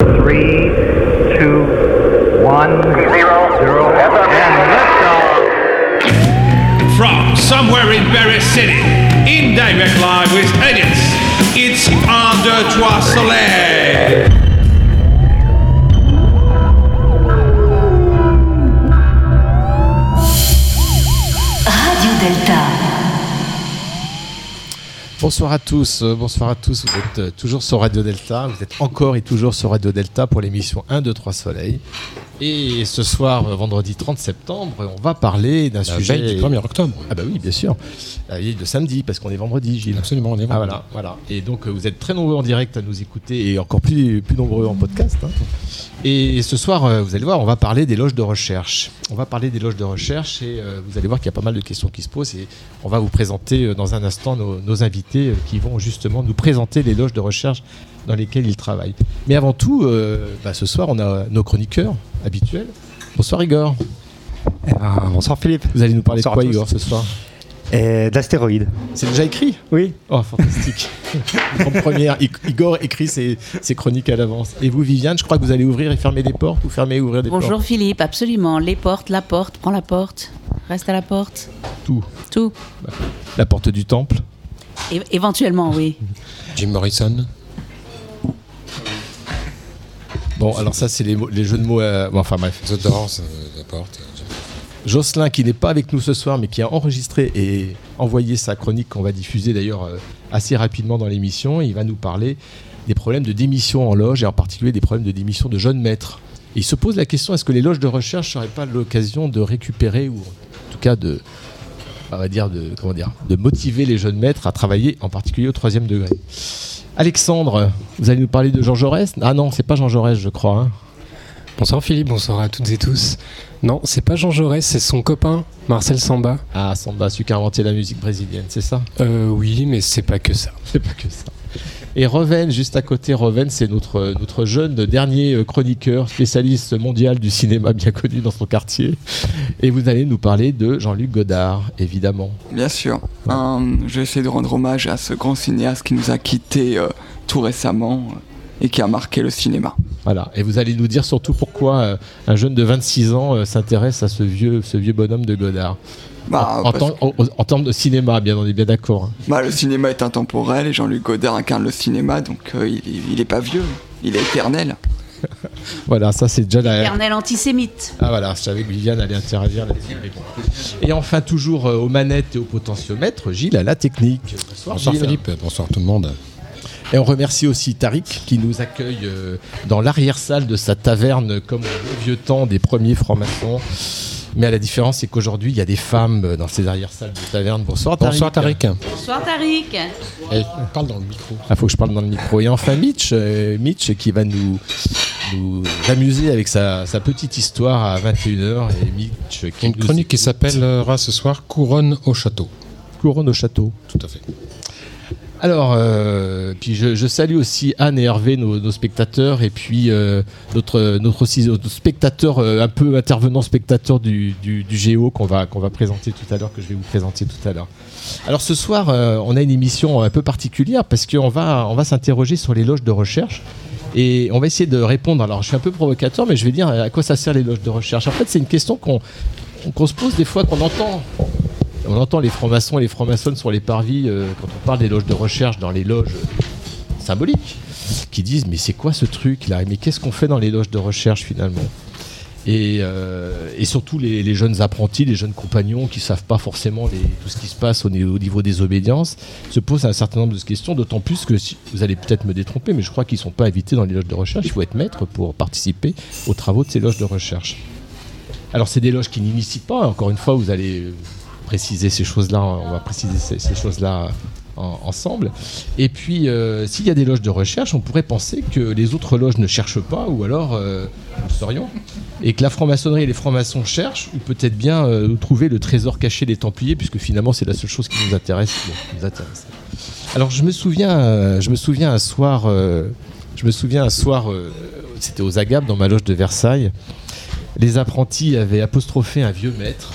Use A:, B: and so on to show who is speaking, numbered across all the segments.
A: Three, two, one, zero, zero, and liftoff.
B: From somewhere in Paris City, in direct live with Edits, it's Under Trois Soleil.
C: Radio Delta.
D: Bonsoir à tous, euh, bonsoir à tous. Vous êtes euh, toujours sur Radio Delta, vous êtes encore et toujours sur Radio Delta pour l'émission 1, 2, 3 Soleil. Et ce soir, euh, vendredi 30 septembre, on va parler d'un
E: La
D: sujet.
E: du 1er octobre.
D: Ah bah oui, bien sûr. Veille de samedi, parce qu'on est vendredi, Gilles.
E: Absolument, on est
D: Ah voilà, voilà. Et donc vous êtes très nombreux en direct à nous écouter et encore plus, plus nombreux en podcast. hein. Et ce soir, vous allez voir, on va parler des loges de recherche. On va parler des loges de recherche et vous allez voir qu'il y a pas mal de questions qui se posent et on va vous présenter dans un instant nos, nos invités euh, qui vont justement nous présenter les loges de recherche dans lesquelles ils travaillent. Mais avant tout, euh, bah, ce soir, on a nos chroniqueurs habituels. Bonsoir Igor.
F: Ah, bonsoir Philippe.
D: Vous allez nous parler
F: Bonsoir
D: de quoi. Igor ce soir
F: Et d'astéroïdes.
D: C'est déjà écrit
F: Oui.
D: Oh, fantastique. En première, Igor écrit ses, ses chroniques à l'avance. Et vous, Viviane, je crois que vous allez ouvrir et fermer les portes ou fermer et ouvrir des
G: Bonjour
D: portes
G: Philippe, absolument. Les portes, la porte, prends la porte. Reste à la porte.
D: Tout.
G: Tout.
D: La porte du temple.
G: É- éventuellement, oui.
E: Jim Morrison.
D: Bon, alors ça, c'est les, jeux de mots. euh, bon, enfin bref.
E: The Doors, euh, la porte.
D: Jocelyn, qui n'est pas avec nous ce soir, mais qui a enregistré et envoyé sa chronique qu'on va diffuser d'ailleurs euh, assez rapidement dans l'émission. Il va nous parler des problèmes de démission en loge et en particulier des problèmes de démission de jeunes maîtres. Et il se pose la question est-ce que les loges de recherche seraient pas l'occasion de récupérer ou en tout cas de on va dire de comment dire de motiver les jeunes maîtres à travailler en particulier au troisième degré. Alexandre, vous allez nous parler de Jean Jaurès? Ah non, c'est pas Jean Jaurès, je crois. hein.
H: Bonsoir Philippe, bonsoir à toutes et tous. Non, c'est pas Jean Jaurès, c'est son copain, Marcel Samba.
D: Ah, Samba, celui qui a inventé la musique brésilienne, c'est ça?
H: Euh, oui, mais c'est pas que ça.
D: C'est pas que ça. Et Reven, juste à côté, Reven, c'est notre, notre jeune dernier euh, chroniqueur, spécialiste mondial du cinéma bien connu dans son quartier. Et vous allez nous parler de Jean-Luc Godard, évidemment.
I: Bien sûr. Euh, je vais essayer de rendre hommage à ce grand cinéaste qui nous a quittés euh, tout récemment et qui a marqué le cinéma.
D: Voilà. Et vous allez nous dire surtout pourquoi euh, un jeune de 26 ans s'intéresse à ce vieux, ce vieux bonhomme de Godard.
I: Bah,
D: en, en
I: parce
D: temps- en- en termes de cinéma, bien, on est bien d'accord. hein.
I: Bah, le cinéma est intemporel et Jean-Luc Godard incarne le cinéma, donc euh, il, il est pas vieux, il est éternel.
D: Voilà, ça c'est déjà la,
G: Éternel antisémite.
D: Ah voilà, je savais que Viviane allait interagir. Et enfin, toujours euh, aux manettes et au potentiomètre, Gilles à la technique. Bonsoir,
E: Bonsoir
D: Gilles.
E: Philippe, bonsoir tout le monde.
D: Et on remercie aussi Tariq qui nous accueille euh, dans l'arrière-salle de sa taverne comme au vieux temps des premiers francs-maçons. Mais à la différence, c'est qu'aujourd'hui, il y a des femmes euh, dans ces arrière-salles de taverne. Bonsoir Tariq.
E: Bonsoir Tariq.
G: Bonsoir Tariq.
E: Et parle dans le micro.
D: Ah, faut que je parle dans le micro. Et enfin, Mitch, euh, Mitch qui va nous, nous amuser avec sa, sa petite histoire à 21h. Et Mitch qui
E: Une chronique qui s'appellera ce soir Couronne au château.
D: Couronne au château.
E: Tout à fait.
D: Alors, euh, puis je, salue aussi Anne et Hervé, nos, spectateurs, et puis euh, notre, notre, aussi, spectateur, euh, un peu intervenant spectateur du, du, Géo qu'on va, va présenter tout à l'heure, que je vais vous présenter tout à l'heure. Alors ce soir, on a une émission un peu particulière parce qu'on va, on va s'interroger sur les loges de recherche. Et on va essayer de répondre. Alors, je suis un peu provocateur, mais je vais dire à quoi ça sert les loges de recherche? En fait, c'est une question qu'on qu'on se pose des fois, qu'on entend on entend les francs-maçons et les francs-maçonnes sur les parvis euh, quand on parle des loges de recherche dans les loges euh, symboliques, qui disent mais c'est quoi ce truc là Mais qu'est-ce qu'on fait dans les loges de recherche finalement? Et, euh, et surtout les, jeunes apprentis, les jeunes compagnons qui savent pas forcément tout ce qui se passe au, ni- au niveau des obédiences, se posent un certain nombre de questions, d'autant plus que vous allez peut-être me détromper, mais je crois qu'ils sont pas invités dans les loges de recherche, il faut être maître pour participer aux travaux de ces loges de recherche. Alors c'est des loges qui n'initient pas, encore une fois vous allez préciser ces choses-là, on va préciser ces, choses-là en- ensemble. Et puis euh, s'il y a des loges de recherche, on pourrait penser que les autres loges ne cherchent pas, ou alors euh, nous le saurions, et que la franc-maçonnerie et les francs-maçons cherchent, ou peut-être bien euh, trouver le trésor caché des Templiers, puisque finalement c'est la seule chose qui nous intéresse. Alors je me souviens, euh, je me souviens un soir, euh, je me souviens un soir, euh, c'était aux Agapes dans ma loge de Versailles. Les apprentis avaient apostrophé un vieux maître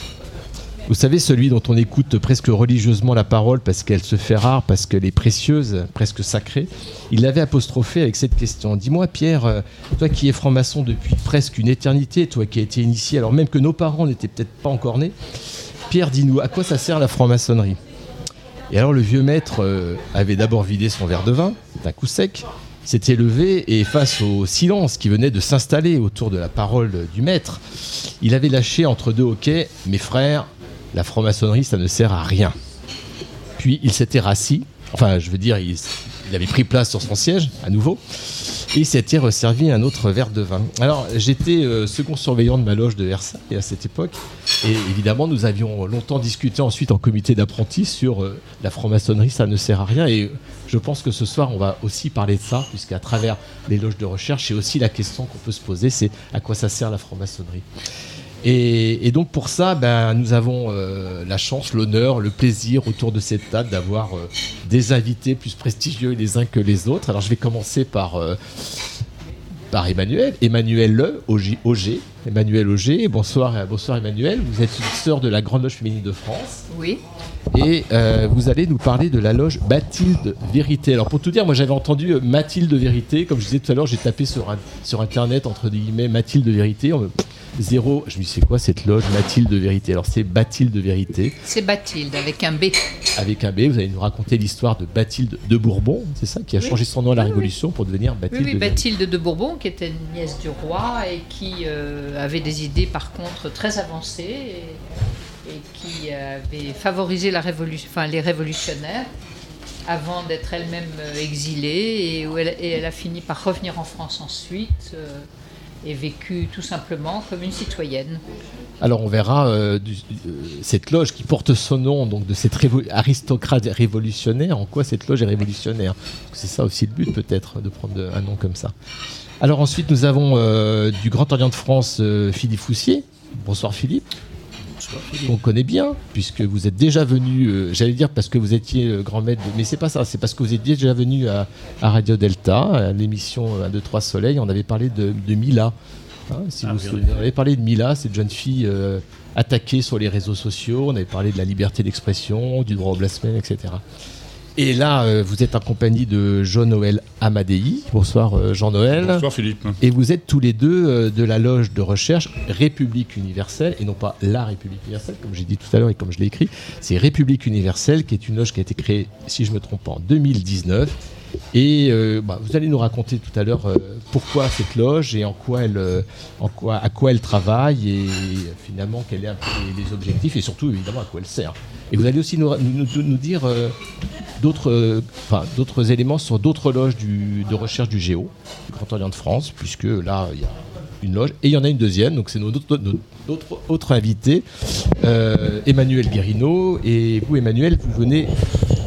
D: Vous savez, celui dont on écoute presque religieusement la parole parce qu'elle se fait rare, parce qu'elle est précieuse, presque sacrée, il l'avait apostrophé avec cette question. Dis-moi, Pierre, euh, toi qui es franc-maçon depuis presque une éternité, toi qui as été initié, alors même que nos parents n'étaient peut-être pas encore nés, Pierre, dis-nous, à quoi ça sert la franc-maçonnerie? Et alors le vieux maître euh, avait d'abord vidé son verre de vin, d'un coup sec, s'était levé et face au silence qui venait de s'installer autour de la parole du maître, il avait lâché entre deux hoquets Mes frères, la franc-maçonnerie, ça ne sert à rien. Puis il s'était rassis, enfin, je veux dire, il, avait pris place sur son siège, à nouveau, et il s'était resservi un autre verre de vin. Alors, j'étais euh, second surveillant de ma loge de Versailles à cette époque, et évidemment, nous avions longtemps discuté ensuite en comité d'apprentis sur euh, la franc-maçonnerie, ça ne sert à rien, et je pense que ce soir, on va aussi parler de ça, puisqu'à travers les loges de recherche, c'est aussi la question qu'on peut se poser, c'est à quoi ça sert la franc-maçonnerie et, et donc pour ça, ben, nous avons euh, la chance, l'honneur, le plaisir autour de cette table d'avoir euh, des invités plus prestigieux les uns que les autres. Alors je vais commencer par, euh, par Emmanuel, Emmanuel Le, OG, OG. Emmanuel Auger, bonsoir, bonsoir Emmanuel, vous êtes une sœur de la Grande Loge Féminine de France
G: Oui.
D: et vous allez nous parler de la loge Mathilde Vérité. Alors pour tout dire, moi j'avais entendu Mathilde Vérité, comme je disais tout à l'heure, j'ai tapé sur, un- sur internet entre guillemets Mathilde Vérité, on me- zéro, je me dis c'est quoi cette loge Mathilde Vérité? Alors c'est Bathilde Vérité
J: C'est Bathilde avec un B.
D: avec un B, vous allez nous raconter l'histoire de Bathilde de Bourbon, c'est ça, qui a
J: Oui.
D: changé son nom à la
J: Oui, oui.
D: Révolution pour devenir
J: Oui,
D: Bathilde
J: oui,
D: de Vérité.
J: Bathilde de Bourbon, qui était une nièce du roi et qui euh, avait des idées par contre très avancées et, et qui avait favorisé la révolution, enfin, les révolutionnaires avant d'être elle-même euh, exilée et, où elle, et elle a fini par revenir en France ensuite euh, et vécu tout simplement comme une citoyenne.
D: Alors on verra euh, euh, cette loge qui porte son nom donc de cette aristocrate révolutionnaire. En quoi cette loge est révolutionnaire? C'est ça aussi le but peut-être de prendre un nom comme ça. Alors ensuite nous avons euh, du Grand Orient de France Philippe Foussier. Bonsoir Philippe. On connaît bien puisque vous êtes déjà venu. euh, J'allais dire parce que vous étiez euh, grand maître, de- mais c'est pas ça. C'est parce que vous êtes déjà venu à, à Radio Delta, à l'émission 1, 2, 3 Soleil. On avait parlé de, de Mila. Hein, si vous vous souvenez. On avait parlé de Mila, cette jeune fille euh, attaquée sur les réseaux sociaux. On avait parlé de la liberté d'expression, du droit au blasphème, etc. Et là, euh, vous êtes en compagnie de Jean-Noël Amadei. Bonsoir euh, Jean-Noël.
K: Bonsoir Philippe.
D: Et vous êtes tous les deux euh, de la loge de recherche République universelle, et non pas la République universelle, comme j'ai dit tout à l'heure et comme je l'ai écrit. C'est République universelle, qui est une loge qui a été créée, si je me trompe pas, en 2019. Et euh, bah, vous allez nous raconter tout à l'heure euh, pourquoi cette loge et en quoi elle, euh, en quoi, à quoi elle travaille et finalement quels sont les, objectifs et surtout évidemment à quoi elle sert. Et vous allez aussi nous, dire d'autres enfin, éléments sur d'autres loges de recherche du Géo, du Grand Orient de France, puisque là, il y a une loge et il y en a une deuxième, donc c'est notre, notre- notre autre invité, euh, Emmanuel Guérino. Et vous, Emmanuel, vous venez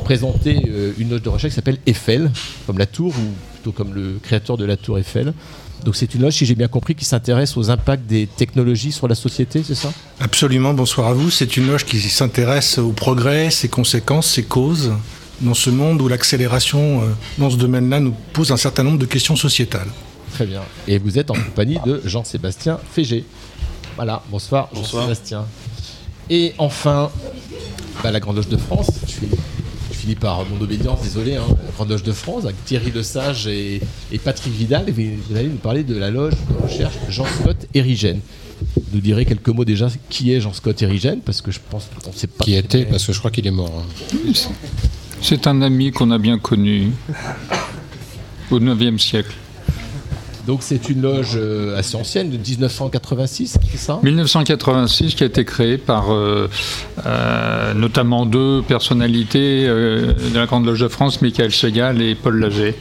D: présenter euh, une loge de recherche qui s'appelle Eiffel, comme la tour, ou plutôt comme le créateur de la tour Eiffel. Donc c'est une loge, si j'ai bien compris, qui s'intéresse aux impacts des technologies sur la société, c'est ça?
L: Absolument, bonsoir à vous. C'est une loge qui s'intéresse au progrès, ses conséquences, ses causes, dans ce monde où l'accélération euh, dans ce domaine-là nous pose un certain nombre de questions sociétales.
D: Très bien. Et vous êtes en compagnie de Jean-Sébastien Fégé. Voilà, bonsoir, Jean-Sébastien. Et enfin, bah, la Grande Loge de France. Je finis, par mon obédience, désolé. hein. La Grande Loge de France, avec Thierry Lesage et, et Patrick Vidal. Et vous, vous allez nous parler de la loge de recherche Jean-Scott Érigène. Vous nous direz quelques mots déjà qui est Jean-Scott Érigène, parce que je pense qu'on ne sait pas.
E: Qui était, parce que je crois qu'il est mort. hein.
K: C'est un ami qu'on a bien connu au 9e siècle.
D: Donc c'est une loge euh, assez ancienne, de 1986, c'est ça?
K: 1986 qui a été créé par euh, euh, notamment deux personnalités euh, de la Grande Loge de France, Michael Segal et Paul Lager,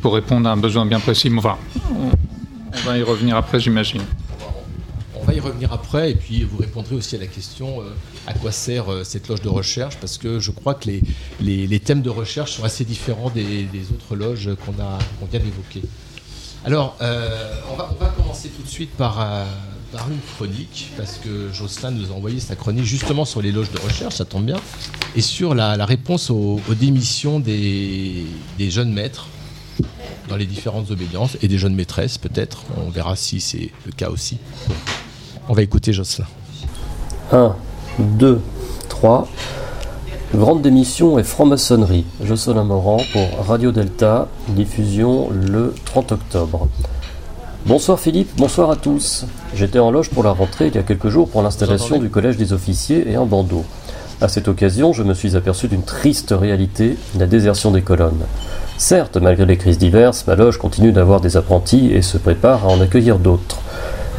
K: pour répondre à un besoin bien précis. Enfin, on, va y revenir après, j'imagine.
D: On va y revenir après et puis vous répondrez aussi à la question euh, à quoi sert euh, cette loge de recherche parce que je crois que les, les- les thèmes de recherche sont assez différents des, des autres loges qu'on a qu'on vient d'évoquer. Alors, euh, on, va, commencer tout de suite par, euh, par une chronique parce que Jocelyn nous a envoyé sa chronique justement sur les loges de recherche, ça tombe bien, et sur la, réponse aux, aux démissions des, des jeunes maîtres dans les différentes obédiences et des jeunes maîtresses peut-être. On verra si c'est le cas aussi. On va écouter Jocelyn.
M: 1. 2, 3. Grande démission et franc-maçonnerie. Jocelyn Morand pour Radio Delta, diffusion le 30 octobre. Bonsoir Philippe, bonsoir à tous. J'étais en loge pour la rentrée il y a quelques jours pour l'installation du collège des officiers et un bandeau. À cette occasion, je me suis aperçu d'une triste réalité, la désertion des colonnes. Certes, malgré les crises diverses, ma loge continue d'avoir des apprentis et se prépare à en accueillir d'autres.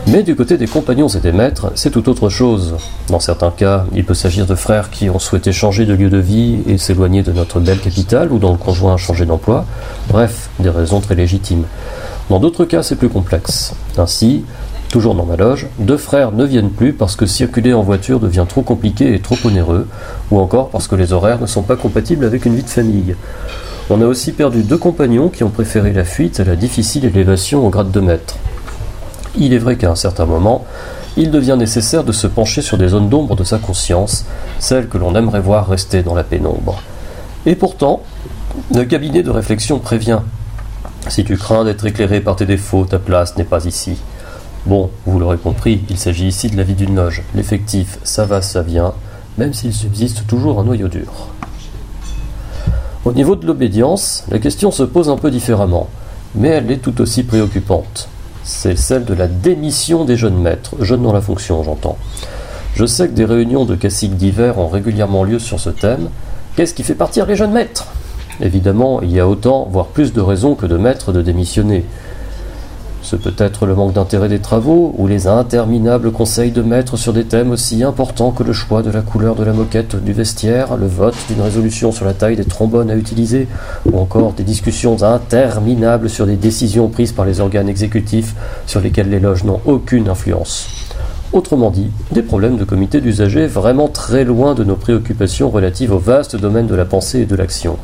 M: Mais du côté des compagnons et des maîtres, c'est tout autre chose. Dans certains cas, il peut s'agir de frères qui ont souhaité changer de lieu de vie et s'éloigner de notre belle capitale ou dont le conjoint a changé d'emploi. Bref, des raisons très légitimes. Dans d'autres cas, c'est plus complexe. Ainsi, toujours dans ma loge, deux frères ne viennent plus parce que circuler en voiture devient trop compliqué et trop onéreux, ou encore parce que les horaires ne sont pas compatibles avec une vie de famille. On a aussi perdu deux compagnons qui ont préféré la fuite à la difficile élévation au grade de maître. Il est vrai qu'à un certain moment, il devient nécessaire de se pencher sur des zones d'ombre de sa conscience, celles que l'on aimerait voir rester dans la pénombre. Et pourtant, le cabinet de réflexion prévient. Si tu crains d'être éclairé par tes défauts, ta place n'est pas ici. Bon, vous l'aurez compris, il s'agit ici de la vie d'une loge. L'effectif, ça va, ça vient, même s'il subsiste toujours un noyau dur. Au niveau de l'obédience, la question se pose un peu différemment, mais elle est tout aussi préoccupante c'est celle de la démission des jeunes maîtres, jeunes dans la fonction j'entends. Je sais que des réunions de caciques divers ont régulièrement lieu sur ce thème. Qu'est-ce qui fait partir les jeunes maîtres? Évidemment, il y a autant, voire plus de raisons que de maîtres de démissionner. Ce peut être le manque d'intérêt des travaux ou les interminables conseils de maître sur des thèmes aussi importants que le choix de la couleur de la moquette du vestiaire, le vote d'une résolution sur la taille des trombones à utiliser, ou encore des discussions interminables sur des décisions prises par les organes exécutifs sur lesquels les loges n'ont aucune influence. Autrement dit, des problèmes de comité d'usagers vraiment très loin de nos préoccupations relatives au vaste domaine de la pensée et de l'action.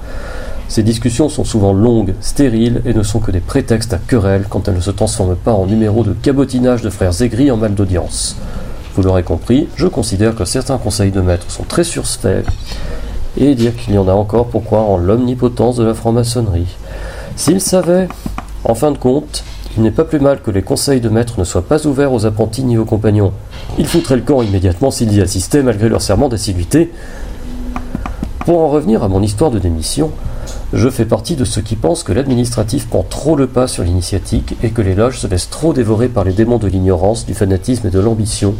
M: Ces discussions sont souvent longues, stériles et ne sont que des prétextes à querelles quand elles ne se transforment pas en numéros de cabotinage de frères aigris en mal d'audience. Vous l'aurez compris, je considère que certains conseils de maître sont très surfaits et dire qu'il y en a encore pour croire en l'omnipotence de la franc-maçonnerie. S'ils savaient, en fin de compte, il n'est pas plus mal que les conseils de maître ne soient pas ouverts aux apprentis ni aux compagnons. Ils foutraient le camp immédiatement s'ils y assistaient malgré leur serment d'assiduité. Pour en revenir à mon histoire de démission, je fais partie de ceux qui pensent que l'administratif prend trop le pas sur l'initiatique et que les loges se laissent trop dévorer par les démons de l'ignorance, du fanatisme et de l'ambition,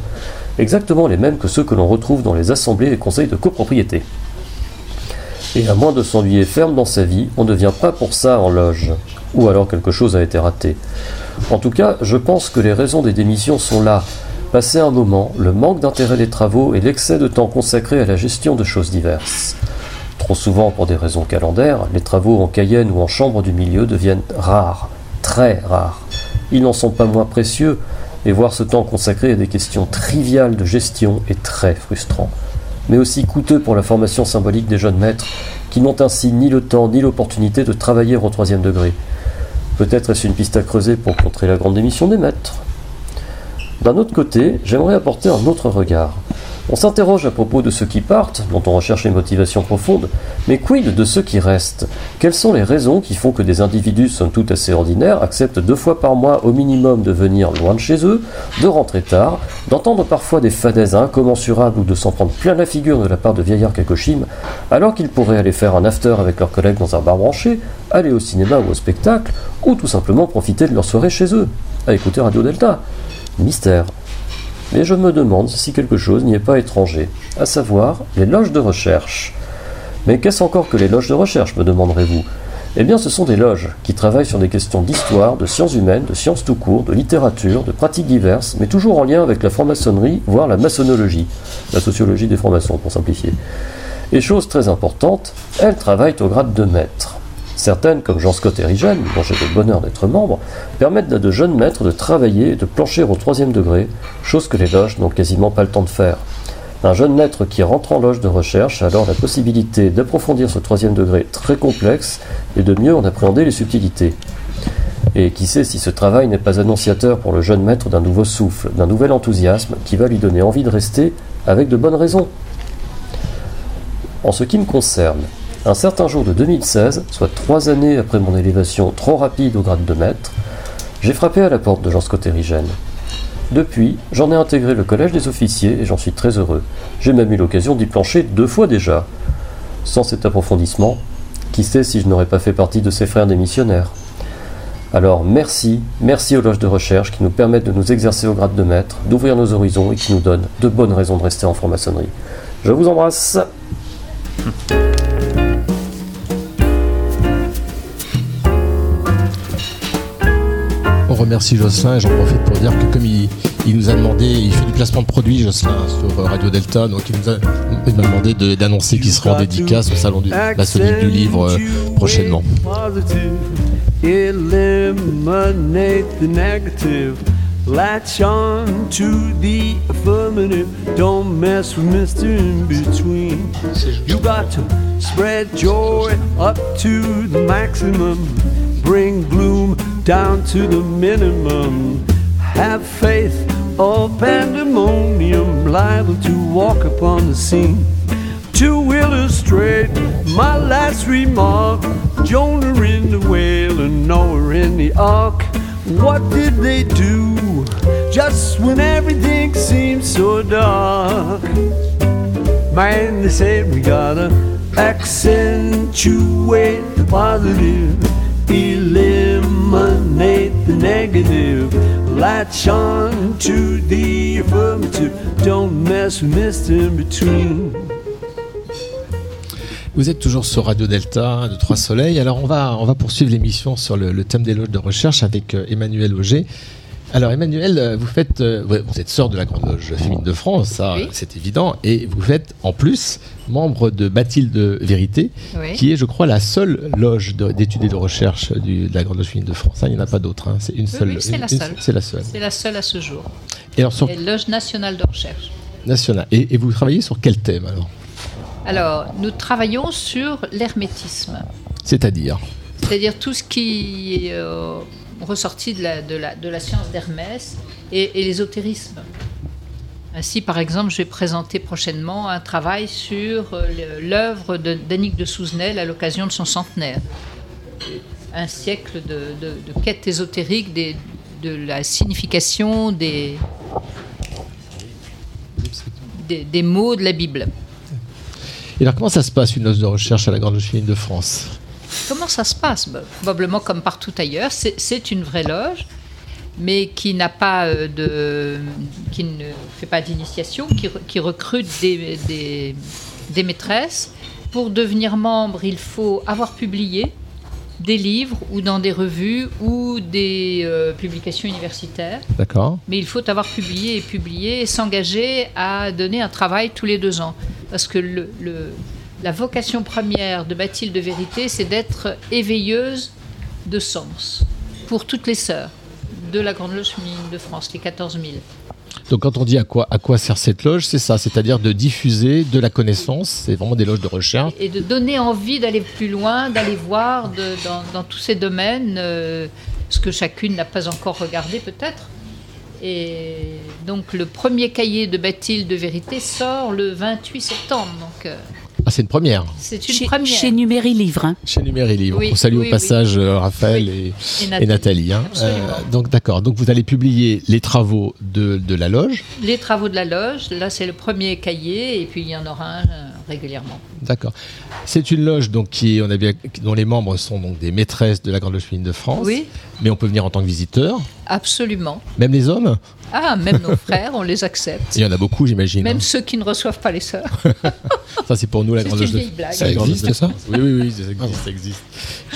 M: exactement les mêmes que ceux que l'on retrouve dans les assemblées et conseils de copropriété. Et à moins de s'ennuyer ferme dans sa vie, on ne vient pas pour ça en loge. Ou alors quelque chose a été raté. En tout cas, je pense que les raisons des démissions sont là. Passer un moment, le manque d'intérêt des travaux et l'excès de temps consacré à la gestion de choses diverses. Trop souvent, pour des raisons calendaires, les travaux en Cayenne ou en chambre du milieu deviennent rares, très rares. Ils n'en sont pas moins précieux, et voir ce temps consacré à des questions triviales de gestion est très frustrant, mais aussi coûteux pour la formation symbolique des jeunes maîtres, qui n'ont ainsi ni le temps ni l'opportunité de travailler au troisième degré. Peut-être est-ce une piste à creuser pour contrer la grande démission des maîtres. D'un autre côté, j'aimerais apporter un autre regard. On s'interroge à propos de ceux qui partent, dont on recherche une motivation profonde, mais quid de ceux qui restent? Quelles sont les raisons qui font que des individus, somme toute assez ordinaires, acceptent deux fois par mois au minimum de venir loin de chez eux, de rentrer tard, d'entendre parfois des fadaises incommensurables ou de s'en prendre plein la figure de la part de vieillards Kakoshim, alors qu'ils pourraient aller faire un after avec leurs collègues dans un bar branché, aller au cinéma ou au spectacle, ou tout simplement profiter de leur soirée chez eux, à écouter Radio Delta. Mystère. Mais je me demande si quelque chose n'y est pas étranger, à savoir les loges de recherche. Mais qu'est-ce encore que les loges de recherche, me demanderez-vous? Eh bien, ce sont des loges qui travaillent sur des questions d'histoire, de sciences humaines, de sciences tout court, de littérature, de pratiques diverses, mais toujours en lien avec la franc-maçonnerie, voire la maçonnologie, la sociologie des francs-maçons pour simplifier. Et chose très importante, elles travaillent au grade de maître. Certaines, comme Jean-Scott Erigen, dont j'ai le bonheur d'être membre, permettent à de jeunes maîtres de travailler et de plancher au troisième degré, chose que les loges n'ont quasiment pas le temps de faire. Un jeune maître qui rentre en loge de recherche a alors la possibilité d'approfondir ce troisième degré très complexe et de mieux en appréhender les subtilités. Et qui sait si ce travail n'est pas annonciateur pour le jeune maître d'un nouveau souffle, d'un nouvel enthousiasme qui va lui donner envie de rester avec de bonnes raisons. En ce qui me concerne, un certain jour de 2016, soit trois années après mon élévation trop rapide au grade de maître, j'ai frappé à la porte de Jean Scott Erigen. Depuis, j'en ai intégré le collège des officiers et j'en suis très heureux. J'ai même eu l'occasion d'y plancher deux fois déjà. Sans cet approfondissement, qui sait si je n'aurais pas fait partie de ces frères des missionnaires Alors merci, merci aux loges de recherche qui nous permettent de nous exercer au grade de maître, d'ouvrir nos horizons et qui nous donnent de bonnes raisons de rester en franc-maçonnerie. Je vous embrasse
D: remercie Jocelyn et j'en profite pour dire que comme il, nous a demandé, il fait du placement de produits, Jocelyn, sur Radio Delta, donc il nous a, demandé de- d'annoncer qu'il sera en dédicace au salon du maçonnique du livre euh, prochainement.
N: Down to the minimum. Have faith or pandemonium liable to walk upon the scene. To illustrate my last remark, Jonah in the whale and Noah in the ark. What did they do just when everything seemed so dark? Man, they said we gotta accentuate the positive,
D: Vous êtes toujours sur Radio Delta de Trois Soleils. Alors on va, on va poursuivre l'émission sur le, le thème des loges de recherche avec euh, Emmanuel Auger. Alors Emmanuel, euh, vous faites, ouais, vous êtes sœur de la Grande Loge féminine de France, ça
J: Oui.
D: c'est évident, et vous êtes en plus membre de Bathilde Vérité,
J: Oui.
D: qui est, je crois, la seule loge de- d'études et de recherche du- de la Grande Loge féminine de France. hein. il n'y en a pas d'autre, hein. c'est une seule.
J: oui, c'est la
D: une-
J: seule.
D: C'est la seule.
J: C'est la seule à ce jour.
D: Et alors sur
J: Et Loge nationale de recherche.
D: national. Et, et vous travaillez sur quel thème alors?
J: Alors, nous travaillons sur l'hermétisme,
D: C'est-à-dire?
J: C'est-à-dire tout ce qui est euh, ressorti de la, science d'Hermès et, l'ésotérisme. Ainsi, par exemple, je vais présenter prochainement un travail sur euh, l'œuvre d'Annick de Souzenel à l'occasion de son centenaire. Un siècle de, quête ésotérique de la signification des, mots de la Bible.
D: Et alors comment ça se passe une loge de recherche à la Grande féminine de France?
J: Comment ça se passe? Bah, Probablement comme partout ailleurs. C'est- une vraie loge, mais qui n'a pas euh, de, qui ne fait pas d'initiation, qui, re- qui recrute des, des- des maîtresses. Pour devenir membre, il faut avoir publié des livres ou dans des revues ou des euh, publications universitaires.
D: D'accord
J: Mais il faut avoir publié et publié et s'engager à donner un travail tous les deux ans. Parce que le, le- la vocation première de Bathilde de Vérité, c'est d'être éveilleuse de sens pour toutes les sœurs de la Grande Loge féminine de France, les 14 000.
D: Donc quand on dit à quoi, à quoi sert cette loge, c'est ça, c'est-à-dire de diffuser de la connaissance, c'est vraiment des loges de recherche.
J: Et de donner envie d'aller plus loin, d'aller voir de- dans, dans tous ces domaines euh, ce que chacune n'a pas encore regardé peut-être. Et donc le premier cahier de Bathilde de Vérité sort le 28 septembre. Donc euh,
D: Ah, c'est une première.
J: c'est une
G: Chez,
J: première.
G: chez Numéri Livre. hein.
D: Chez Numéri Livre.
J: Oui,
D: on salue
J: oui,
D: au passage euh, Raphaël
J: Oui.
D: et,
J: Et
D: et
J: Nathalie.
D: Hein. Euh, donc d'accord, donc vous allez publier les travaux de, de la loge.
J: Les travaux de la loge, là c'est le premier cahier et puis il y en aura un euh, régulièrement.
D: D'accord. C'est une loge donc qui, on a bien, dont les membres sont donc des maîtresses de la Grande Loge féminine de France.
J: Oui.
D: Mais on peut venir en tant que visiteur,
J: Absolument.
D: même les hommes.
J: Ah, même nos frères, on les accepte.
D: Il y en a beaucoup, j'imagine.
J: Même
D: hein.
J: ceux qui ne reçoivent pas les sœurs.
D: Ça, c'est pour nous la
J: C'est
D: Grande
J: une
D: Loge de
J: vieille blague.
D: la
J: Ça
E: existe, ça?
D: Oui, oui, oui, ça existe. ça existe.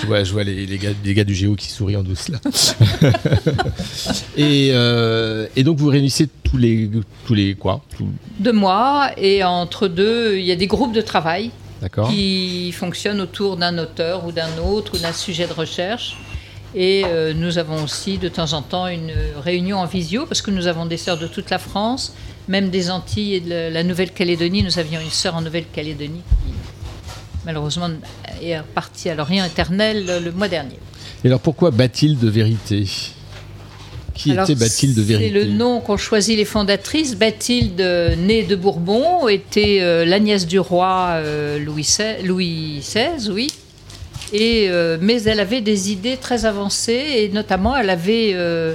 D: Je vois, je vois les, les gars, les gars du Géo qui sourient en douce là. et, euh, et donc vous réunissez tous les, tous les quoi? Tous-
J: de moi et entre deux, il y a des groupes de travail
D: D'accord.
J: qui fonctionnent autour d'un auteur ou d'un autre ou d'un sujet de recherche. Et euh, nous avons aussi de temps en temps une réunion en visio parce que nous avons des sœurs de toute la France, même des Antilles et de la- Nouvelle-Calédonie. Nous avions une sœur en Nouvelle-Calédonie qui malheureusement est partie à l'Orient éternel le mois dernier.
D: Et alors pourquoi Bathilde de vérité? Qui
J: Alors,
D: était Bathilde de vérité?
J: C'est le nom qu'ont choisi les fondatrices. Bathilde, née de Bourbon, était euh, la nièce du roi euh, Louis, XVI, Louis XVI, oui. Euh, mais elle avait des idées très avancées et notamment elle avait euh,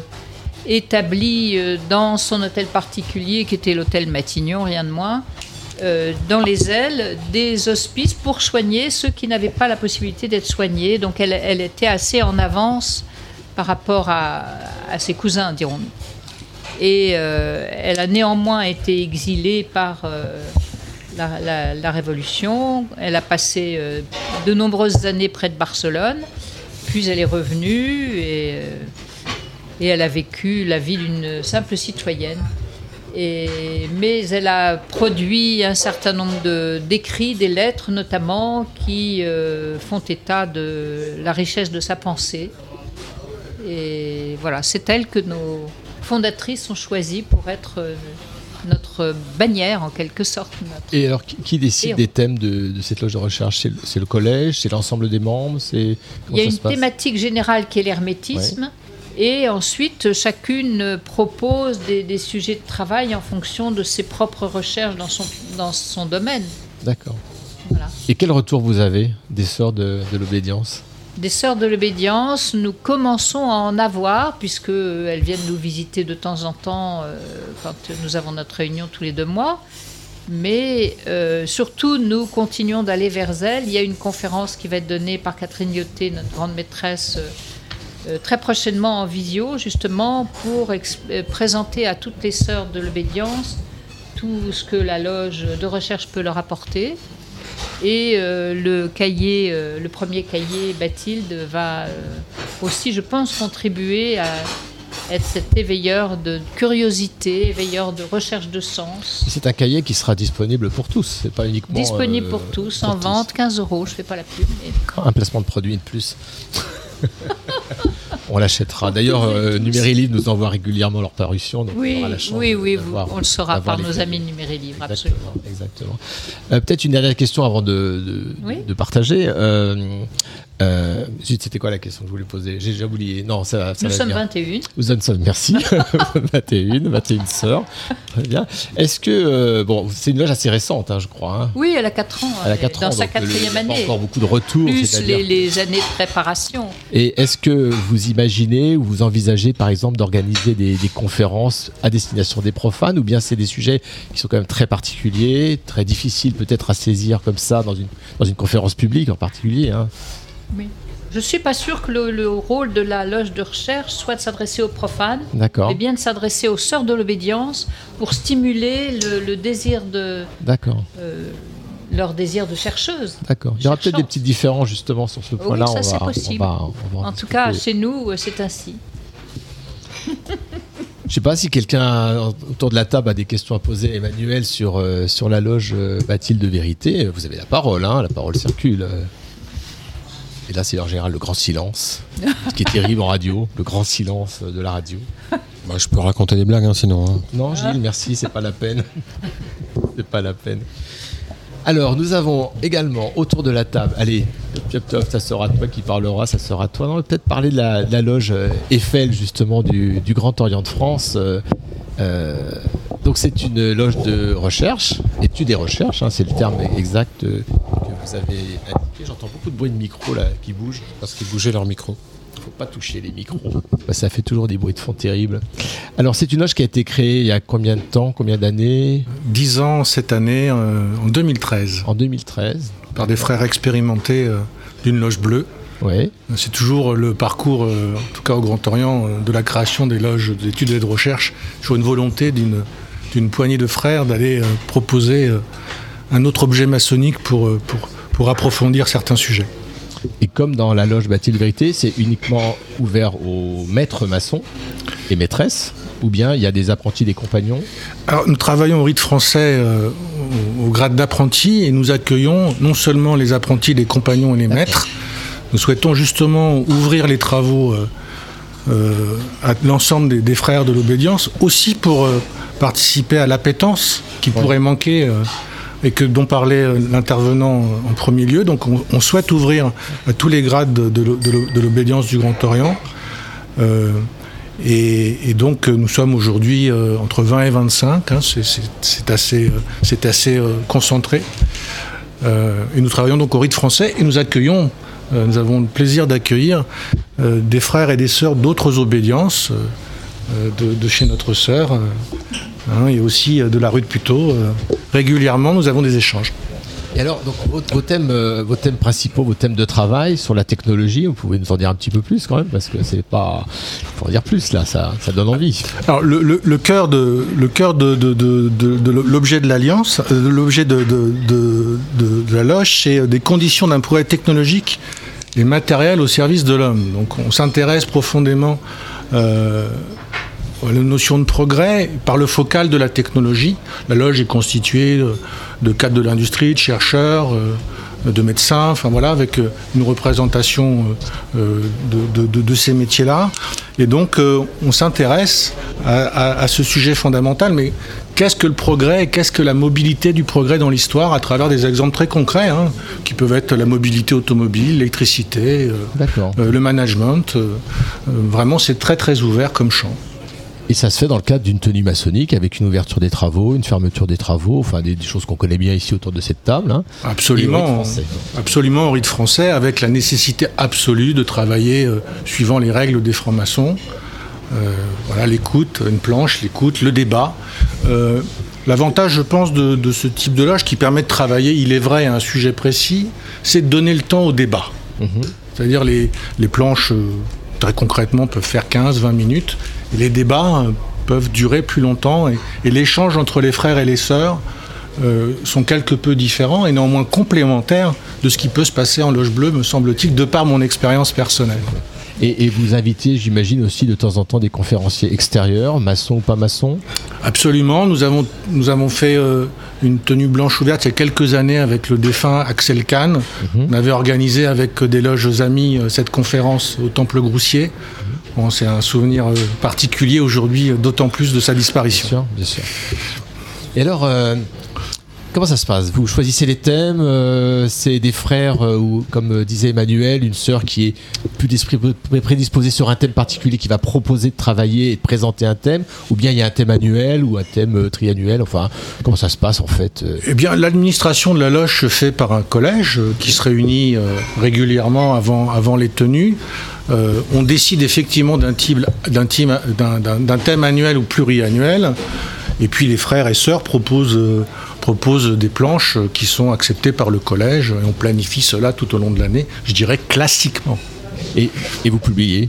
J: établi euh, dans son hôtel particulier, qui était l'hôtel Matignon, rien de moins, dans les ailes des hospices pour soigner ceux qui n'avaient pas la possibilité d'être soignés. Donc elle, était assez en avance par rapport à, ses cousins, dirons-nous. Et elle a néanmoins été exilée par la, Révolution. Elle a passé euh, de nombreuses années près de Barcelone, puis elle est revenue et, euh, elle a vécu la vie d'une simple citoyenne. Mais elle a produit un certain nombre de- d'écrits, des lettres notamment, qui euh, font état de la richesse de sa pensée. Et voilà, c'est elle que nos fondatrices ont choisi pour être notre bannière en quelque sorte. notre-
D: Et alors, qui, qui décide
J: Et on-
D: des thèmes de, de cette loge de recherche C'est le, collège C'est l'ensemble des membres
J: Il y a une thématique générale qui est l'hermétisme. Et ensuite, chacune propose des, des sujets de travail en fonction de ses propres recherches dans son, dans son domaine.
D: D'accord.
J: Voilà.
D: Et quel retour vous avez des sœurs de, de l'obédience?
J: Des sœurs de l'obédience, nous commençons à en avoir, puisqu'elles viennent nous visiter de temps en temps euh, quand nous avons notre réunion tous les deux mois. Mais euh, surtout, nous continuons d'aller vers elles. Il y a une conférence qui va être donnée par Catherine Lyoté, notre grande maîtresse, euh, euh, très prochainement en visio, justement pour euh, présenter à toutes les sœurs de l'obédience tout ce que la loge de recherche peut leur apporter. Et euh, le cahier, euh, le premier cahier Bathilde va euh, aussi, je pense, contribuer à être cet éveilleur de curiosité, éveilleur de recherche de sens.
D: C'est un cahier qui sera disponible pour tous, c'est pas uniquement.
J: Disponible pour tous,
D: pour
J: en
D: tous.
J: vente, 15 euros, je fais pas la pub. mais-
D: Un placement de produit de plus. on l'achètera. D'ailleurs, euh, Numérilive nous envoie régulièrement leur parution. Donc
J: Oui,
D: on aura la chance
J: oui, oui, vous- on le saura par nos amis de Numérilibre,
D: Exactement,
J: absolument.
D: Exactement. Euh, Peut-être une dernière question avant de, de,
J: Oui.
D: de partager. Euh, euh, C'était quoi la question que je voulais poser? J'ai déjà oublié. Non, ça, ça
J: Nous
D: va
J: sommes
D: venir.
J: 21.
D: Nous sommes, merci. 21, 21 sœurs. Très bien. Est-ce que. euh, bon, c'est une loge assez récente, hein, je crois. hein.
J: Oui, elle a 4 ans.
D: Elle a
J: est
D: 4
J: dans
D: ans,
J: sa
D: donc le- il y a
J: quatrième
D: pas
J: année.
D: encore beaucoup de retours,
J: Plus les, les années de préparation.
D: Et est-ce que vous imaginez ou vous envisagez par exemple d'organiser des, des conférences à destination des profanes ou bien c'est des sujets qui sont quand même très particuliers, très difficiles peut-être à saisir comme ça dans une, dans une conférence publique en particulier hein?
J: Oui. Je ne suis pas sûre que le, le rôle de la loge de recherche soit de s'adresser aux profanes, mais bien de s'adresser aux sœurs de l'obédience pour stimuler le, le désir de
D: D'accord,
J: euh, leur désir de chercheuse.
D: d'accord. Il y aura peut-être des petites différences justement sur ce
J: Oui,
D: point-là.
J: ça
D: on
J: c'est
D: va-
J: possible.
D: on va- on va
J: en tout cas, chez nous, euh, c'est ainsi.
D: Je sais pas si quelqu'un autour de la table a des questions à poser à Emmanuel sur, euh, sur la loge euh, Bathilde de Vérité. Vous avez la parole, hein, la parole circule. Et là, c'est en général le grand silence, ce qui est terrible en radio, le grand silence de la radio.
E: Bah, je peux raconter des blagues, hein, sinon. hein.
D: Non, Gilles, merci, c'est pas la peine. c'est pas la peine. Alors, nous avons également autour de la table, allez, top, top, ça sera toi qui parlera, ça sera toi. Non, on va peut-être parler de la, de la loge Eiffel, justement, du, du Grand Orient de France. Euh, euh, donc, c'est une loge de recherche, études et recherches, hein, c'est le terme exact euh, que vous avez indiqué. J'entends beaucoup de bruit de micro là qui bouge.
E: Parce qu'ils bougeaient leur micro.
D: Il faut pas toucher les micros. Bah, ça fait toujours des bruits de fond terribles. Alors, c'est une loge qui a été créée il y a combien de temps, combien d'années?
L: 10 ans cette année, euh, en 2013.
D: En 2013.
L: Par des frères expérimentés euh, d'une loge bleue. C'est toujours le parcours, euh, en tout cas au Grand Orient, euh, de la création des loges d'études et de recherche, sur une volonté d'une d'une poignée de frères d'aller euh, proposer un autre objet maçonnique pour, pour, pour approfondir certains sujets.
D: Et comme dans la loge Bathilde Vérité, c'est uniquement ouvert aux maîtres maçons et maîtresses, ou bien il y a des apprentis, des compagnons?
L: Alors, nous travaillons au rite français euh, au, au grade d'apprenti et nous accueillons non seulement les apprentis, les compagnons et les maîtres, nous souhaitons justement ouvrir les travaux euh, euh, à l'ensemble des, des frères de l'obédience, aussi pour euh, participer à l'appétence qui pourrait manquer euh, et que, dont parlait l'intervenant en premier lieu. Donc on, on souhaite ouvrir à tous les grades de, de l'o- de l'o- de l'obédience du Grand Orient. Et, et donc nous sommes aujourd'hui entre 20 et 25, hein, c'est- assez, assez concentré. Et nous travaillons donc au rite français et nous accueillons, nous avons le plaisir d'accueillir euh, des frères et des sœurs d'autres obédiences, euh, euh, de, chez notre sœur, euh, hein, et aussi euh, de la rue de Puteaux. Euh, régulièrement, nous avons des échanges.
D: Et alors, donc, vos, thèmes, euh, vos thèmes principaux, vos thèmes de travail sur la technologie, vous pouvez nous en dire un petit peu plus quand même, parce que c'est pas. Il faut en dire plus là, ça, ça donne envie.
L: Alors le, cœur de le cœur de, de- de- l'objet de l'alliance, euh, l'objet de, la loge, c'est euh, des conditions d'un progrès technologique et matériel au service de l'homme. Donc on s'intéresse profondément la notion de progrès par le focal de la technologie. La loge est constituée de, cadres de l'industrie, de chercheurs. euh, de médecins, enfin voilà, avec euh, une représentation euh, euh, de, de- de- de ces métiers-là. Et donc, euh, on s'intéresse à, à- à ce sujet fondamental, mais qu'est-ce que le progrès et qu'est-ce que la mobilité du progrès dans l'histoire à travers des exemples très concrets, hein, qui peuvent être la mobilité automobile, l'électricité, euh, euh, le management. euh, euh, vraiment, c'est très très ouvert comme champ.
D: Et ça se fait dans le cadre d'une tenue maçonnique avec une ouverture des travaux, une fermeture des travaux, enfin des, des choses qu'on connaît bien ici autour de cette table. hein.
L: Absolument, absolument au rite français, avec la nécessité absolue de travailler euh, suivant les règles des francs-maçons. Euh, voilà, l'écoute, une planche, l'écoute, le débat. Euh, L'avantage, je pense, de, de ce type de loge qui permet de travailler, il est vrai, à un sujet précis, c'est de donner le temps au débat. C'est-à-dire les, les planches, très concrètement, peuvent faire 15-20 minutes, les débats euh, peuvent durer plus longtemps, et, et l'échange entre les frères et les sœurs euh, sont quelque peu différents et néanmoins complémentaires de ce qui peut se passer en loge bleue, me semble-t-il, de par mon expérience personnelle.
D: Et, et vous invitez, j'imagine, aussi de temps en temps des conférenciers extérieurs, maçons ou pas maçons
L: Absolument, nous avons, nous avons fait euh, une tenue blanche ouverte il y a quelques années avec le défunt Axel Kahn. On avait organisé avec des loges amis euh, cette conférence au Temple Groussier. Bon, C'est un souvenir euh, particulier aujourd'hui, euh, d'autant plus de sa disparition.
D: Bien sûr. Et alors, euh, comment ça se passe? Vous choisissez les thèmes, euh, c'est des frères, euh, ou comme euh, disait Emmanuel, une sœur qui est plus prédisposée sur un thème particulier, qui va proposer de travailler et de présenter un thème, ou bien il y a un thème annuel ou un thème triannuel, enfin, comment ça se passe en fait
L: Eh bien, l'administration de la loge se fait par un collège qui se réunit régulièrement avant, avant les tenues. On décide effectivement d'un thème annuel ou pluriannuel. Et puis les frères et sœurs proposent, proposent des planches qui sont acceptées par le collège. Et on planifie cela tout au long de l'année, je dirais classiquement.
D: Et, et vous publiez?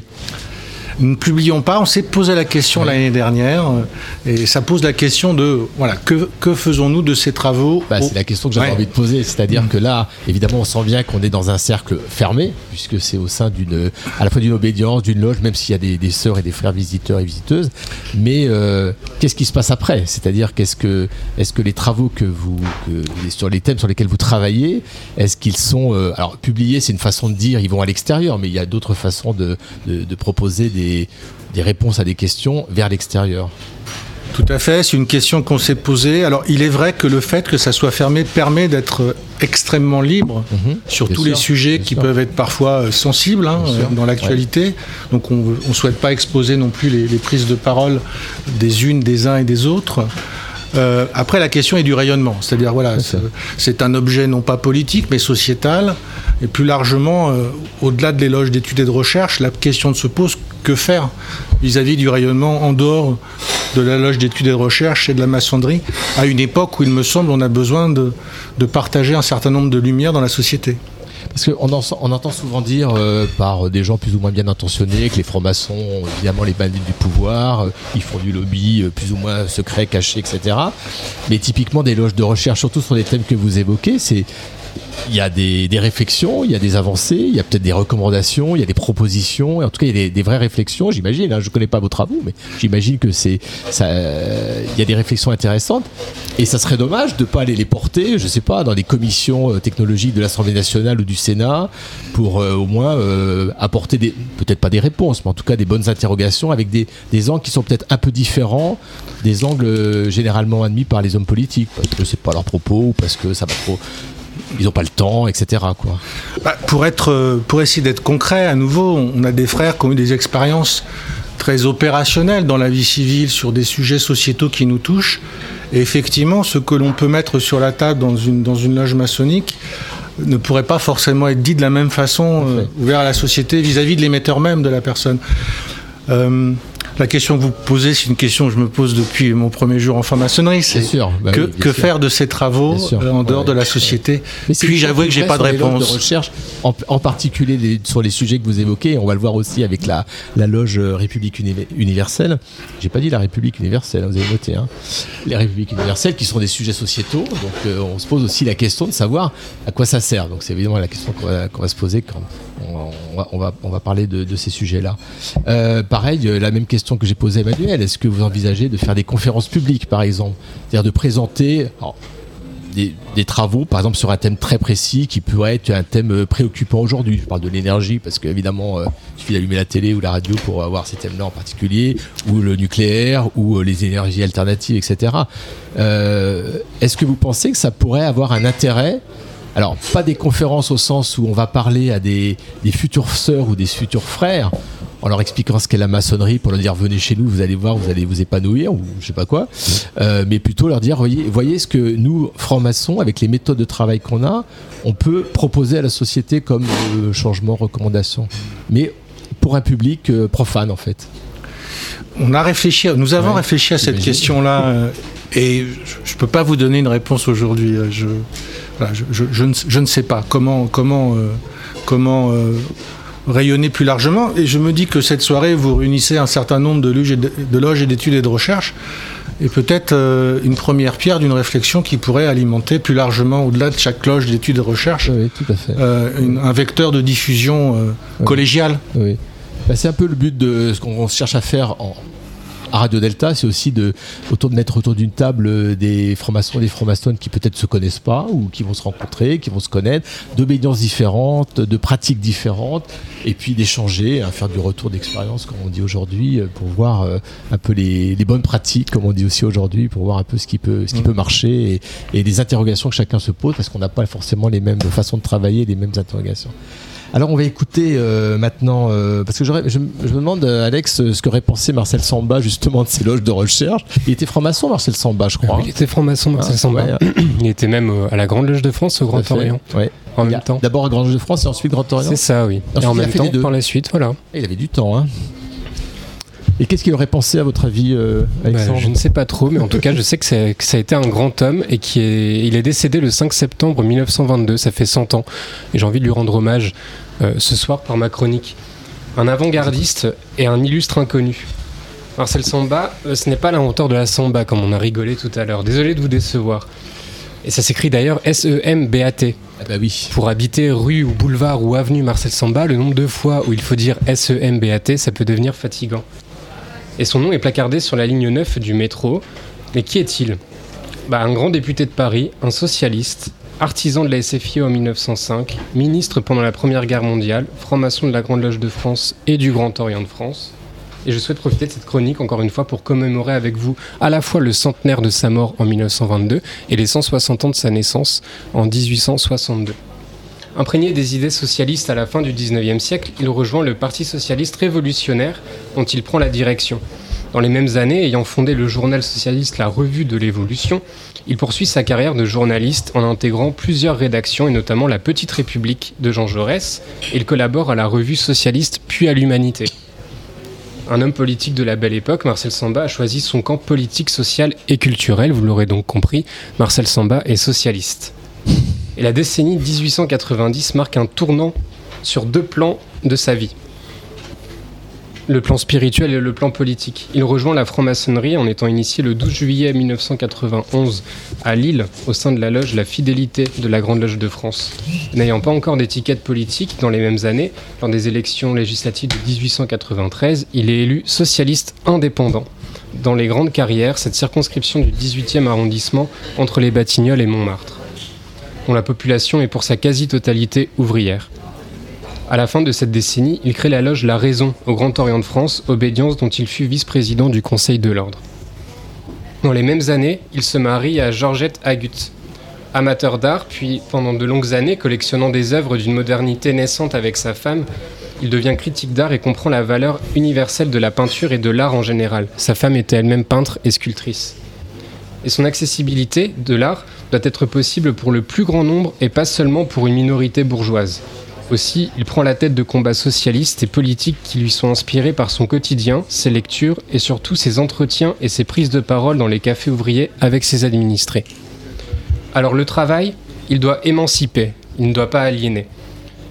L: Ne publions pas. On s'est posé la question l'année dernière. euh, Et ça pose la question de voilà, que, que faisons-nous de ces travaux
D: Bah,
L: au-
D: c'est la question que j'avais
L: Ouais.
D: envie de poser. C'est-à-dire que là, évidemment, on sent bien qu'on est dans un cercle fermé, puisque c'est au sein d'une, à la fois d'une obédience, d'une loge, même s'il y a des, des sœurs et des frères visiteurs et visiteuses. Mais euh, qu'est-ce qui se passe après? C'est-à-dire qu'est-ce que, est-ce que les travaux que vous, que- sur les thèmes sur lesquels vous travaillez, est-ce qu'ils sont, euh, alors publiés, c'est une façon de dire, ils vont à l'extérieur, mais il y a d'autres façons de, de- de proposer des, des réponses à des questions vers l'extérieur.
L: Tout à fait, c'est une question qu'on s'est posée. Alors, il est vrai que le fait que ça soit fermé permet d'être euh, extrêmement libre sur
D: Bien
L: tous
D: sûr,
L: les sujets qui
D: sûr.
L: peuvent être parfois euh, sensibles hein, euh, dans l'actualité. Donc, on ne souhaite pas exposer non plus les, les prises de parole des unes, des uns et des autres. Euh, après, la question est du rayonnement. C'est-à-dire, voilà, c'est- un objet non pas politique, mais sociétal. Et plus largement, euh, au-delà de l'éloge d'études et de recherche, la question se pose que faire vis-à-vis du rayonnement en dehors de la loge d'études et de recherche et de la maçonnerie, à une époque où, il me semble, on a besoin de, de partager un certain nombre de lumières dans la société.
D: Parce qu'on en- on entend souvent dire euh, par des gens plus ou moins bien intentionnés que les francs-maçons, évidemment, les bandits du pouvoir, euh, ils font du lobby euh, plus ou moins secret, caché, etc. Mais typiquement, des loges de recherche, surtout sur les thèmes que vous évoquez, c'est. Il y a des, réflexions, il y a des avancées, il y a peut-être des recommandations, il y a des propositions, en tout cas il y a des, vraies réflexions, j'imagine. hein, je ne connais pas vos travaux, mais j'imagine que c'est il y a des réflexions intéressantes, et ça serait dommage de ne pas aller les porter, je sais pas, dans des commissions euh, technologiques de l'Assemblée nationale ou du Sénat, pour euh, au moins euh, apporter des, peut-être pas des réponses, mais en tout cas des bonnes interrogations avec des, angles qui sont peut-être un peu différents des angles généralement admis par les hommes politiques, parce que c'est pas leur propos ou parce que ça va trop. Ils n'ont pas le temps, etc. Quoi.
L: Bah, pour, être, euh, pour essayer d'être concret, à nouveau, on a des frères qui ont eu des expériences très opérationnelles dans la vie civile sur des sujets sociétaux qui nous touchent. Et effectivement, ce que l'on peut mettre sur la table dans une, dans une loge maçonnique ne pourrait pas forcément être dit de la même façon euh, ouvert à la société vis-à-vis de l'émetteur même de la personne. Euh, la question que vous posez, c'est une question que je me pose depuis mon premier jour en franc-maçonnerie. C'est
D: sûr, bah
L: que,
D: oui,
L: faire de ces travaux euh, en dehors
D: Ouais,
L: de la
D: ouais.
L: société
D: c'est
L: Puis j'avoue que j'ai pas de réponse.
D: De recherche, en, en particulier les- sur les sujets que vous évoquez, on va le voir aussi avec la, la loge euh, République Uni- Universelle. J'ai pas dit la République Universelle, vous avez noté. Hein. Les Républiques Universelles qui sont des sujets sociétaux, donc euh, on se pose aussi la question de savoir à quoi ça sert. Donc c'est évidemment la question qu'on va, qu'on va se poser quand on, va, on va, parler de, ces sujets-là. Euh, pareil, euh, la même question que j'ai posée à Emmanuel, est-ce que vous envisagez de faire des conférences publiques par exemple? C'est-à-dire de présenter... des, travaux, par exemple, sur un thème très précis qui pourrait être un thème euh, préoccupant aujourd'hui. Je parle de l'énergie parce qu'évidemment, il suffit d'allumer la télé ou la radio pour avoir ces thèmes-là en particulier, ou le nucléaire, ou les énergies alternatives, etc. Est-ce que vous pensez que ça pourrait avoir un intérêt alors, pas des conférences au sens où on va parler à des, des futures sœurs ou des futurs frères. En leur expliquant ce qu'est la maçonnerie pour leur dire venez chez nous, vous allez voir, vous allez vous épanouir ou je sais pas quoi, Euh, mais plutôt leur dire voyez, voyez ce que nous, francs-maçons, avec les méthodes de travail qu'on a, on peut proposer à la société comme euh, changement, recommandation, mais pour un public euh, profane en fait.
L: On a réfléchi, nous avons
D: Ouais,
L: réfléchi à cette question-là et je ne peux pas vous donner une réponse aujourd'hui. Je, voilà, je, je- je ne, je ne sais pas comment, comment, euh, comment euh, rayonner plus largement. Et je me dis que cette soirée, vous réunissez un certain nombre de loges et de- de loges et d'études et de recherches et peut-être euh, une première pierre d'une réflexion qui pourrait alimenter plus largement, au-delà de chaque loge d'études et de recherches,
D: tout à fait.
L: une- un vecteur de diffusion collégiale.
D: Oui. Bah, c'est un peu le but de ce qu'on cherche à faire en, à Radio Delta, c'est aussi de, autour de mettre autour d'une table euh, des francs-maçons, des francs-maçonnes qui peut-être se connaissent pas ou qui vont se rencontrer, qui vont se connaître, d'obédiences différentes, de pratiques différentes, et puis d'échanger, hein, faire du retour d'expérience, comme on dit aujourd'hui, euh, pour voir euh, un peu les, les bonnes pratiques, comme on dit aussi aujourd'hui, pour voir un peu ce qui peut, ce qui peut marcher et, et les interrogations que chacun se pose, parce qu'on n'a pas forcément les mêmes façons de travailler, les mêmes interrogations. Alors on va écouter euh, maintenant, euh, parce que je, me- je me demande, euh, Alex, ce qu'aurait pensé Marcel Samba justement de ces loges de recherche. Il était franc-maçon, Marcel Samba, je crois.
H: Il était franc-maçon, Marcel
D: Ah,
H: Samba.
D: ouais.
H: Il était même à la Grande Loge de France, au Grand
D: fait.
H: Orient.
D: Ouais.
H: En
D: Il
H: même temps.
D: D'abord à Grand Loge de France et ensuite Grand Orient.
H: C'est ça, oui.
D: Ensuite,
H: Et en même temps, par la suite, voilà.
D: Il avait du temps, hein. Et qu'est-ce qu'il aurait pensé à votre avis, euh,
H: Bah,
D: Alexandre
H: je ne sais pas trop, mais en tout cas, je sais que, c'est- que ça a été un grand homme et qu'il est, il est décédé le 5 septembre 1922, ça fait 100 ans. Et j'ai envie de lui rendre hommage euh, ce soir par ma chronique. Un avant-gardiste et un illustre inconnu. Marcel Samba, euh, ce n'est pas l'inventeur de la samba, comme on a rigolé tout à l'heure. Désolé de vous décevoir. Et ça s'écrit d'ailleurs S-E-M-B-A-T.
D: Ah bah oui.
H: Pour habiter rue ou boulevard ou avenue Marcel Samba, le nombre de fois où il faut dire S-E-M-B-A-T, ça peut devenir fatigant. Et son nom est placardé sur la ligne 9 du métro. Mais qui est-il? Bah, Un grand député de Paris, un socialiste, artisan de la SFIO en 1905, ministre pendant la Première Guerre mondiale, franc-maçon de la Grande Loge de France et du Grand Orient de France. Et je souhaite profiter de cette chronique encore une fois pour commémorer avec vous à la fois le centenaire de sa mort en 1922 et les 160 ans de sa naissance en 1862. Imprégné des idées socialistes à la fin du 19e siècle, il rejoint le Parti socialiste révolutionnaire dont il prend la direction. Dans les mêmes années, ayant fondé le journal socialiste La Revue de l'Évolution, il poursuit sa carrière de journaliste en intégrant plusieurs rédactions et notamment La Petite République de Jean Jaurès. Il collabore à la revue socialiste puis à l'Humanité. Un homme politique de la belle époque, Marcel Samba a choisi son camp politique, social et culturel, vous l'aurez donc compris, Marcel Samba est socialiste. Et la décennie 1890 marque un tournant sur deux plans de sa vie. Le plan spirituel et le plan politique. Il rejoint la franc-maçonnerie en étant initié le 12 juillet 1991 à Lille au sein de la loge La Fidélité de la Grande Loge de France. N'ayant pas encore d'étiquette politique dans les mêmes années, lors des élections législatives de 1893, il est élu socialiste indépendant. Dans les grandes carrières, cette circonscription du 18e arrondissement entre les Batignolles et Montmartre dont la population est pour sa quasi-totalité ouvrière. À la fin de cette décennie, il crée la loge La Raison au Grand Orient de France, obédience dont il fut vice-président du Conseil de l'Ordre. Dans les mêmes années, il se marie à Georgette Agut. Amateur d'art, puis pendant de longues années collectionnant des œuvres d'une modernité naissante avec sa femme, il devient critique d'art et comprend la valeur universelle de la peinture et de l'art en général. Sa femme était elle-même peintre et sculptrice et son accessibilité de l'art doit être possible pour le plus grand nombre et pas seulement pour une minorité bourgeoise. Aussi, il prend la tête de combats socialistes et politiques qui lui sont inspirés par son quotidien, ses lectures et surtout ses entretiens et ses prises de parole dans les cafés ouvriers avec ses administrés. Alors le travail, il doit émanciper, il ne doit pas aliéner.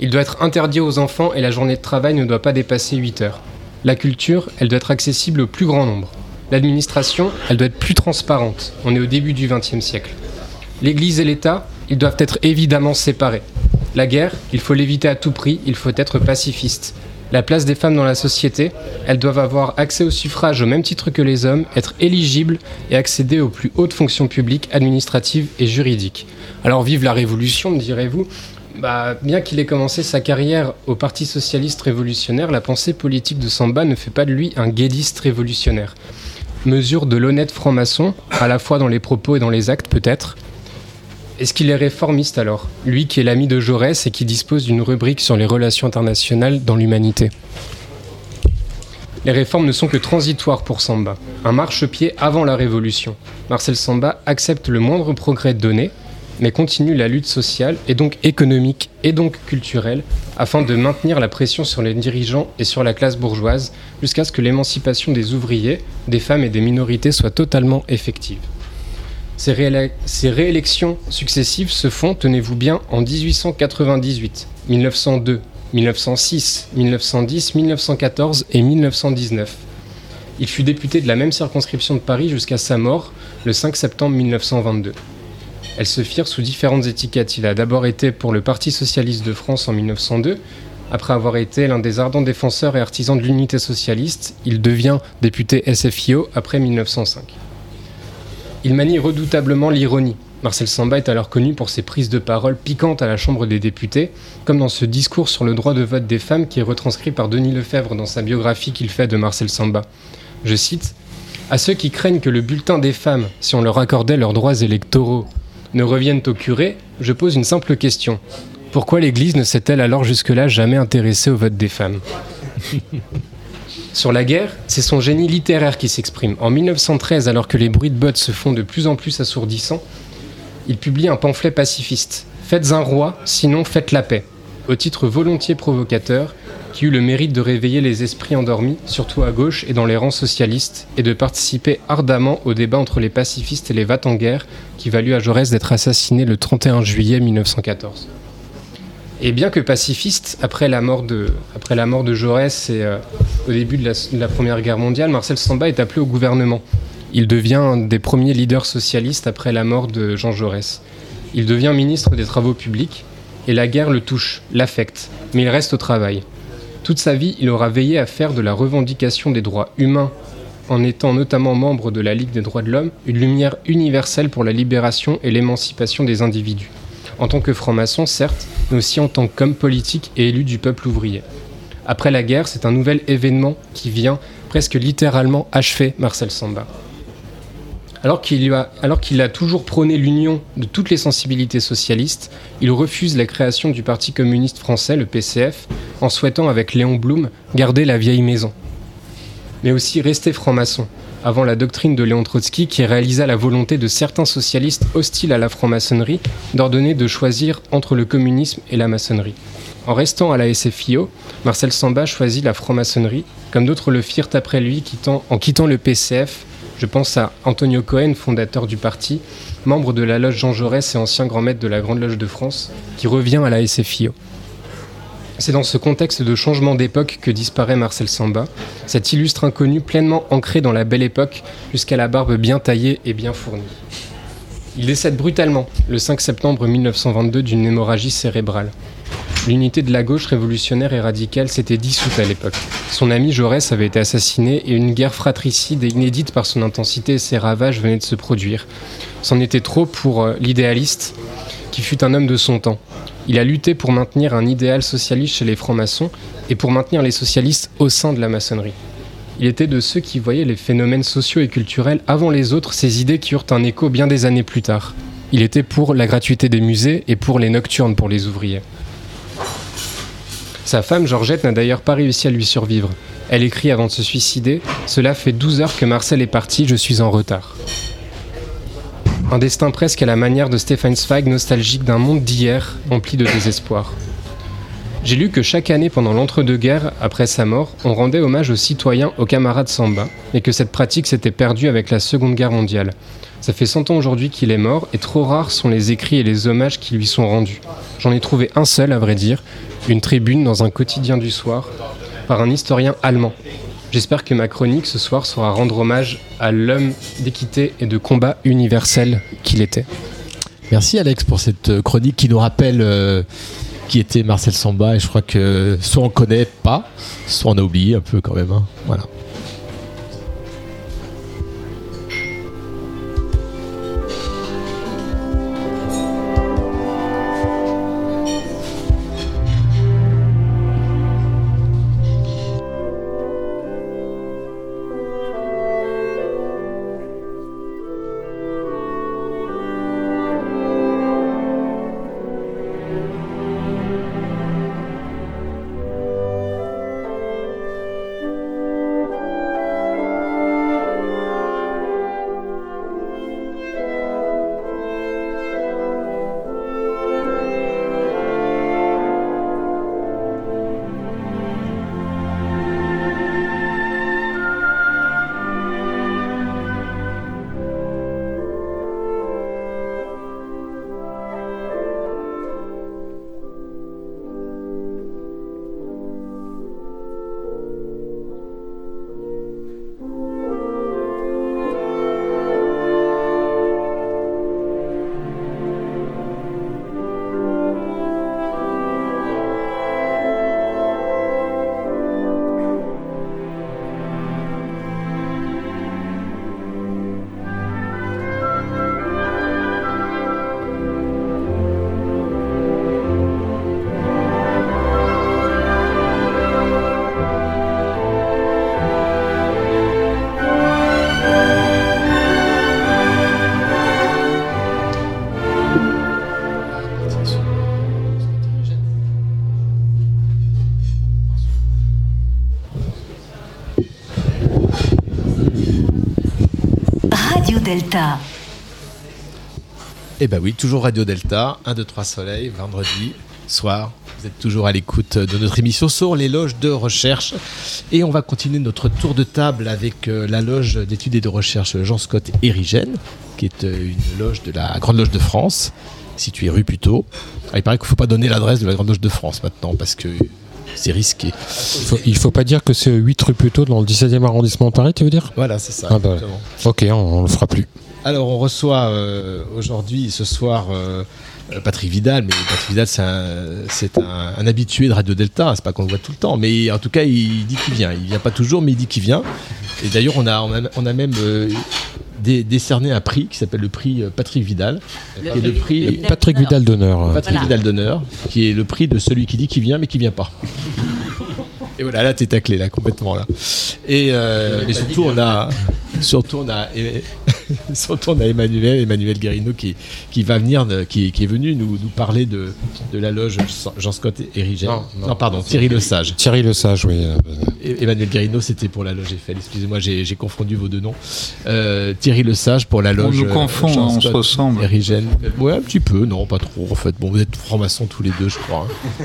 H: Il doit être interdit aux enfants et la journée de travail ne doit pas dépasser 8 heures. La culture, elle doit être accessible au plus grand nombre. L'administration, elle doit être plus transparente. On est au début du XXe siècle. L'Église et l'État, ils doivent être évidemment séparés. La guerre, il faut l'éviter à tout prix, il faut être pacifiste. La place des femmes dans la société, elles doivent avoir accès au suffrage au même titre que les hommes, être éligibles et accéder aux plus hautes fonctions publiques, administratives et juridiques. Alors vive la révolution, me direz-vous bah, bien qu'il ait commencé sa carrière au Parti socialiste révolutionnaire, la pensée politique de Samba ne fait pas de lui un guédiste révolutionnaire. Mesure de l'honnête franc-maçon, à la fois dans les propos et dans les actes peut-être. Est-ce qu'il est réformiste alors? Lui qui est l'ami de Jaurès et qui dispose d'une rubrique sur les relations internationales dans l'humanité. Les réformes ne sont que transitoires pour Samba, un marchepied avant la révolution. Marcel Samba accepte le moindre progrès donné, mais continue la lutte sociale et donc économique et donc culturelle afin de maintenir la pression sur les dirigeants et sur la classe bourgeoise jusqu'à ce que l'émancipation des ouvriers, des femmes et des minorités soit totalement effective. Ces, rééle- ces réélections successives se font, tenez-vous bien, en 1898, 1902, 1906, 1910, 1914 et 1919. Il fut député de la même circonscription de Paris jusqu'à sa mort, le 5 septembre 1922. Elles se firent sous différentes étiquettes. Il a d'abord été pour le Parti socialiste de France en 1902. Après avoir été l'un des ardents défenseurs et artisans de l'unité socialiste, il devient député SFIO après 1905. Il manie redoutablement l'ironie. Marcel Samba est alors connu pour ses prises de parole piquantes à la Chambre des députés, comme dans ce discours sur le droit de vote des femmes qui est retranscrit par Denis Lefebvre dans sa biographie qu'il fait de Marcel Samba. Je cite À ceux qui craignent que le bulletin des femmes, si on leur accordait leurs droits électoraux, ne reviennent au curé, je pose une simple question. Pourquoi l'Église ne s'est-elle alors jusque-là jamais intéressée au vote des femmes Sur la guerre, c'est son génie littéraire qui s'exprime. En 1913, alors que les bruits de bottes se font de plus en plus assourdissants, il publie un pamphlet pacifiste. Faites un roi, sinon faites la paix, au titre volontiers provocateur, qui eut le mérite de réveiller les esprits endormis, surtout à gauche et dans les rangs socialistes, et de participer ardemment au débat entre les pacifistes et les va en guerre, qui valut à Jaurès d'être assassiné le 31 juillet 1914. Et bien que pacifiste, après la mort de, après la mort de Jaurès et euh, au début de la, de la Première Guerre mondiale, Marcel Samba est appelé au gouvernement. Il devient un des premiers leaders socialistes après la mort de Jean Jaurès. Il devient ministre des Travaux publics et la guerre le touche, l'affecte, mais il reste au travail. Toute sa vie, il aura veillé à faire de la revendication des droits humains, en étant notamment membre de la Ligue des droits de l'homme, une lumière universelle pour la libération et l'émancipation des individus. En tant que franc-maçon, certes, mais aussi en tant qu'homme politique et élu du peuple ouvrier. Après la guerre, c'est un nouvel événement qui vient presque littéralement achever Marcel Samba. Alors qu'il a, toujours prôné l'union de toutes les sensibilités socialistes, il refuse la création du Parti communiste français, le PCF, en souhaitant avec Léon Blum garder la vieille maison. Mais aussi rester franc-maçon, avant la doctrine de Léon Trotsky qui réalisa la volonté de certains socialistes hostiles à la franc-maçonnerie d'ordonner de choisir entre le communisme et la maçonnerie. En restant à la SFIO, Marcel Samba choisit la franc-maçonnerie, comme d'autres le firent après lui en quittant le PCF. Je pense à Antonio Cohen, fondateur du parti, membre de la loge Jean Jaurès et ancien grand maître de la Grande Loge de France, qui revient à la SFIO. C'est dans ce contexte de changement d'époque que disparaît Marcel Samba, cet illustre inconnu pleinement ancré dans la belle époque jusqu'à la barbe bien taillée et bien fournie. Il décède brutalement le 5 septembre 1922 d'une hémorragie cérébrale. L'unité de la gauche révolutionnaire et radicale s'était dissoute à l'époque. Son ami Jaurès avait été assassiné et une guerre fratricide et inédite par son intensité et ses ravages venait de se produire. C'en était trop pour euh, l'idéaliste qui fut un homme de son temps. Il a lutté pour maintenir un idéal socialiste chez les francs-maçons et pour maintenir les socialistes au sein de la maçonnerie. Il était de ceux qui voyaient les phénomènes sociaux et culturels avant les autres, ces idées qui eurent un écho bien des années plus tard. Il était pour la gratuité des musées et pour les nocturnes pour les ouvriers. Sa femme, Georgette, n'a d'ailleurs pas réussi à lui survivre. Elle écrit avant de se suicider Cela fait 12 heures que Marcel est parti, je suis en retard. Un destin presque à la manière de Stefan Zweig, nostalgique d'un monde d'hier, empli de désespoir. J'ai lu que chaque année pendant l'entre-deux-guerres, après sa mort, on rendait hommage aux citoyens, aux camarades Samba, et que cette pratique s'était perdue avec la Seconde Guerre mondiale. Ça fait 100 ans aujourd'hui qu'il est mort, et trop rares sont les écrits et les hommages qui lui sont rendus. J'en ai trouvé un seul, à vrai dire, une tribune dans un quotidien du soir, par un historien allemand. J'espère que ma chronique ce soir saura rendre hommage à l'homme d'équité et de combat universel qu'il était.
D: Merci Alex pour cette chronique qui nous rappelle euh, qui était Marcel Samba et je crois que soit on connaît pas, soit on a oublié un peu quand même. hein. Voilà.
C: Delta.
D: Eh ben oui, toujours Radio Delta, 1, 2, 3 Soleil, vendredi soir. Vous êtes toujours à l'écoute de notre émission sur les loges de recherche. Et on va continuer notre tour de table avec euh, la loge d'études et de recherche Jean Scott Érigène, qui est euh, une loge de la Grande Loge de France, située rue Puteaux. Ah, il paraît qu'il ne faut pas donner l'adresse de la Grande Loge de France maintenant, parce que c'est risqué.
E: Il faut, il faut pas dire que c'est 8 rue Puteaux dans le 17e arrondissement de Paris, tu veux dire?
D: Voilà, c'est ça.
E: Ah bah, ok, on, on le fera plus.
D: Alors, on reçoit euh, aujourd'hui, ce soir, euh, euh, Patrick Vidal. Mais Patrick Vidal, c'est un, c'est un- un habitué de Radio Delta. C'est pas qu'on le voit tout le temps. Mais en tout cas, il dit qu'il vient. Il vient pas toujours, mais il dit qu'il vient. Et d'ailleurs, on a, on a, on a même euh, dé- décerné un prix qui s'appelle le prix euh, Patrick Vidal.
G: Le
D: qui est le
G: prix Vidal Patrick d'honneur.
E: Vidal d'honneur.
D: Patrick
G: Voilà.
D: Vidal d'honneur, qui est le prix de celui qui dit qu'il vient, mais qui vient pas. Et voilà, là, t'es taclé, là, complètement, là. Et, euh, mais surtout, on a, surtout, on a, surtout, on a Emmanuel, Emmanuel Guérino qui, qui va venir, euh, qui, qui est venu nous, nous parler de, de la loge Jean-Scott Érigène.
E: Non,
D: Non,
E: non.
D: pardon, Thierry Le Sage.
E: Thierry Le Sage, oui. euh,
D: Et- Emmanuel Guérino, c'était pour la loge Eiffel. Excusez-moi, j'ai j'ai confondu vos deux noms. Euh, Thierry Le Sage pour la loge.
K: nous
D: euh,
K: confond,
D: Jean
K: on se ressemble.
D: Érigène. Ouais, un petit peu, non, pas trop en fait. Bon, vous êtes francs-maçons tous les deux, je crois. hein.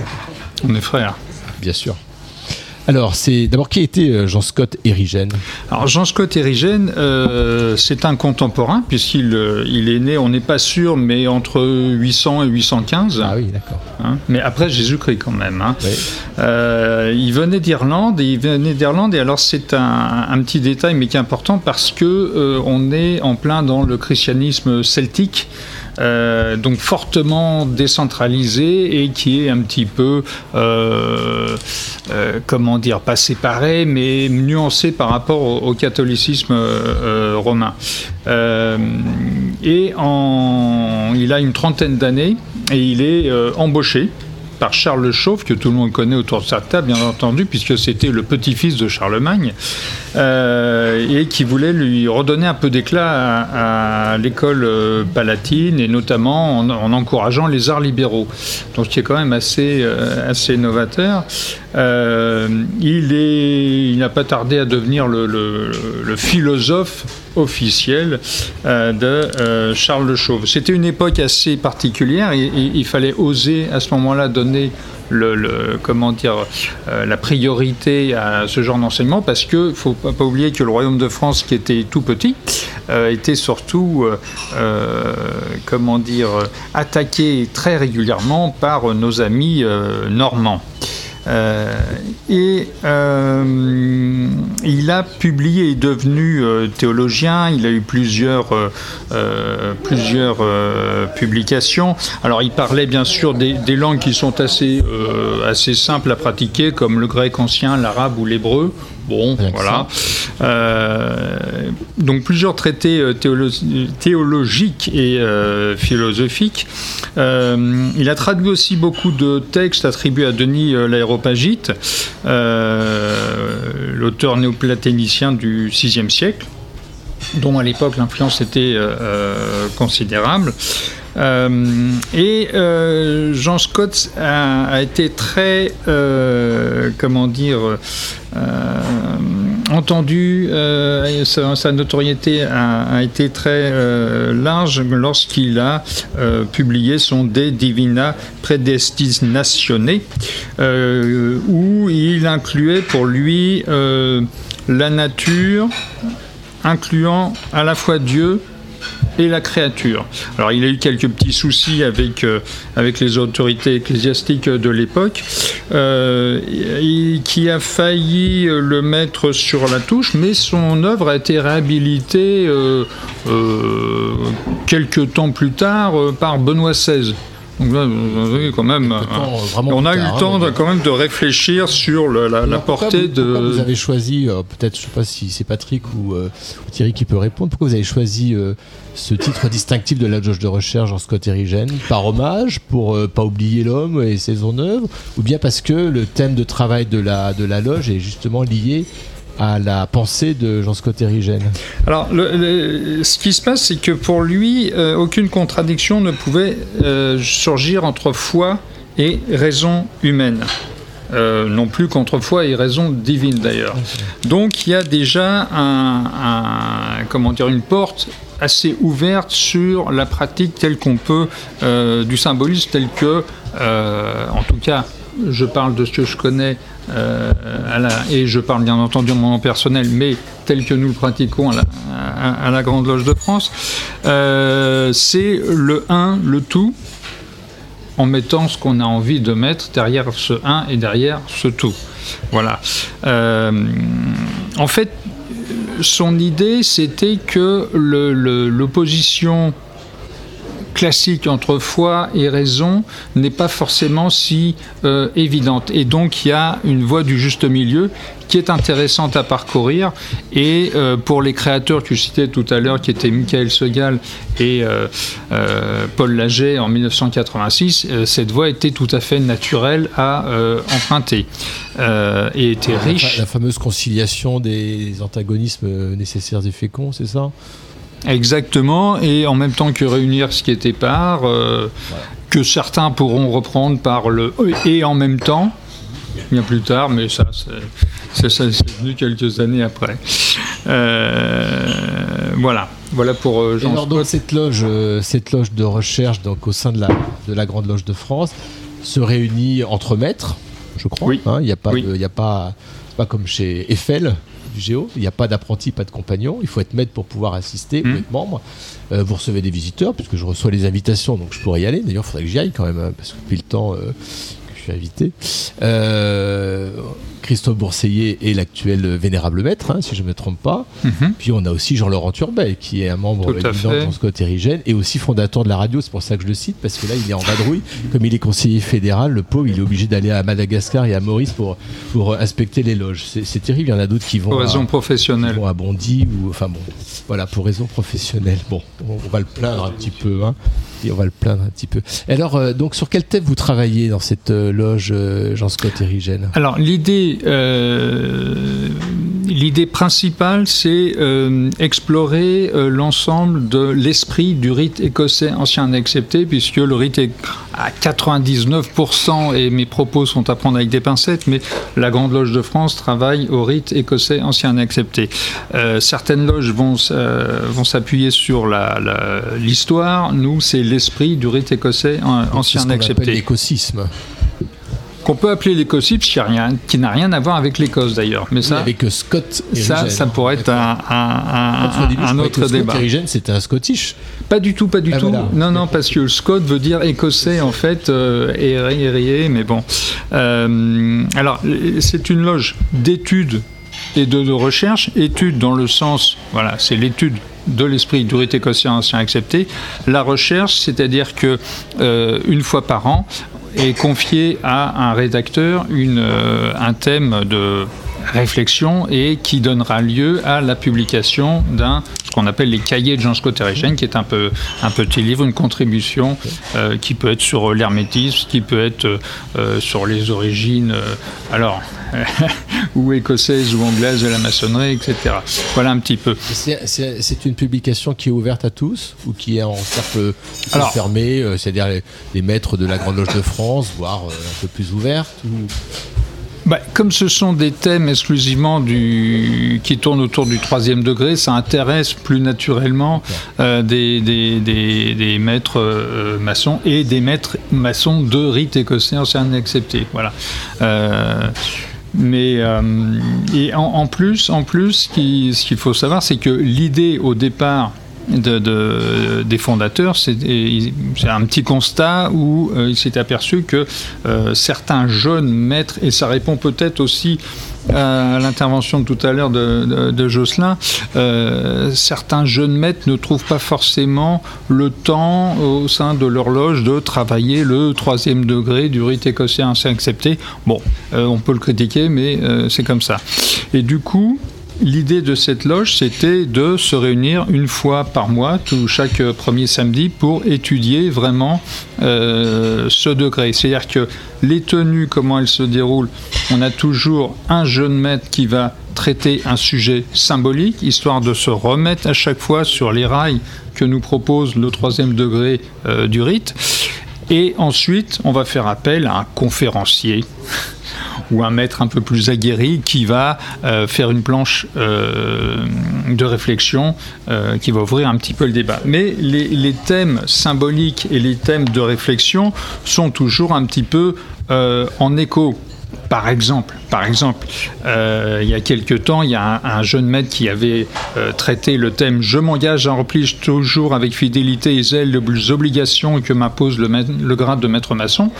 K: On est frères.
D: Bien sûr. Alors, c'est d'abord qui était euh, Jean Scott Érigène?
K: Alors Jean Scott Érigène, euh, c'est un contemporain puisqu'il euh, il est né, on n'est pas sûr, mais entre 800 et 815.
D: Ah oui, d'accord.
K: Hein, mais après Jésus-Christ quand même. hein.
D: Oui.
K: Euh, il venait d'Irlande et il venait d'Irlande et alors c'est un, un petit détail mais qui est important parce que euh, on est en plein dans le christianisme celtique. Euh, donc fortement décentralisé et qui est un petit peu, euh, euh, comment dire, pas séparé, mais nuancé par rapport au, au catholicisme romain. Et en, il a une trentaine d'années et il est embauché par Charles le Chauve, que tout le monde connaît autour de sa table, bien entendu, puisque c'était le petit-fils de Charlemagne, euh, et qui voulait lui redonner un peu d'éclat à, l'école euh, palatine, et notamment en, en encourageant les arts libéraux. Donc, qui est quand même assez, euh, assez novateur. Il est- il n'a pas tardé à devenir le philosophe officielle euh, de euh, Charles de Chauve. C'était une époque assez particulière et, il fallait oser à ce moment-là donner le, le- euh, la priorité à ce genre d'enseignement parce que faut pas, oublier que le Royaume de France, qui était tout petit, était surtout, comment dire, attaqué très régulièrement par nos amis normands. Euh, et euh, il a publié, est devenu euh, théologien, il a eu plusieurs, plusieurs publications. Alors il parlait bien sûr des, des langues qui sont assez, assez simples à pratiquer, comme le grec ancien, l'arabe ou l'hébreu. Bon, voilà. Euh, donc plusieurs traités euh, théolo- théologiques et euh, philosophiques. Euh, il a traduit aussi beaucoup de textes attribués à Denis l'Aéropagite, l'auteur néoplaténicien du VIe siècle, dont à l'époque l'influence était considérable. Euh, et euh, Jean Scott a, été très, euh, comment dire, entendu, sa, notoriété a, été très large lorsqu'il a publié son De Divina Predestinatione, où il incluait pour lui la nature, incluant à la fois Dieu et la créature. Alors il a eu quelques petits soucis avec, euh, les autorités ecclésiastiques de l'époque, euh, qui a failli euh, le mettre sur la touche, mais son œuvre a été réhabilitée quelques temps plus tard par Benoît XVI. Donc là, vous avez quand même, euh, on a eu le temps
D: hein,
K: de- quand même de réfléchir sur le- la, portée
D: vous-
K: de.
D: vous avez choisi, euh, peut-être, je sais pas si c'est Patrick ou, euh, ou Thierry qui peut répondre, pourquoi vous avez choisi euh, ce titre distinctif de la loge de recherche en Scott Erigen? Par hommage, pour euh, pas oublier l'homme et ses œuvre, ou bien parce que le thème de travail de la, de la loge est justement lié à la pensée de Jean-Scott Erigen
K: Alors, le- ce qui se passe, c'est que pour lui, euh, aucune contradiction ne pouvait euh, surgir entre foi et raison humaine. Euh, non plus qu'entre foi et raison divine d'ailleurs. Donc il y a déjà comment dire, une porte assez ouverte sur la pratique telle qu'on peut, du symbolisme tel que, en tout cas, je parle de ce que je connais euh, et je parle bien entendu en nom personnel, mais tel que nous le pratiquons à la, Grande Loge de France, euh, c'est le un, le tout, en mettant ce qu'on a envie de mettre derrière ce un et derrière ce tout. Voilà. Euh, en fait, son idée, c'était que l'opposition classique entre foi et raison n'est pas forcément si euh, évidente. Et donc il y a une voie du juste milieu qui est intéressante à parcourir. Et euh, pour les créateurs que je citais tout à l'heure, qui étaient Michael Segal et euh, Paul Laget en 1986, euh, cette voie était tout à fait naturelle à emprunter. Et était riche.
D: la fameuse conciliation des antagonismes nécessaires et féconds, c'est ça?
K: Exactement, et en même temps que réunir ce qui était par, euh, que certains pourront reprendre par le et en même temps, bien plus tard, mais ça, c'est- venu quelques années après. Euh, voilà, voilà pour euh,
D: Et
K: Jean
D: alors, donc, cette loge, euh, cette loge de recherche donc, au sein de la, de la Grande Loge de France se réunit entre maîtres, je crois. hein, Il n'y a pas, il y a pas, pas comme chez Eiffel du Géo, il n'y a pas d'apprenti, pas de compagnon. Il faut être maître pour pouvoir assister
K: Hmm.
D: ou être membre. Euh, vous recevez des visiteurs, puisque je reçois les invitations, donc je pourrais y aller. D'ailleurs, il faudrait que j'y aille quand même, hein, parce que depuis le temps euh, suis invité. Euh, Christophe Bourseillet est l'actuel vénérable maître, hein, si je ne me trompe pas.
K: Mhm.
D: Puis on a aussi Jean-Laurent Turbet, qui est un membre éminent
K: fait.
D: dans Scott Erigène et aussi fondateur de la radio. C'est pour ça que je le cite, parce que là, il est en vadrouille. Comme il est conseiller fédéral, le pauvre, il est obligé d'aller à Madagascar et à Maurice pour, pour inspecter les loges. C'est terrible. Il y en a d'autres qui vont.
K: Pour
D: à-
K: raison professionnelle.
D: qui vont à Bondy ou enfin bon, voilà pour raison professionnelle. Bon, on, on va le plaindre un petit peu, hein. Et on va le plaindre un petit peu. Alors, euh, donc sur quel thème vous travaillez dans cette euh, loge, euh, Jean Scott Erigène
K: Alors l'idée, euh, l'idée principale, c'est euh, explorer euh, l'ensemble de l'esprit du rite écossais ancien accepté, puisque le rite est à 99%, et mes propos sont à prendre avec des pincettes, mais la Grande Loge de France travaille au rite écossais ancien accepté. Certaines loges vont, vont s'appuyer sur la- la- l'histoire, nous, c'est l'esprit du rite écossais ancien accepté.
D: l'écosisme.
K: Qu'on peut appeler l'écosisme, qui a rien- qui n'a rien à voir avec l'Écosse d'ailleurs. Mais ça,
D: avec Scott et
K: ça, ça pourrait être un,
D: début,
K: autre
D: Scott
K: débat.
D: Erigen, c'était un Scottish.
K: Pas du tout, pas du
D: Ah,
K: tout.
D: voilà.
K: Non, non, parce que Scott veut dire écossais en fait, euh, et- mais bon. Euh, alors, c'est une loge d'études et de, de recherche. Études dans le sens, voilà, c'est l'étude de l'esprit du rite écossais ancien accepté. La recherche, c'est-à-dire que euh, une fois par an est confié à un rédacteur euh, un thème de réflexion et qui donnera lieu à la publication d'un ce qu'on appelle les cahiers de Jean Scott Erichen, qui est un peu un petit livre, une contribution euh, qui peut être sur l'hermétisme, qui peut être euh, euh, sur les origines, euh, alors ou écossaises ou anglaises de la maçonnerie, etc. Voilà un petit peu.
D: C'est- une publication qui est ouverte à tous ou qui est en cercle
K: Alors-
D: fermé, euh, c'est-à-dire les, les maîtres de la Grande Loge de France, voire euh, un peu plus ouverte ou...
K: Bah, comme ce sont des thèmes exclusivement du, qui tournent autour du troisième degré, ça intéresse plus naturellement euh, des, des- des- des maîtres euh, maçons et des maîtres maçons de rite écossais ancien accepté. Voilà. Euh, mais euh, et en, en plus, en plus, qui- ce qu'il faut savoir, c'est que l'idée au départ de- de- des fondateurs, c'est un petit constat où euh, il s'est aperçu que euh, certains jeunes maîtres, et ça répond peut-être aussi à l'intervention de tout à l'heure de, Jocelyn, euh, certains jeunes maîtres ne trouvent pas forcément le temps au sein de leur loge de travailler le troisième degré du rite écossais ancien accepté. Bon, on peut le critiquer, mais c'est comme ça. Et du coup, L'idée de cette loge, c'était de se réunir une fois par mois, tout, chaque euh, premier samedi, pour étudier vraiment euh, ce degré. C'est-à-dire que les tenues, comment elles se déroulent, on a toujours un jeune maître qui va traiter un sujet symbolique, histoire de se remettre à chaque fois sur les rails que nous propose le troisième degré euh, du rite. Et ensuite, on va faire appel à un conférencier ou un maître un peu plus aguerri qui va euh, faire une planche euh, de réflexion euh, qui va ouvrir un petit peu le débat. Mais les, thèmes symboliques et les thèmes de réflexion sont toujours un petit peu en écho. Par exemple, par exemple il y a quelque temps, il y a un, un jeune maître qui avait traité le thème Je m'engage à remplir toujours avec fidélité et zèle les obligations que m'impose le, le grade de maître maçon,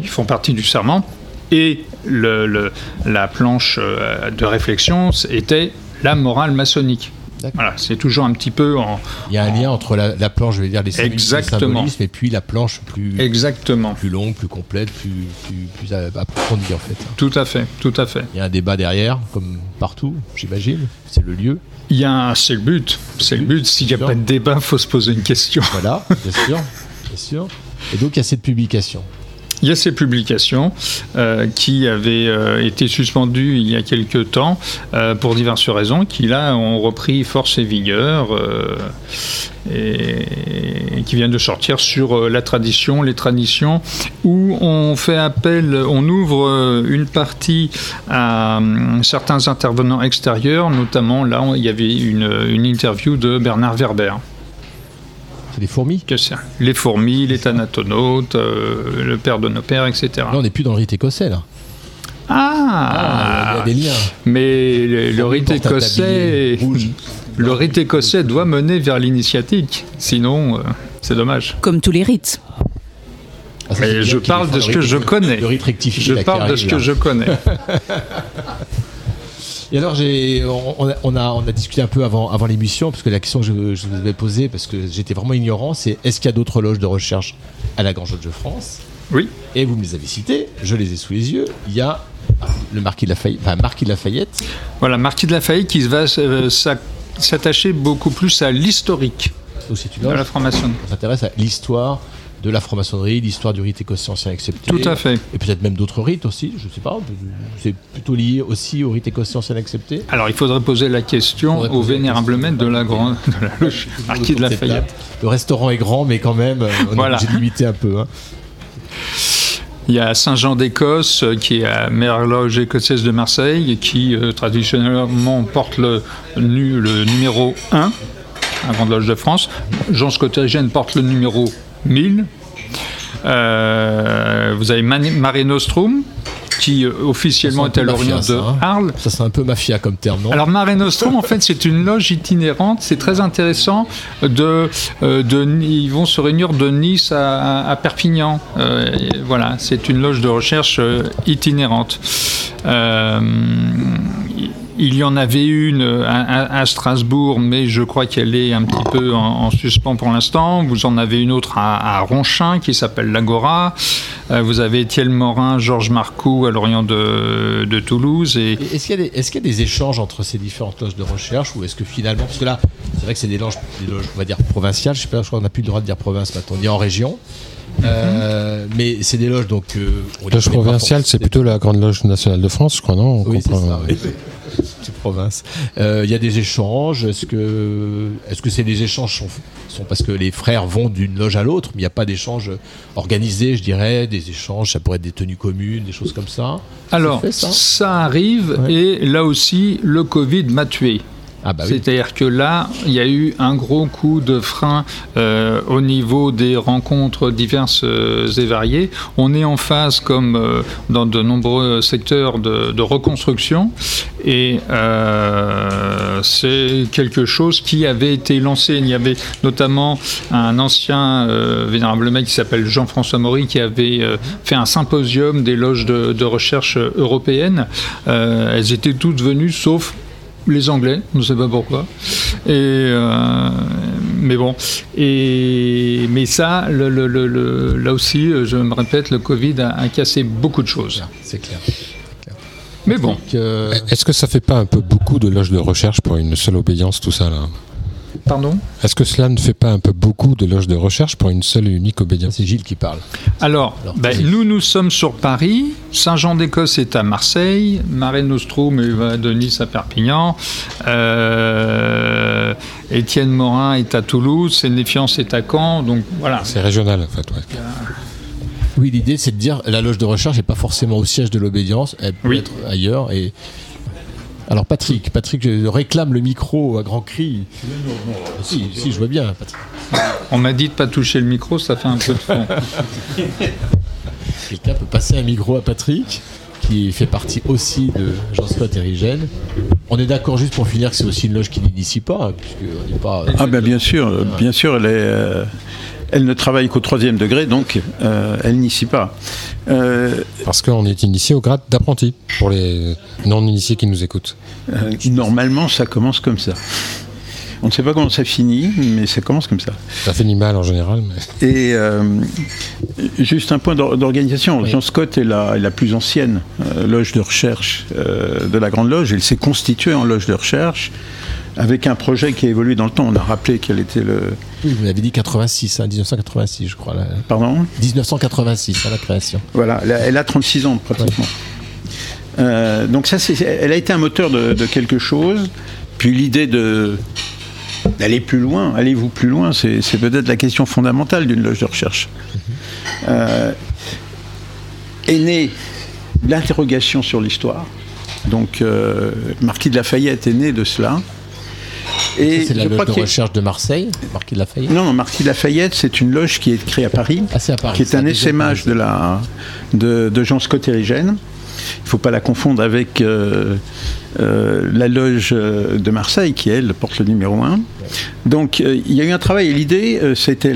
K: qui font partie du serment. Et le- le- la planche euh, de réflexion était la morale maçonnique. Voilà, c'est toujours un petit peu en.
D: Il y a un lien entre la, la planche, je vais dire, les symbolismes, et puis la planche plus,
K: Exactement.
D: plus longue, plus complète, plus, plus, plus approfondie en fait.
K: Tout à fait, tout à fait.
D: Il y a un débat derrière, comme partout, j'imagine. C'est le lieu.
K: Il y a c'est le but. C'est le but. S'il n'y a
D: Sûr.
K: pas de débat, il faut se poser une question.
D: Voilà, bien sûr, bien sûr. Et donc il y a cette publication.
K: Il y a ces publications euh, qui avaient euh, été suspendues il y a quelques temps euh, pour diverses raisons, qui là ont repris force et vigueur et, qui viennent de sortir sur la tradition, les traditions, où on fait appel, on ouvre une partie à certains intervenants extérieurs, notamment là il y avait une, une interview de Bernard Werber.
D: C'est les fourmis
K: Que c'est Les fourmis, les thanatonautes, euh, le père de nos pères, etc.
D: Là, on n'est plus dans le rite écossais, là.
K: Ah,
D: il y a des liens.
K: Mais le, le rite écossais, le rite écossais doit mener vers l'initiatique. Sinon, euh, c'est dommage.
G: Comme tous les rites.
D: Ah, ça,
K: Mais je parle de ce que je connais.
D: Le rite rectifié,
K: Je parle de ce que je connais.
D: Et alors, j'ai, on, on a, on, discuté un peu avant, avant l'émission, parce que la question que je, je vous avais posée, parce que j'étais vraiment ignorant, c'est est-ce qu'il y a d'autres loges de recherche à la Grande Loge de France?
K: Oui.
D: Et vous me les avez cités, je les ai sous les yeux. Il y a le Marquis de Lafayette, enfin, Marquis de Lafayette.
K: Voilà, Marquis de Lafayette qui va euh, s'a- s'attacher beaucoup plus à l'historique
D: Donc, c'est une
K: de la franc-maçonnerie.
D: On s'intéresse à l'histoire de la franc-maçonnerie, l'histoire du rite écossais ancien accepté.
K: Tout à fait.
D: Et peut-être même d'autres rites aussi, je sais pas. C'est plutôt lié aussi au rite écossais ancien accepté.
K: Alors il faudrait poser la question au vénérable maître de la grande de la loge Marquis de Lafayette.
D: Le restaurant est grand, mais quand même, euh, on
K: Voilà.
D: est obligé de limiter un peu. hein.
K: Il y a Saint-Jean d'Écosse, euh, qui est la meilleure loge écossaise de Marseille, qui euh, traditionnellement porte le, nu- le numéro 1, la Grande Loge de France. Jean Scottigène porte le numéro 1000. Euh, vous avez Mare Nostrum, qui euh, officiellement est à l'orient de
D: hein.
K: Arles.
D: Ça, c'est un peu mafia comme terme, non?
K: Alors Mare Nostrum, en fait, c'est une loge itinérante. C'est très intéressant. De, euh, de, ils vont se réunir de Nice à, Perpignan. Euh, voilà, c'est une loge de recherche itinérante. Euh, il y en avait une à, à- à Strasbourg, mais je crois qu'elle est un petit peu en, en suspens pour l'instant. Vous en avez une autre à, à Ronchin qui s'appelle l'Agora. Euh, vous avez Étienne Morin, Georges Marcoux à l'orient de, de Toulouse. Et,
D: Et Est-ce qu'il y, a des- est-ce qu'il y a des échanges entre ces différentes loges de recherche ou est-ce que finalement, parce que là, c'est vrai que c'est des loges, des loges, on va dire provinciales, je sais pas, je crois qu'on n'a plus le droit de dire province maintenant, on dit en région. Euh, mais c'est des loges donc. euh,
E: Loge provinciale, c'est plutôt la Grande Loge nationale de France, je crois, non? On
D: Oui, c'est ça. oui. C'est province. Euh, Il y a des échanges. Est-ce que, est-ce que c'est des échanges sont, sont parce que les frères vont d'une loge à l'autre, mais il n'y a pas d'échanges organisés, je dirais, des échanges. Ça pourrait être des tenues communes, des choses comme ça?
K: Alors,
D: Ça fait, ça
K: ça, arrive, et là aussi, le Covid m'a tué.
D: Ah bah.
K: C'est-à-dire que là, il y a eu un gros coup de frein euh, au niveau des rencontres diverses euh, et variées. On est en phase, comme euh, dans de nombreux secteurs, de, reconstruction. Et c'est quelque chose qui avait été lancé. Il y avait notamment un ancien vénérable mec qui s'appelle Jean-François Maury qui avait fait un symposium des loges de, de recherche européennes. Elles étaient toutes venues, sauf les Anglais, je ne sais pas pourquoi. Et, euh, mais bon. Et, mais ça, le- le- le- le- là aussi, je me répète, le Covid a, a cassé beaucoup de choses.
D: C'est clair.
K: Mais bon.
D: euh,
E: Est-ce que ça fait pas un peu beaucoup de loges de recherche pour une seule obédience, tout ça là?
K: Pardon
E: Est-ce que cela ne fait pas un peu beaucoup de loges de recherche pour une seule et unique obédience
D: C'est Gilles qui parle.
K: Alors, ben, nous, nous sommes sur Paris. Saint-Jean-d'Écosse est à Marseille. Mare Nostrum va de Nice à Perpignan. Euh, Étienne Morin est à Toulouse. Sénéfiance est à Caen. Donc voilà.
E: C'est régional en fait, ouais.
D: Oui, l'idée c'est de dire la loge de recherche n'est pas forcément au siège de l'obédience, elle peut être ailleurs. Et alors Patrick, Patrick je réclame le micro à grands cris. Si, si, je vois bien, Patrick.
K: On m'a dit de pas toucher le micro, ça fait un peu de fond.
D: Quelqu'un peut passer un micro à Patrick, qui fait partie aussi de Jean-Scott Érigène. On est d'accord juste pour finir que c'est aussi une loge qui n'initie pas, hein, puisqu'on n'est pas.
O: Ah ben bien sûr, euh, bien sûr, elle, est, euh, elle ne travaille qu'au troisième degré, donc euh, elle n'initie pas. Euh,
E: Parce qu'on est initié au grade d'apprenti, pour les non-initiés qui nous écoutent.
O: euh, normalement, ça commence comme ça. On ne sait pas comment ça finit, mais ça commence comme ça.
E: Ça finit mal en général, mais...
O: Et euh, juste un point d'or- d'organisation. Jean Scott est la, est la plus ancienne euh, loge de recherche euh, de la Grande Loge. Elle s'est constituée en loge de recherche avec un projet qui a évolué dans le temps. On a rappelé quel était le...
D: Oui, vous m'avez dit 86, hein, 1986, je crois. là.
O: Pardon
D: 1986, à la création.
O: Voilà, elle a, elle a 36 ans pratiquement. Euh, donc ça, elle a été un moteur de, de quelque chose. Puis l'idée de d'aller plus loin, allez-vous plus loin, c'est c'est peut-être la question fondamentale d'une loge de recherche. Euh, est née l'interrogation sur l'histoire. Donc, euh, Marquis de Lafayette est né de cela.
D: Et c'est la loge de recherche de Marseille, Marquis de Lafayette.
O: non, Marquis de Lafayette, c'est une loge qui est créée à Paris,
D: Ah, c'est à Paris,
O: qui est un essaimage de, la, de, de Jean Scott Érigène. Il ne faut pas la confondre avec euh, euh, la loge euh, de Marseille, qui, elle, porte le numéro 1. Donc, euh, il y a eu un travail, et l'idée, c'était,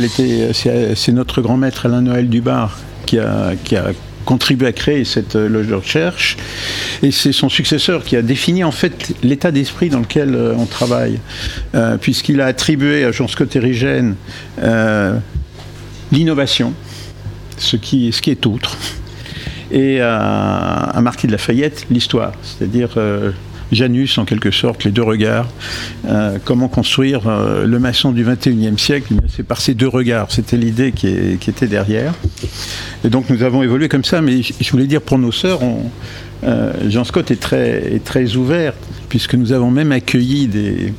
O: c'est c'est notre grand maître Alain Noël Dubar qui a, qui a contribué à créer cette euh, loge de recherche. Et c'est son successeur qui a défini en fait l'état d'esprit dans lequel euh, on travaille, Euh, puisqu'il a attribué à Jean Scott Érigène l'innovation, ce qui, est autre, et à, Marquis de Lafayette l'histoire, c'est-à-dire Janus en quelque sorte, les deux regards. Euh, comment construire euh, le maçon du 21e siècle C'est par ces deux regards, c'était l'idée qui, était derrière. Et donc nous avons évolué comme ça, mais je voulais dire pour nos sœurs, euh, Jean Scott est très, est ouvert, puisque nous avons même accueilli des,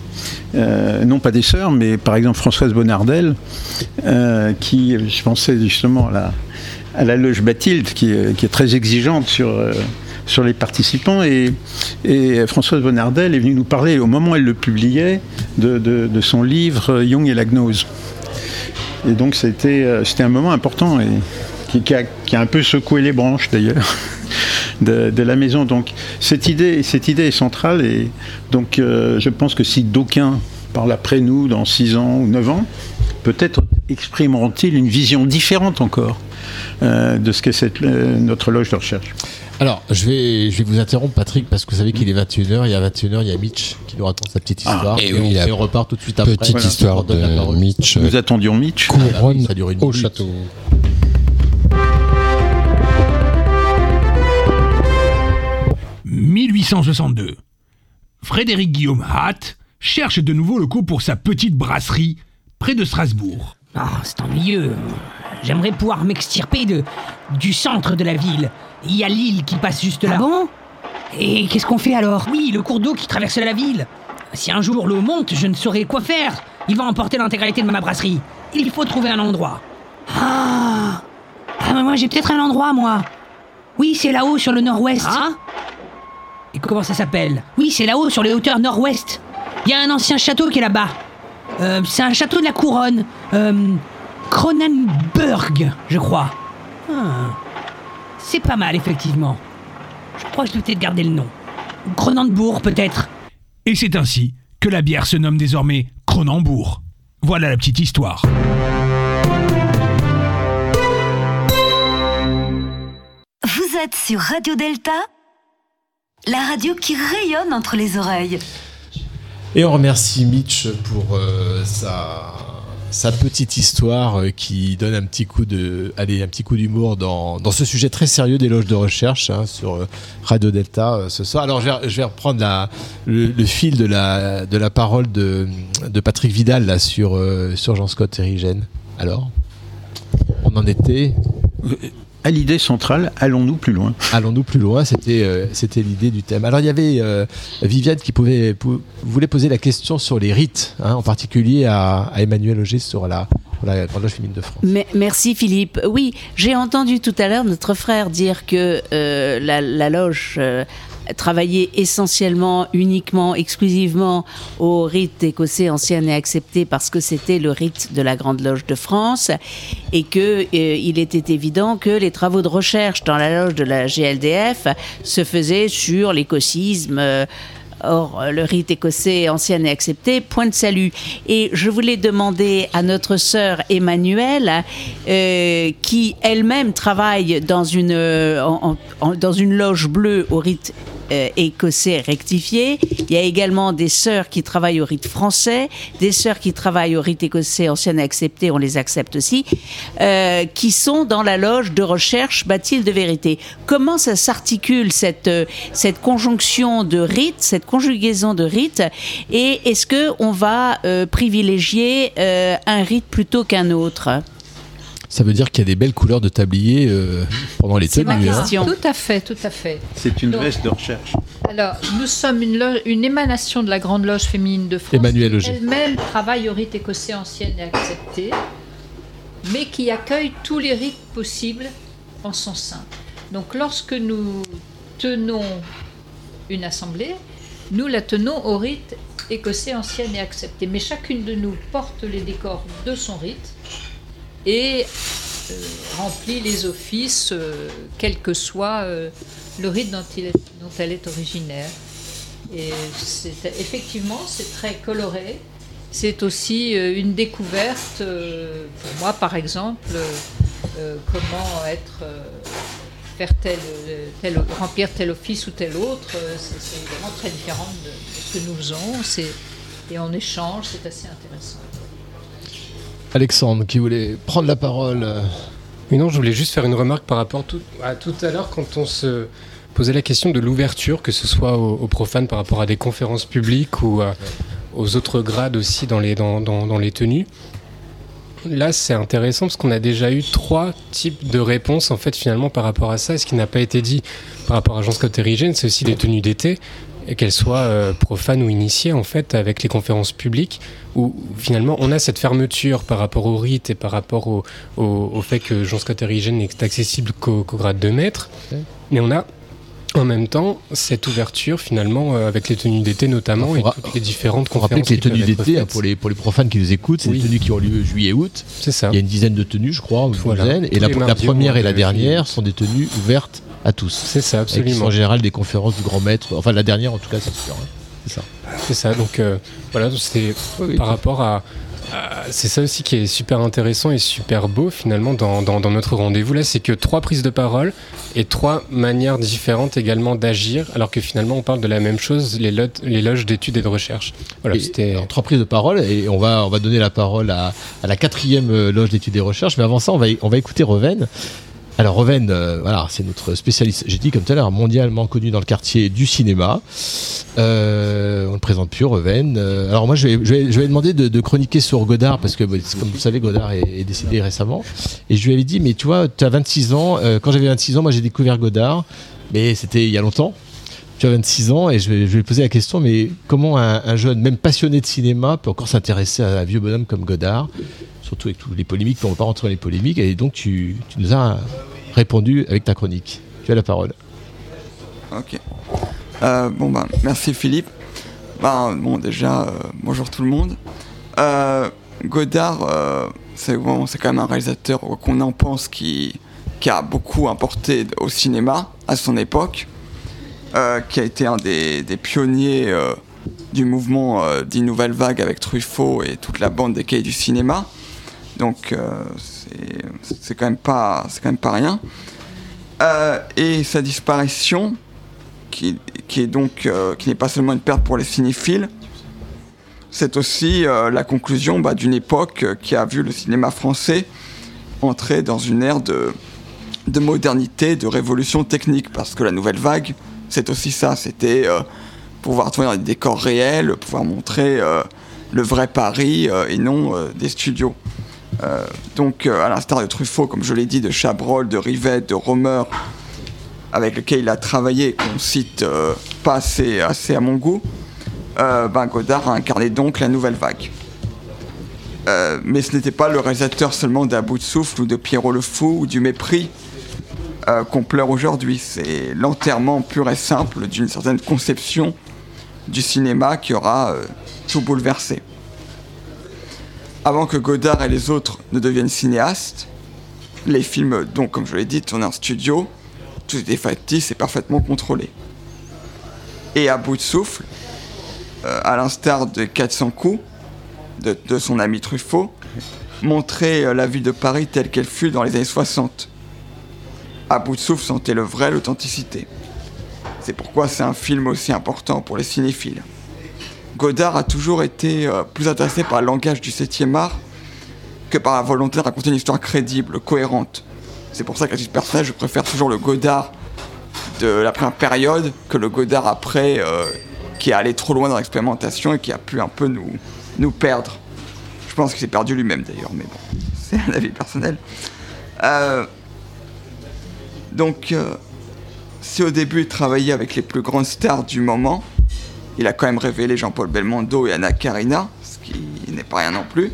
O: non pas des sœurs, mais par exemple Françoise Bonnardel, qui, je pensais justement à la, loge Bathilde, qui, est- très exigeante sur, sur les participants. Et, Françoise Bonnardel est venue nous parler, au moment où elle le publiait, de, son livre Jung et la gnose. Et donc c'était euh, c'était un moment important qui, a, un peu secoué les branches d'ailleurs de, la maison. Donc cette idée, cette idée est centrale et donc euh, je pense que si d'aucuns parlent après nous dans 6 ans ou 9 ans, peut-être exprimeront-ils une vision différente encore euh, de ce qu'est cette, euh, notre loge de recherche.
D: Alors, je vais, je vais vous interrompre, Patrick, parce que vous savez qu'il est 21h. Il y a 21h, il y a Mitch qui nous raconte sa petite histoire.
E: et
D: et,
E: oui,
D: on,
E: la
D: et on repart tout de suite après.
E: petite
D: Voilà.
E: histoire de. Mitch.
O: Nous attendions Mitch.
E: Couronne
D: ça dure une
E: au
D: minute.
E: château.
P: « 1862. Frédéric Guillaume Hatt cherche de nouveaux locaux pour sa petite brasserie près de Strasbourg.
Q: Ah, c'est ennuyeux. J'aimerais pouvoir m'extirper de, du centre de la ville. Il y a l'île qui passe juste là. Ah bon? Et qu'est-ce qu'on fait alors? Oui, le cours d'eau qui traverse la ville. Si un jour l'eau monte, je ne saurais quoi faire. Il va emporter l'intégralité de ma brasserie. Il faut trouver un endroit. Ah Ah, mais moi j'ai peut-être un endroit, moi. Oui, c'est là-haut sur le nord-ouest. Ah Et comment ça s'appelle? Oui, c'est là-haut sur les hauteurs nord-ouest. Il y a un ancien château qui est là-bas. Euh, c'est un château de la couronne. Euh, Cronenberg, je crois. Ah. C'est pas mal, effectivement. Je crois que je vais peut-être garder le nom. Cronenbourg, peut-être.
P: Et c'est ainsi que la bière se nomme désormais Cronenbourg. Voilà la petite histoire.
C: Vous êtes sur Radio Delta, la radio qui rayonne entre les oreilles.
D: Et on remercie Mitch pour euh, sa, sa petite histoire euh, qui donne un petit coup de, allez, un petit coup d'humour dans, dans ce sujet très sérieux des loges de recherche hein, sur euh, Radio Delta euh, ce soir. Alors je vais, reprendre la, le, fil de la, de la parole de, de Patrick Vidal là, sur, sur Jean-Scott Érigène. Alors, on en était?
O: À l'idée centrale, allons-nous plus loin
D: Allons-nous plus loin C'était euh, c'était l'idée du thème. Alors il y avait euh, Viviane qui pouvait, pou- voulait poser la question sur les rites, hein, en particulier à, à Emmanuel Auger sur la, sur la Grande Loge féminine de France.
G: Mais- merci Philippe. Oui, j'ai entendu tout à l'heure notre frère dire que euh, la, la loge travaillait essentiellement, uniquement, exclusivement au rite écossais ancien et accepté parce que c'était le rite de la Grande Loge de France et que euh, il était évident que les travaux de recherche dans la loge de la GLDF se faisaient sur l'écossisme. euh, Or, le rite écossais ancien et accepté, point de salut. Et je voulais demander à notre sœur Emmanuelle, euh, qui elle-même travaille dans une, euh, dans une loge bleue au rite euh, écossais rectifié. Il y a également des sœurs qui travaillent au rite français, des sœurs qui travaillent au rite écossais ancien accepté, on les accepte aussi, euh, qui sont dans la loge de recherche Bathilde de vérité. Comment ça s'articule cette, euh, cette conjonction de rites, cette conjugaison de rites, et est-ce que on va euh, privilégier euh, un rite plutôt qu'un autre?
D: Ça veut dire qu'il y a des belles couleurs de tablier euh, pendant les
G: C'est ma
D: tenues. hein.
G: question.
J: Tout à fait, tout à fait.
O: C'est une veste de recherche.
J: Alors, nous sommes une, émanation de la Grande Loge féminine de France.
D: Emmanuel
J: qui
D: Auger.
J: Elle-même travaille au rite écossais ancien et accepté, mais qui accueille tous les rites possibles en son sein. Donc, lorsque nous tenons une assemblée, nous la tenons au rite écossais ancien et accepté. Mais chacune de nous porte les décors de son rite et euh, remplit les offices, euh, quel que soit euh, le rite dont, elle est originaire. Et effectivement, c'est très coloré. C'est aussi une découverte, pour moi par exemple, comment être, faire tel, remplir tel office ou tel autre. c'est vraiment très différent de, ce que nous faisons. Et on échange, c'est assez intéressant.
D: Alexandre qui voulait prendre la parole. euh,
H: Mais non, je voulais juste faire une remarque par rapport à tout à l'heure quand on se posait la question de l'ouverture, que ce soit aux, profanes par rapport à des conférences publiques ou à- aux autres grades aussi dans les, tenues. Là, c'est intéressant parce qu'on a déjà eu trois types de réponses en fait finalement par rapport à ça. Ce qui n'a pas été dit par rapport à Jean Scott Erigen, c'est aussi les tenues d'été, et qu'elles soient euh, profanes ou initiées en fait avec les conférences publiques, où finalement on a cette fermeture par rapport au rite et par rapport au, au- au fait que Jean Scott Erigen n'est accessible qu'au qu'au grade de maître. Mais on a en même temps cette ouverture finalement euh, avec les tenues d'été notamment et toutes les différentes
D: Faut rappeler
H: conférences
D: que les tenues d'été, hein, pour les, pour les profanes qui nous écoutent, c'est
H: Oui.
D: des tenues qui ont lieu juillet-août.
H: C'est ça.
D: Il y a une dizaine de tenues, je crois, une
H: Voilà.
D: douzaine. Et la,
H: les
D: première et la
H: de
D: dernière sont des tenues ouvertes à tous.
H: C'est ça, absolument.
D: en général des conférences du grand maître. Enfin, la dernière, en tout cas, c'est sûr. hein. C'est ça.
H: C'est ça, donc euh, voilà, donc c'est par rapport à. à- c'est ça aussi qui est super intéressant et super beau finalement dans, dans- dans notre rendez-vous là, c'est que trois prises de parole et trois manières différentes également d'agir, alors que finalement on parle de la même chose, les, lo- les loges d'études et de recherche. Voilà, c'était.
D: trois prises de parole et on va, on va donner la parole à, à la quatrième euh, loge d'études et recherches. Mais avant ça, on va, on va écouter Reven. Alors Reven, euh, voilà, c'est notre spécialiste, j'ai dit comme tout à l'heure, mondialement connu dans le quartier du cinéma. Euh, on ne le présente plus, Reven. Euh, alors moi, je vais, je vais, je vais demander de, chroniquer sur Godard, parce que comme vous savez, Godard est, décédé récemment. Et je lui avais dit, mais tu vois, tu as 26 ans. Quand j'avais 26 ans, moi j'ai découvert Godard, mais c'était il y a longtemps. Tu as 26 ans et je vais, je vais poser la question, mais comment un, un jeune, même passionné de cinéma, peut encore s'intéresser à un vieux bonhomme comme Godard, surtout avec toutes les polémiques, on ne va pas rentrer dans les polémiques, et donc tu, nous as répondu avec ta chronique. Tu as la parole.
I: Ok. Euh, bon ben, merci Philippe. Ben, bon déjà, euh, bonjour tout le monde. Euh, Godard, c'est bon, quand même un réalisateur qu'on en pense qui, a beaucoup importé au cinéma à son époque, qui a été un des, pionniers du mouvement euh, dit Nouvelle Vague avec Truffaut et toute la bande des cahiers du cinéma. Donc euh, c'est- quand même pas, c'est quand même pas rien. Euh, et sa disparition, qui, est donc euh, qui n'est pas seulement une perte pour les cinéphiles, c'est aussi la conclusion bah, d'une époque qui a vu le cinéma français entrer dans une ère de, de modernité, de révolution technique, parce que la nouvelle vague, c'est aussi ça, c'était pouvoir tourner dans des décors réels, pouvoir montrer le vrai Paris et non des studios. Euh, donc, euh, à l'instar de Truffaut, comme je l'ai dit, de Chabrol, de Rivette, de Romer, avec lequel il a travaillé, qu'on cite euh, pas assez, à mon goût, ben Godard a incarné donc la nouvelle vague. Mais ce n'était pas le réalisateur seulement d'À bout de souffle ou de Pierrot le Fou ou du Mépris qu'on pleure aujourd'hui. C'est l'enterrement pur et simple d'une certaine conception du cinéma qui aura tout bouleversé. Avant que Godard et les autres ne deviennent cinéastes, les films, donc comme je l'ai dit, tournés en studio, tout était factice et parfaitement contrôlé. Et à bout de souffle, euh, à l'instar de 400 coups de, son ami Truffaut, montrait euh, la ville de Paris telle qu'elle fut dans les années 60. À bout de souffle sentait le vrai, l'authenticité. C'est pourquoi c'est un film aussi important pour les cinéphiles. Godard a toujours été euh, plus intéressé par le langage du 7e art que par la volonté de raconter une histoire crédible, cohérente. C'est pour ça qu'à titre personnel, je préfère toujours le Godard de la première période que le Godard après, euh, qui est allé trop loin dans l'expérimentation et qui a pu un peu nous, nous perdre. Je pense qu'il s'est perdu lui-même d'ailleurs, mais bon, c'est un avis personnel. Euh, donc, euh, si au début il travaillait avec les plus grandes stars du moment, il a quand même révélé Jean-Paul Belmondo et Anna Karina, ce qui n'est pas rien non plus,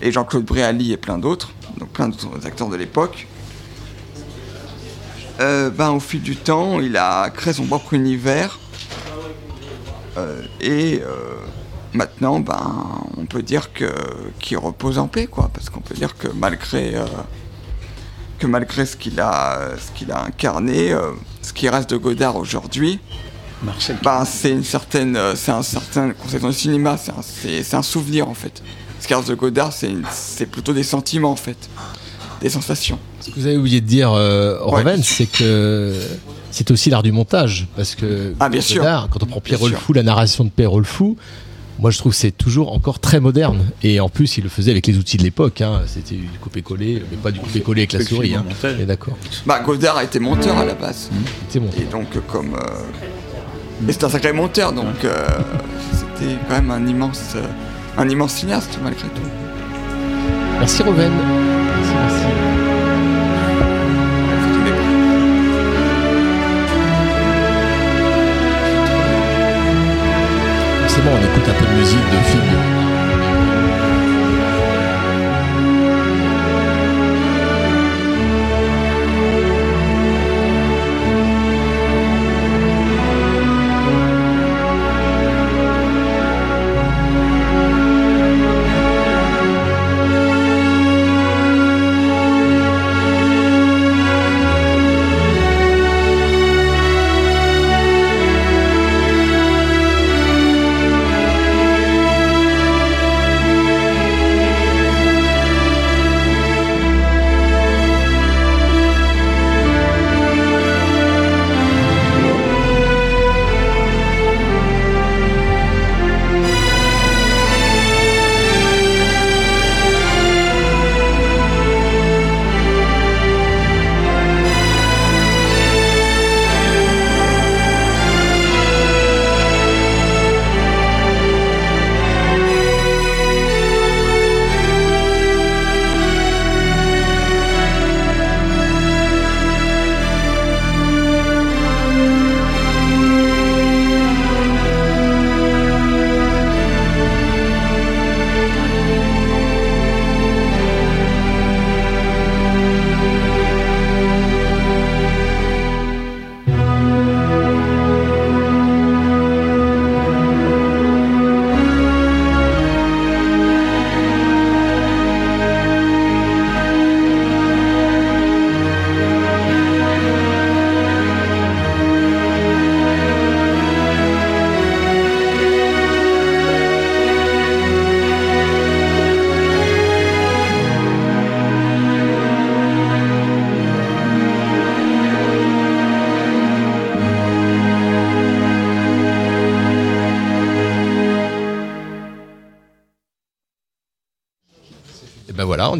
I: et Jean-Claude Bréali et plein d'autres, donc plein d'autres acteurs de l'époque. Euh, ben, au fil du temps, il a créé son propre univers, euh, et euh, maintenant, ben, on peut dire que qu'il repose en paix, quoi, parce qu'on peut dire que malgré que malgré ce qu'il a ce qu'il a incarné, ce qui reste de Godard aujourd'hui, ben, c'est une certaine euh, c'est un certain conception du cinéma, c'est un, c'est- c'est un souvenir en fait. Reste de Godard, c'est une- c'est plutôt des sentiments en fait, des sensations.
D: Ce que vous avez oublié de dire, euh, Reven, c'est que c'est aussi l'art du montage. Parce que
I: Ah, bien sûr.
D: Godard, quand on prend Pierrot
I: Bien
D: le
I: sûr.
D: Fou, la narration de Pierrot le Fou, moi je trouve que c'est toujours encore très moderne. Et en plus, il le faisait avec les outils de l'époque. hein. C'était du coupé-collé, mais pas du coupé-collé avec la souris. Hein.
I: Effectivement,
D: On est d'accord.
I: Bah, Godard a été monteur à la base.
D: était monteur.
I: Et donc, euh, comme. euh, Et c'est un sacré monteur, donc euh, c'était quand même un immense, euh, un immense cinéaste malgré tout.
D: Merci Roven. Merci, merci. Forcément, on écoute un peu de musique de film.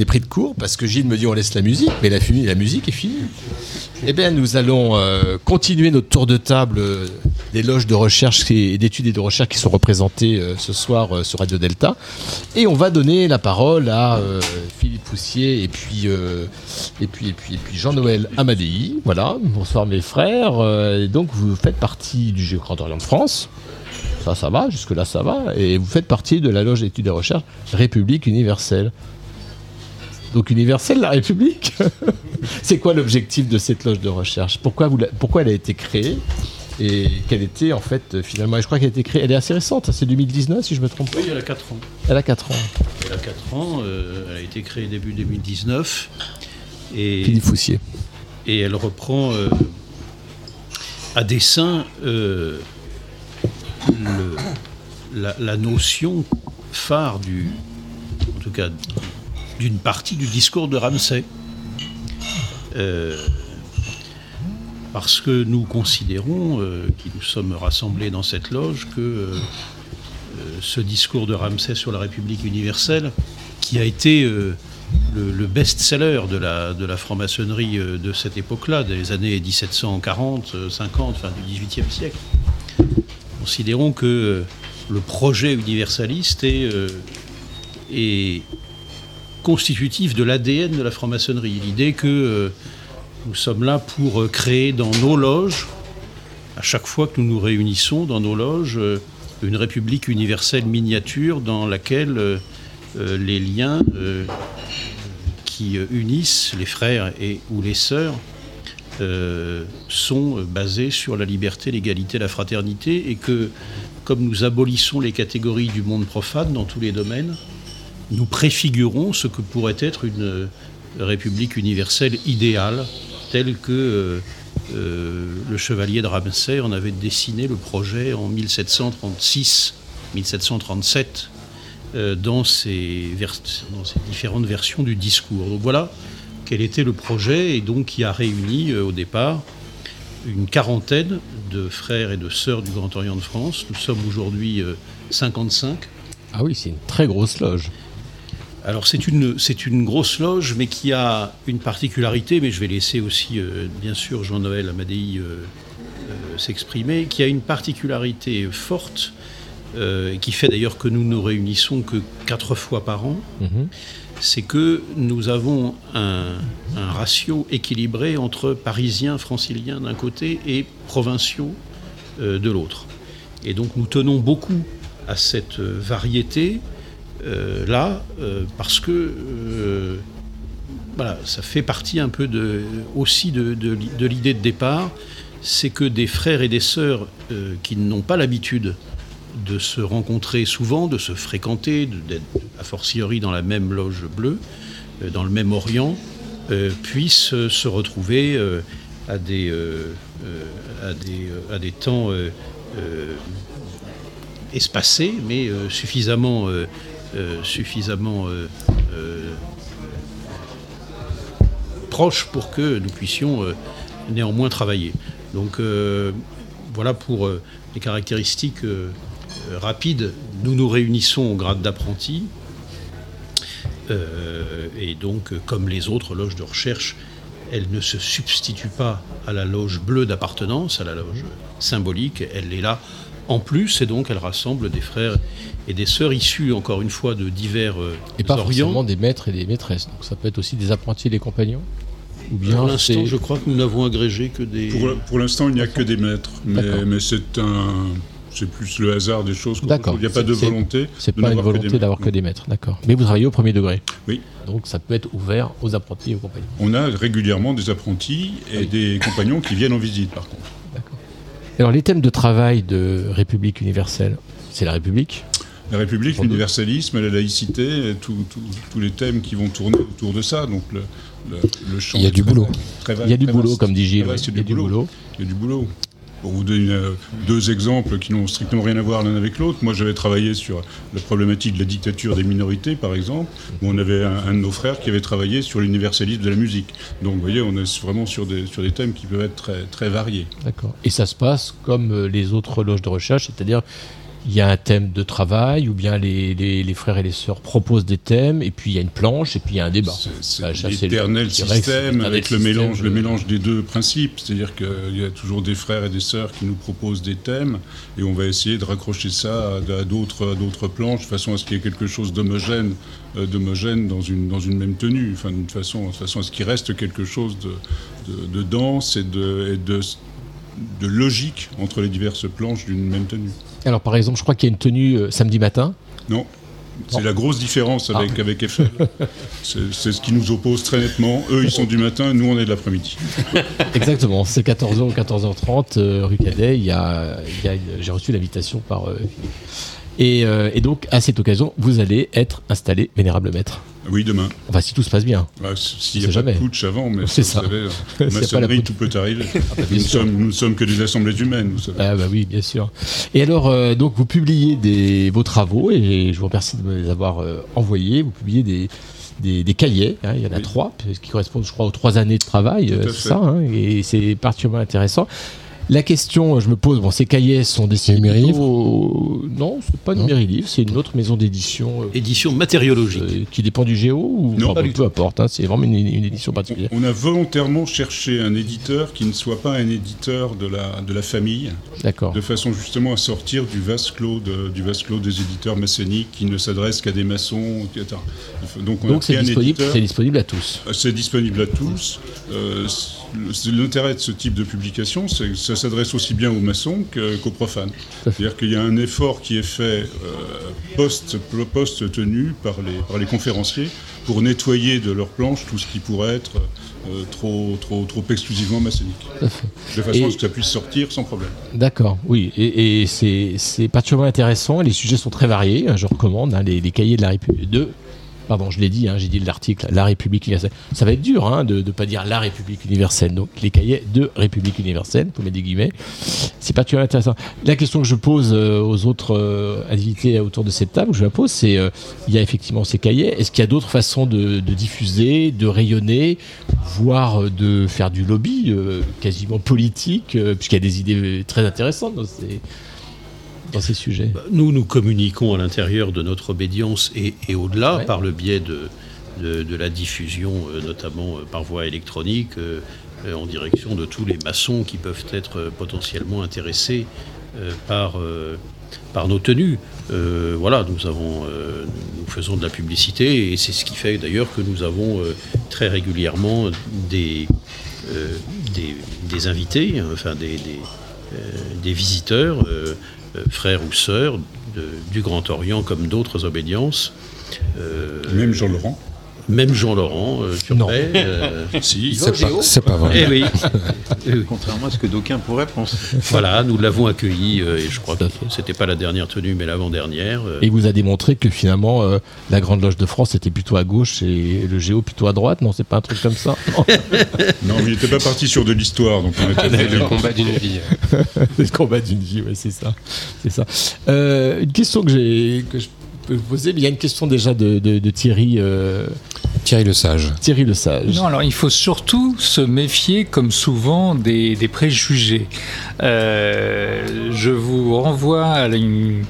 D: Pris de court parce que Gilles me dit on laisse la musique, mais la, la musique est finie. Eh bien, nous allons euh, continuer notre tour de table euh, des loges de recherche d'études et de recherche qui sont représentées euh, ce soir sur Radio Delta. Et on va donner la parole à Philippe Poussier et puis, et puis, et puis, et puis Jean-Noël Amadei. Voilà, bonsoir mes frères. Et donc, vous faites partie du Grand Orient de France. Ça, ça va, jusque-là, ça va. Et vous faites partie de la loge d'études et de recherche République universelle. Donc universelle, la République C'est quoi l'objectif de cette loge de recherche? Pourquoi, vous la- pourquoi elle a été créée? Et quelle était en fait euh, finalement? Je crois qu'elle a été créée, elle est assez récente, hein, c'est 2019 si je me trompe pas.
R: Oui, elle a 4 ans.
D: Elle a 4 ans.
R: Elle a 4 ans, euh, elle a été créée début 2019. Et,
D: Philippe Foussier.
R: Et elle reprend euh, à dessein euh, le- la, la notion phare du, en tout cas, d'une partie du discours de Ramsay. Euh, parce que nous considérons, euh, qui nous sommes rassemblés dans cette loge, que euh, ce discours de Ramsay sur la République universelle, qui a été le, le best-seller de la, franc-maçonnerie de cette époque-là, des années 1740, euh, 50, fin du XVIIIe siècle, considérons que le projet universaliste est constitutif de l'ADN de la franc-maçonnerie. L'idée que euh, nous sommes là pour euh, créer dans nos loges, à chaque fois que nous nous réunissons dans nos loges, euh, une république universelle miniature dans laquelle les liens qui unissent les frères et ou les sœurs sont basés sur la liberté, l'égalité, la fraternité, et que comme nous abolissons les catégories du monde profane dans tous les domaines, nous préfigurons ce que pourrait être une euh, république universelle idéale, telle que euh, euh, le chevalier de Ramsay en avait dessiné le projet en 1736-1737 euh, dans, ses différentes versions du discours. Donc voilà quel était le projet et donc qui a réuni au départ une quarantaine de frères et de sœurs du Grand Orient de France. Nous sommes aujourd'hui euh, 55.
D: Ah oui, c'est une très grosse loge.
R: Alors c'est une, c'est une grosse loge, mais qui a une particularité, mais je vais laisser aussi, euh, bien sûr, Jean-Noël Amadei euh, euh, s'exprimer, qui a une particularité forte, et qui fait d'ailleurs que nous nous réunissons que quatre fois par an,
D: Mhm.
R: c'est que nous avons un, un ratio équilibré entre Parisiens, Franciliens d'un côté et provinciaux de l'autre. Et donc nous tenons beaucoup à cette variété là euh, parce que euh, voilà, ça fait partie un peu de, aussi de, de l'i- de l'idée de départ, c'est que des frères et des sœurs euh, qui n'ont pas l'habitude de se rencontrer souvent, de se fréquenter, d'être a fortiori dans la même loge bleue, euh, dans le même Orient, euh, puissent euh, se retrouver euh, à, des, euh, euh, à, des, euh, à des temps euh, euh, espacés, mais euh, suffisamment, euh, euh, suffisamment euh, euh, proches pour que nous puissions euh, néanmoins travailler. Donc euh, voilà pour euh, les caractéristiques euh, euh, rapides. Nous nous réunissons au grade d'apprenti. Euh, et donc, euh, comme les autres loges de recherche, elle ne se substitue pas à la loge bleue d'appartenance, à la loge symbolique. Elle est là en plus, et donc elle rassemble des frères et des sœurs issus, encore une fois, de divers euh,
D: Et pas
R: orients.
D: forcément des maîtres et des maîtresses. Donc ça peut être aussi des apprentis et des compagnons? Ou bien
R: Pour l'instant, je crois que nous n'avons agrégé que des.
S: Pour, pour l'instant, il n'y a que des maîtres, mais, c'est un, c'est plus le hasard des choses.
D: D'accord.
S: Il n'y a pas de volonté.
D: C'est pas une volonté d'avoir que des maîtres, d'accord. Mais vous travaillez au premier degré.
S: Oui.
D: Donc ça peut être ouvert aux apprentis et aux compagnons.
S: On a régulièrement des apprentis et des compagnons qui viennent en visite, par contre.
D: Alors les thèmes de travail de République universelle, c'est la République.
S: La République, l'universalisme, la laïcité, tous les thèmes qui vont tourner autour de ça. Donc le, le, le champ
D: Il y a du boulot. Il y a du boulot, comme dit Gilles.
S: Il y a du boulot. Il y a du boulot. Pour vous donner euh, deux exemples qui n'ont strictement rien à voir l'un avec l'autre, moi j'avais travaillé sur la problématique de la dictature des minorités, par exemple, où on avait un, un de nos frères qui avait travaillé sur l'universalisme de la musique. Donc vous voyez, on est vraiment sur des, sur des thèmes qui peuvent être très, très variés.
D: D'accord. Et ça se passe comme euh, les autres loges de recherche, c'est-à-dire il y a un thème de travail, ou bien les, les- les frères et les sœurs proposent des thèmes, et puis il y a une planche, et puis il y a un débat.
S: C'est
D: Ah, le-
S: l'éternel système avec le mélange,
D: de-
S: le mélange des deux principes. C'est-à-dire qu'il y a toujours des frères et des sœurs qui nous proposent des thèmes et on va essayer de raccrocher ça à, à d'autres, planches de façon à ce qu'il y ait quelque chose d'homogène, euh, d'homogène dans, une, dans une même tenue, enfin, d'une façon, de façon à ce qu'il reste quelque chose de, de, de dense et, de, et de, de logique entre les diverses planches d'une même tenue.
D: Alors par exemple, je crois qu'il y a une tenue euh, samedi matin.
S: Non. C'est la grosse différence avec,
D: Ah.
S: avec Eiffel. C'est ce qui nous oppose très nettement. Eux, ils sont du matin, nous, on est de l'après-midi.
D: Exactement, c'est 14h ou 14h30, euh, rue Cadet. Il y a, y a J'ai reçu l'invitation par euh. Et, euh, et donc, à cette occasion, vous allez être installé vénérable maître.
S: Oui, demain.
D: Enfin, si tout se passe bien.
S: Bah, S'il n'y a pas de
D: jamais.
S: putsch avant, mais
D: C'est
S: vous
D: ça.
S: savez,
D: S'il y a
S: en maçonnerie, tout peut arriver.
D: Ah, bah,
S: nous,
D: sûr.
S: sommes, nous ne sommes que des assemblées humaines, vous savez.
D: Ah bah oui, bien sûr. Et alors, euh, donc, vous publiez des, vos travaux, et je vous remercie de me les avoir euh, envoyés. Vous publiez des, des, des cahiers, hein, il y en a trois, qui correspondent, je crois, aux trois années de travail, euh, c'est ça, hein, et c'est particulièrement intéressant. La question, je me pose, bon, ces cahiers sont destinés plutôt- Non, c'est pas Numérilive, c'est une autre maison d'édition. euh,
R: Édition matériologique.
D: qui dépend du Géo ou
S: Non,
D: enfin,
S: pas
D: peu,
S: du
D: peu importe, hein, c'est vraiment une, une édition particulière.
S: On a volontairement cherché un éditeur qui ne soit pas un éditeur de la, de la famille.
D: D'accord.
S: De façon justement à sortir du vaste clos, de- du vaste clos des éditeurs maçonniques qui ne s'adressent qu'à des maçons, etc. Donc, on a
D: Donc c'est disponible,
S: éditeur-
D: c'est disponible à tous.
S: Euh, C'est disponible à tous. Euh, L'intérêt de ce type de publication, c'est que ça s'adresse aussi bien aux maçons qu'aux profanes. C'est-à-dire qu'il y a un effort qui est fait euh, post- post-tenu par les, par les conférenciers pour nettoyer de leur planche tout ce qui pourrait être euh, trop, trop, trop exclusivement maçonnique. De façon
D: Et-
S: à ce que ça puisse sortir sans problème.
D: D'accord, oui, et, et c'est particulièrement intéressant. Les sujets sont très variés. hein, Je recommande hein, les, les cahiers de la République de Pardon, je l'ai dit, hein, j'ai dit l'article, la République universelle. Ça va être dur hein, de ne pas dire la République universelle. Donc les cahiers de République universelle, pour mettre des guillemets. C'est particulièrement intéressant. La question que je pose euh, aux autres euh, invités autour de cette table, je la pose, c'est euh, il y a effectivement ces cahiers. Est-ce qu'il y a d'autres façons de, de diffuser, de rayonner, voire de faire du lobby quasiment politique, puisqu'il y a des idées très intéressantes dans ces, dans ces sujets
R: Bah, Nous, nous communiquons à l'intérieur de notre obédience et, et au-delà par le biais de, de, de la diffusion, euh, notamment euh, par voie électronique, euh, en direction de tous les maçons qui peuvent être potentiellement intéressés par, par nos tenues. Voilà, nous, avons, nous faisons de la publicité et c'est ce qui fait d'ailleurs que nous avons très régulièrement des, des, des invités, enfin des, des, euh, des visiteurs, euh, frères ou sœurs du Grand Orient comme d'autres obédiences. Euh,
S: Même Jean-Laurent
R: Même Jean-Laurent, euh, Turpet, euh,
S: Si.
O: C'est pas- c'est pas vrai.
R: Eh oui. Eh oui.
O: Contrairement à ce que d'aucuns pourraient penser.
R: Voilà, nous l'avons accueilli euh, et je crois que c'était pas la dernière tenue mais l'avant-dernière. euh,
D: Et il vous a démontré que finalement, euh, la Grande Loge de France était plutôt à gauche et le Géo plutôt à droite. Non, c'est pas un truc comme ça?
S: Non, mais il n'était pas parti sur de l'histoire, donc on était
H: le combat d'une vie.
D: c'est le combat d'une vie, ouais, c'est ça. C'est ça. Euh, une question que j'ai que je peux vous poser, mais il y a une question déjà de, de- de Thierry.
E: Thierry Le Sage.
D: Thierry Le Sage.
K: Non, alors il faut surtout se méfier, comme souvent, des, des préjugés. Euh, je vous renvoie à une-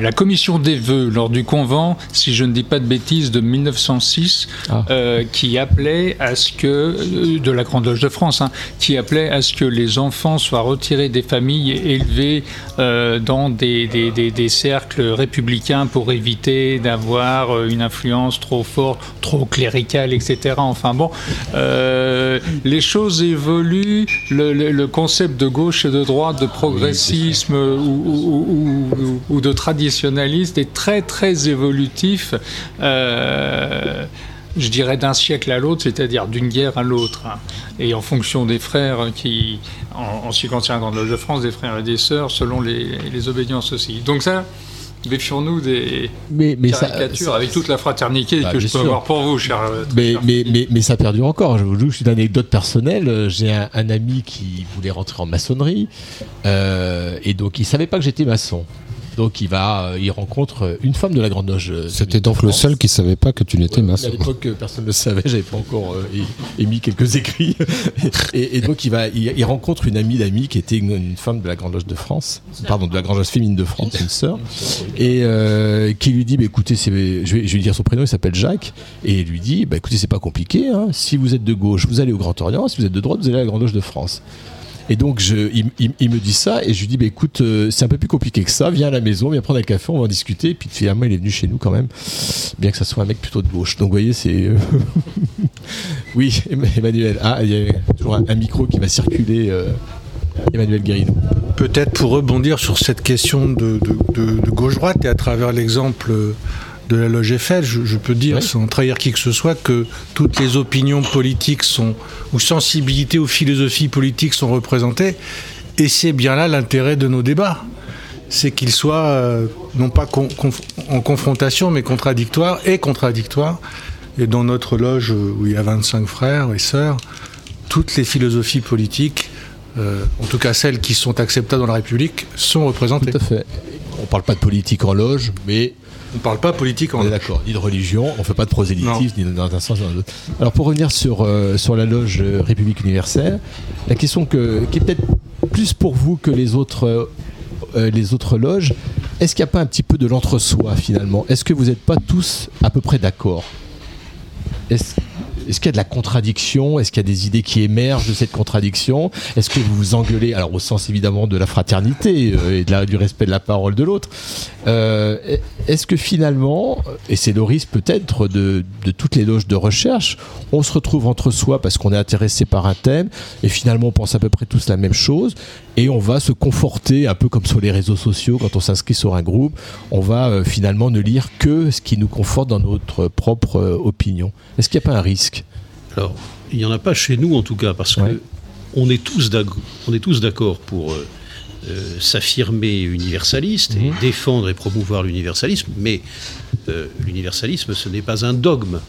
K: la commission des vœux lors du convent, si je ne dis pas de bêtises, de 1906, euh, qui appelait à ce que, euh, de la Grande Loge de France, hein, qui appelait à ce que les enfants soient retirés des familles et élevés euh, dans des, des- des- des cercles républicains pour éviter d'avoir une influence trop forte, trop cléricale, etc. Enfin bon, euh, les choses évoluent, le, le- le concept de gauche et de droite, de progressisme ou, ou- ou- de traditionnaliste est très très évolutif. euh, je dirais d'un siècle à l'autre, c'est-à-dire d'une guerre à l'autre. Et en fonction des frères qui, en, en ce qui concerne la Grande Loge de France, des frères et des sœurs, selon les, les obédiences aussi. Donc ça, méfions-nous des
D: Mais- mais ça-
K: caricatures, avec toute la fraternité
D: Bah,
K: que je peux
D: sûr.
K: avoir pour vous, cher. euh,
D: Mais,
K: cher
D: mais, mais, mais ça perdure encore. Je vous joue une anecdote personnelle. J'ai un, un ami qui voulait rentrer en maçonnerie euh, et donc il savait pas que j'étais maçon. Donc il va, euh, il rencontre une femme de la Grande Loge. euh,
E: C'était donc le seul qui savait pas que tu n'étais
D: À
E: maçon.
D: l'époque, euh, personne ne le savait, j'avais pas encore euh, émis quelques écrits. et, et donc, il, va, il, il rencontre une amie d'amie qui était une, une femme de la Grande Loge de France, pardon, de la Grande Loge féminine de France, une sœur, et euh, qui lui dit bah, écoutez, c'est- je vais, je vais lui dire son prénom, il s'appelle Jacques, et il lui dit bah, écoutez, c'est pas compliqué, hein. si vous êtes de gauche, vous allez au Grand Orient, si vous êtes de droite, vous allez à la Grande Loge de France. Et donc, je, il, me dit ça, et je lui dis, bah, écoute, euh, c'est un peu plus compliqué que ça, viens à la maison, viens prendre un café, on va en discuter. Et puis finalement, il est venu chez nous quand même, bien que ça soit un mec plutôt de gauche. Donc, vous voyez, c'est. euh, oui, Emmanuel. Ah, il y a toujours un, micro qui va circuler. euh, Emmanuel Guérino.
L: Peut-être pour rebondir sur cette question de gauche-droite et à travers l'exemple de la loge Eiffel, je, je peux dire, sans trahir qui que ce soit, que toutes les opinions politiques sont, ou sensibilités ou philosophies politiques sont représentées. Et c'est bien là l'intérêt de nos débats. C'est qu'ils soient euh, non pas con- conf- en confrontation, mais contradictoires et contradictoires. Et dans notre loge, euh, où il y a 25 frères et sœurs, toutes les philosophies politiques, euh, en tout cas celles qui sont acceptables dans la République, sont représentées.
D: Tout à fait. On parle pas de politique en loge, mais.
L: On parle pas politique en
D: On est
L: loge.
D: d'accord, ni de religion, on fait pas de prosélytisme, ni dans un sens ni dans l'autre. Alors pour revenir sur, euh, sur la loge euh, République universelle, la question que, qui est peut-être plus pour vous que les autres, euh, euh, les autres loges, est-ce qu'il n'y a pas un petit peu de l'entre-soi finalement? Est-ce que vous n'êtes pas tous à peu près d'accord? Est-ce est-ce qu'il y a de la contradiction? Est-ce qu'il y a des idées qui émergent de cette contradiction? Est-ce que vous vous engueulez Alors au sens évidemment de la fraternité euh, et de la- du respect de la parole de l'autre. Euh, Est-ce que finalement, et c'est le risque peut-être de, de toutes les loges de recherche, on se retrouve entre soi parce qu'on est intéressé par un thème et finalement on pense à peu près tous la même chose et on va se conforter un peu comme sur les réseaux sociaux quand on s'inscrit sur un groupe, on va euh, finalement ne lire que ce qui nous conforte dans notre propre opinion. Est-ce qu'il n'y a pas un risque?
R: Alors, il n'y en a pas chez nous en tout cas, parce que on est tous d'accord pour euh, euh, s'affirmer universaliste et défendre et promouvoir l'universalisme, mais euh, l'universalisme, ce n'est pas un dogme.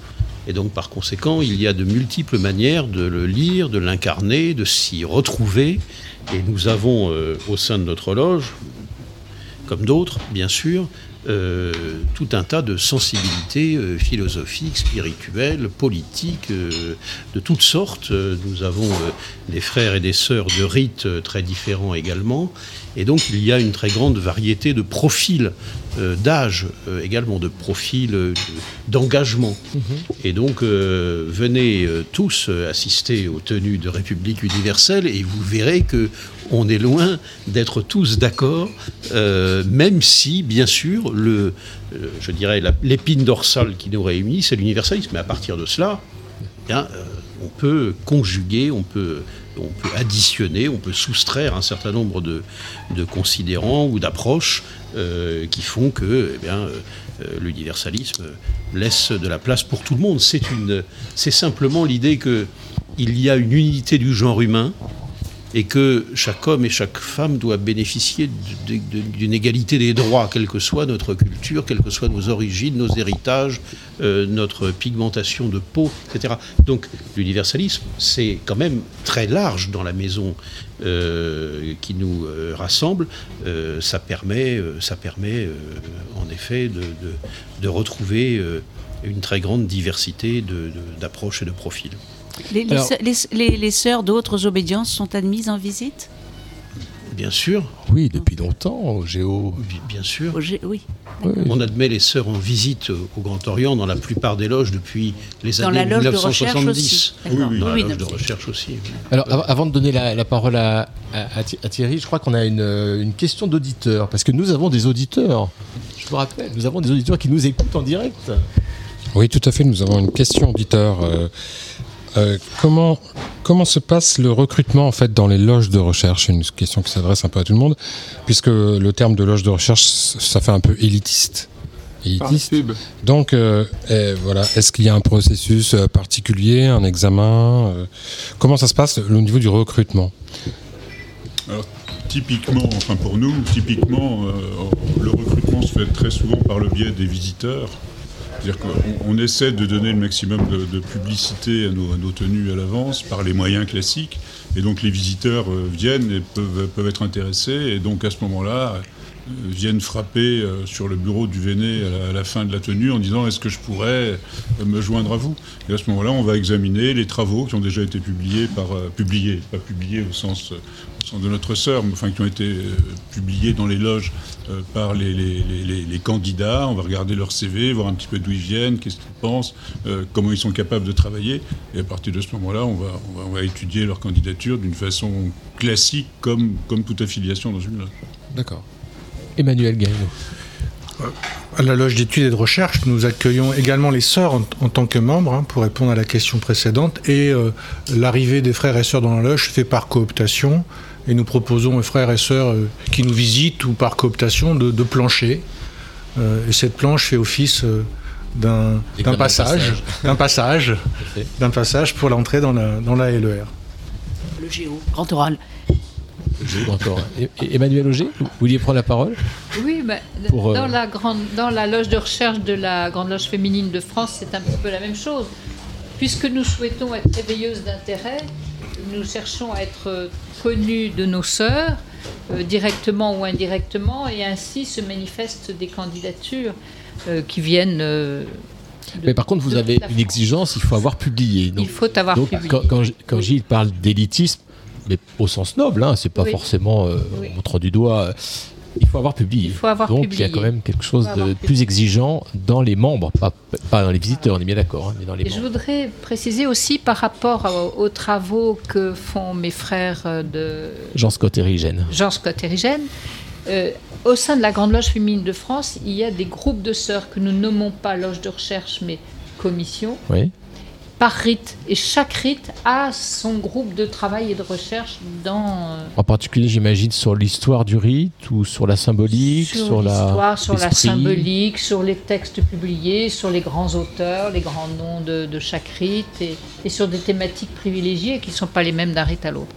R: Et donc, par conséquent, il y a de multiples manières de le lire, de l'incarner, de s'y retrouver. Et nous avons, au sein de notre loge, comme d'autres, bien sûr, euh, tout un tas de sensibilités euh, philosophiques, spirituelles, politiques, euh, de toutes sortes. Nous avons des frères et des sœurs de rites très différents également. Et donc il y a une très grande variété de profils euh, d'âge euh, également, de profils euh, de- d'engagement. Et donc venez tous assister aux tenues de République universelle et vous verrez que on est loin d'être tous d'accord, même si, bien sûr, le, je dirais l'épine dorsale qui nous réunit, c'est l'universalisme. Mais à partir de cela, eh bien, on peut conjuguer, on peut, on peut additionner, on peut soustraire un certain nombre de, de considérants ou d'approches qui font que eh euh, euh, l'universalisme laisse de la place pour tout le monde. C'est c'est simplement l'idée que il y a une unité du genre humain et que chaque homme et chaque femme doit bénéficier d'une égalité des droits, quelle que soit notre culture, quelles que soient nos origines, nos héritages, euh, notre pigmentation de peau, etc. Donc l'universalisme, c'est quand même très large dans la maison euh, qui nous euh, rassemble. Ça permet, ça permet en effet de, retrouver une très grande diversité d'approches et de profils.
G: Les, les,
R: Alors-
G: sœurs- les, les- les sœurs d'autres obédiences sont admises en visite?
R: Bien sûr.
D: Oui, depuis longtemps, au Géo.
R: Bien sûr.
G: Oui.
R: On admet les sœurs en visite euh, au Grand Orient dans la plupart des loges depuis les
G: Dans
R: années
G: la loge de recherche
R: 1970.
G: aussi.
R: Oui,
G: D'accord.
R: oui, dans
G: Oui,
R: la loge de recherche aussi.
D: Alors, av- avant de donner la, la parole à, à- à Thi- à Thierry, je crois qu'on a une, euh, une question d'auditeur, parce que nous avons des auditeurs. Je vous rappelle, nous avons des auditeurs qui nous écoutent en direct.
E: Oui, tout à fait. Nous avons une question auditeur. Euh, euh, comment, comment se passe le recrutement en fait dans les loges de recherche? Une question qui s'adresse un peu à tout le monde, puisque le terme de loge de recherche, ça fait un peu élitiste. Élitiste. Donc, euh, eh, voilà, est-ce qu'il y a un processus euh, particulier, un examen euh, Comment ça se passe au niveau du recrutement?
S: Alors, typiquement, enfin pour nous, typiquement, le recrutement se fait très souvent par le biais des visiteurs. On essaie de donner le maximum de, publicité à nos, tenues à l'avance par les moyens classiques. Et donc les visiteurs euh, viennent et peuvent, être intéressés. Et donc à ce moment-là, euh, viennent frapper euh, sur le bureau du Véné à la, fin de la tenue en disant est-ce que je pourrais me joindre à vous? Et à ce moment-là, on va examiner les travaux qui ont déjà été publiés par publiés, pas publiés au sens, euh, de notre sœur, mais enfin qui ont été euh, publiés dans les loges euh, par les, les- les- les- les candidats. On va regarder leur CV, voir un petit peu d'où ils viennent, qu'est-ce qu'ils pensent, euh, comment ils sont capables de travailler. Et à partir de ce moment-là, on va, on va, on va étudier leur candidature d'une façon classique, comme, comme toute affiliation dans une loge.
D: D'accord. Emmanuel Gaillot.
L: À la loge d'études et de recherche, nous accueillons également les sœurs en, en tant que membres, hein, pour répondre à la question précédente. Et euh, l'arrivée des frères et sœurs dans la loge se fait par cooptation. Et nous proposons aux frères et sœurs euh, qui nous visitent ou par cooptation de, de plancher. Euh, et cette planche fait office euh, d'un passage, d'un passage, d'un passage pour l'entrée dans la, dans la LER.
G: Le géo, grand oral.
D: Encore. Emmanuel Auger, vous vouliez prendre la parole?
J: Oui, mais
D: Pour, euh,
J: dans, la grande, dans la loge de recherche de la Grande Loge féminine de France, c'est un petit peu la même chose. Puisque nous souhaitons être réveilleuses d'intérêt, nous cherchons à être euh, connus de nos sœurs, euh, directement ou indirectement, et ainsi se manifestent des candidatures euh, qui viennent. euh, de-
D: Mais par contre, vous avez une exigence, il faut avoir publié. Donc-
J: Il faut avoir
D: donc,
J: publié.
D: Quand, quand, quand Gilles parle d'élitisme, mais au sens noble, hein, c'est pas
J: Oui.
D: forcément euh,
J: Oui.
D: en montrant du doigt. Il faut avoir publié.
J: Il faut avoir
D: donc il y a quand même quelque chose de plus exigeant dans les membres, pas, pas dans les visiteurs, on est bien d'accord, hein, mais dans les
J: Et je
D: membres.
J: voudrais préciser aussi par rapport aux, aux travaux que font mes frères euh, de
D: Jean Scott Érigène.
J: Jean Scott Érigène, euh, au sein de la Grande Loge féminine de France, il y a des groupes de sœurs que nous nommons pas loge de recherche, mais commission,
D: Oui.
J: Par rite. Et chaque rite a son groupe de travail et de recherche dans... euh,
D: En particulier, j'imagine, sur l'histoire du rite ou sur la symbolique, sur,
J: sur
D: la
J: l'histoire, sur la symbolique, sur les textes publiés, sur les grands auteurs, les grands noms de, de chaque rite, et, et sur des thématiques privilégiées qui ne sont pas les mêmes d'un rite à l'autre.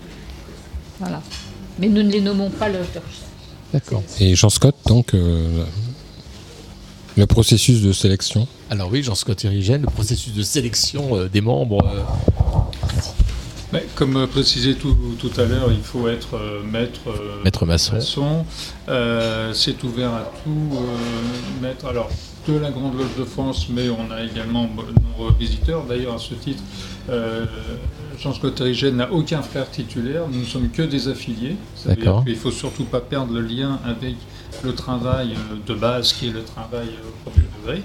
J: Voilà. Mais nous ne les nommons pas loge de recherche.
D: D'accord.
E: Et Jean Scott, donc, euh, Le processus de sélection
D: Alors oui, Jean-Scott Erigène, le processus de sélection euh, des membres. euh,
K: comme euh, précisé tout, tout à l'heure, il faut être maître,
D: Maître maçon.
K: Euh, c'est ouvert à tout euh, maître. Alors, de la Grande Loge de France, mais on a également de nombreux visiteurs. D'ailleurs, à ce titre, euh, Jean-Scott n'a aucun frère titulaire. Nous ne sommes que des affiliés. Qu'il ne faut surtout pas perdre le lien avec le travail euh, de base, qui est le travail euh, au premier degré.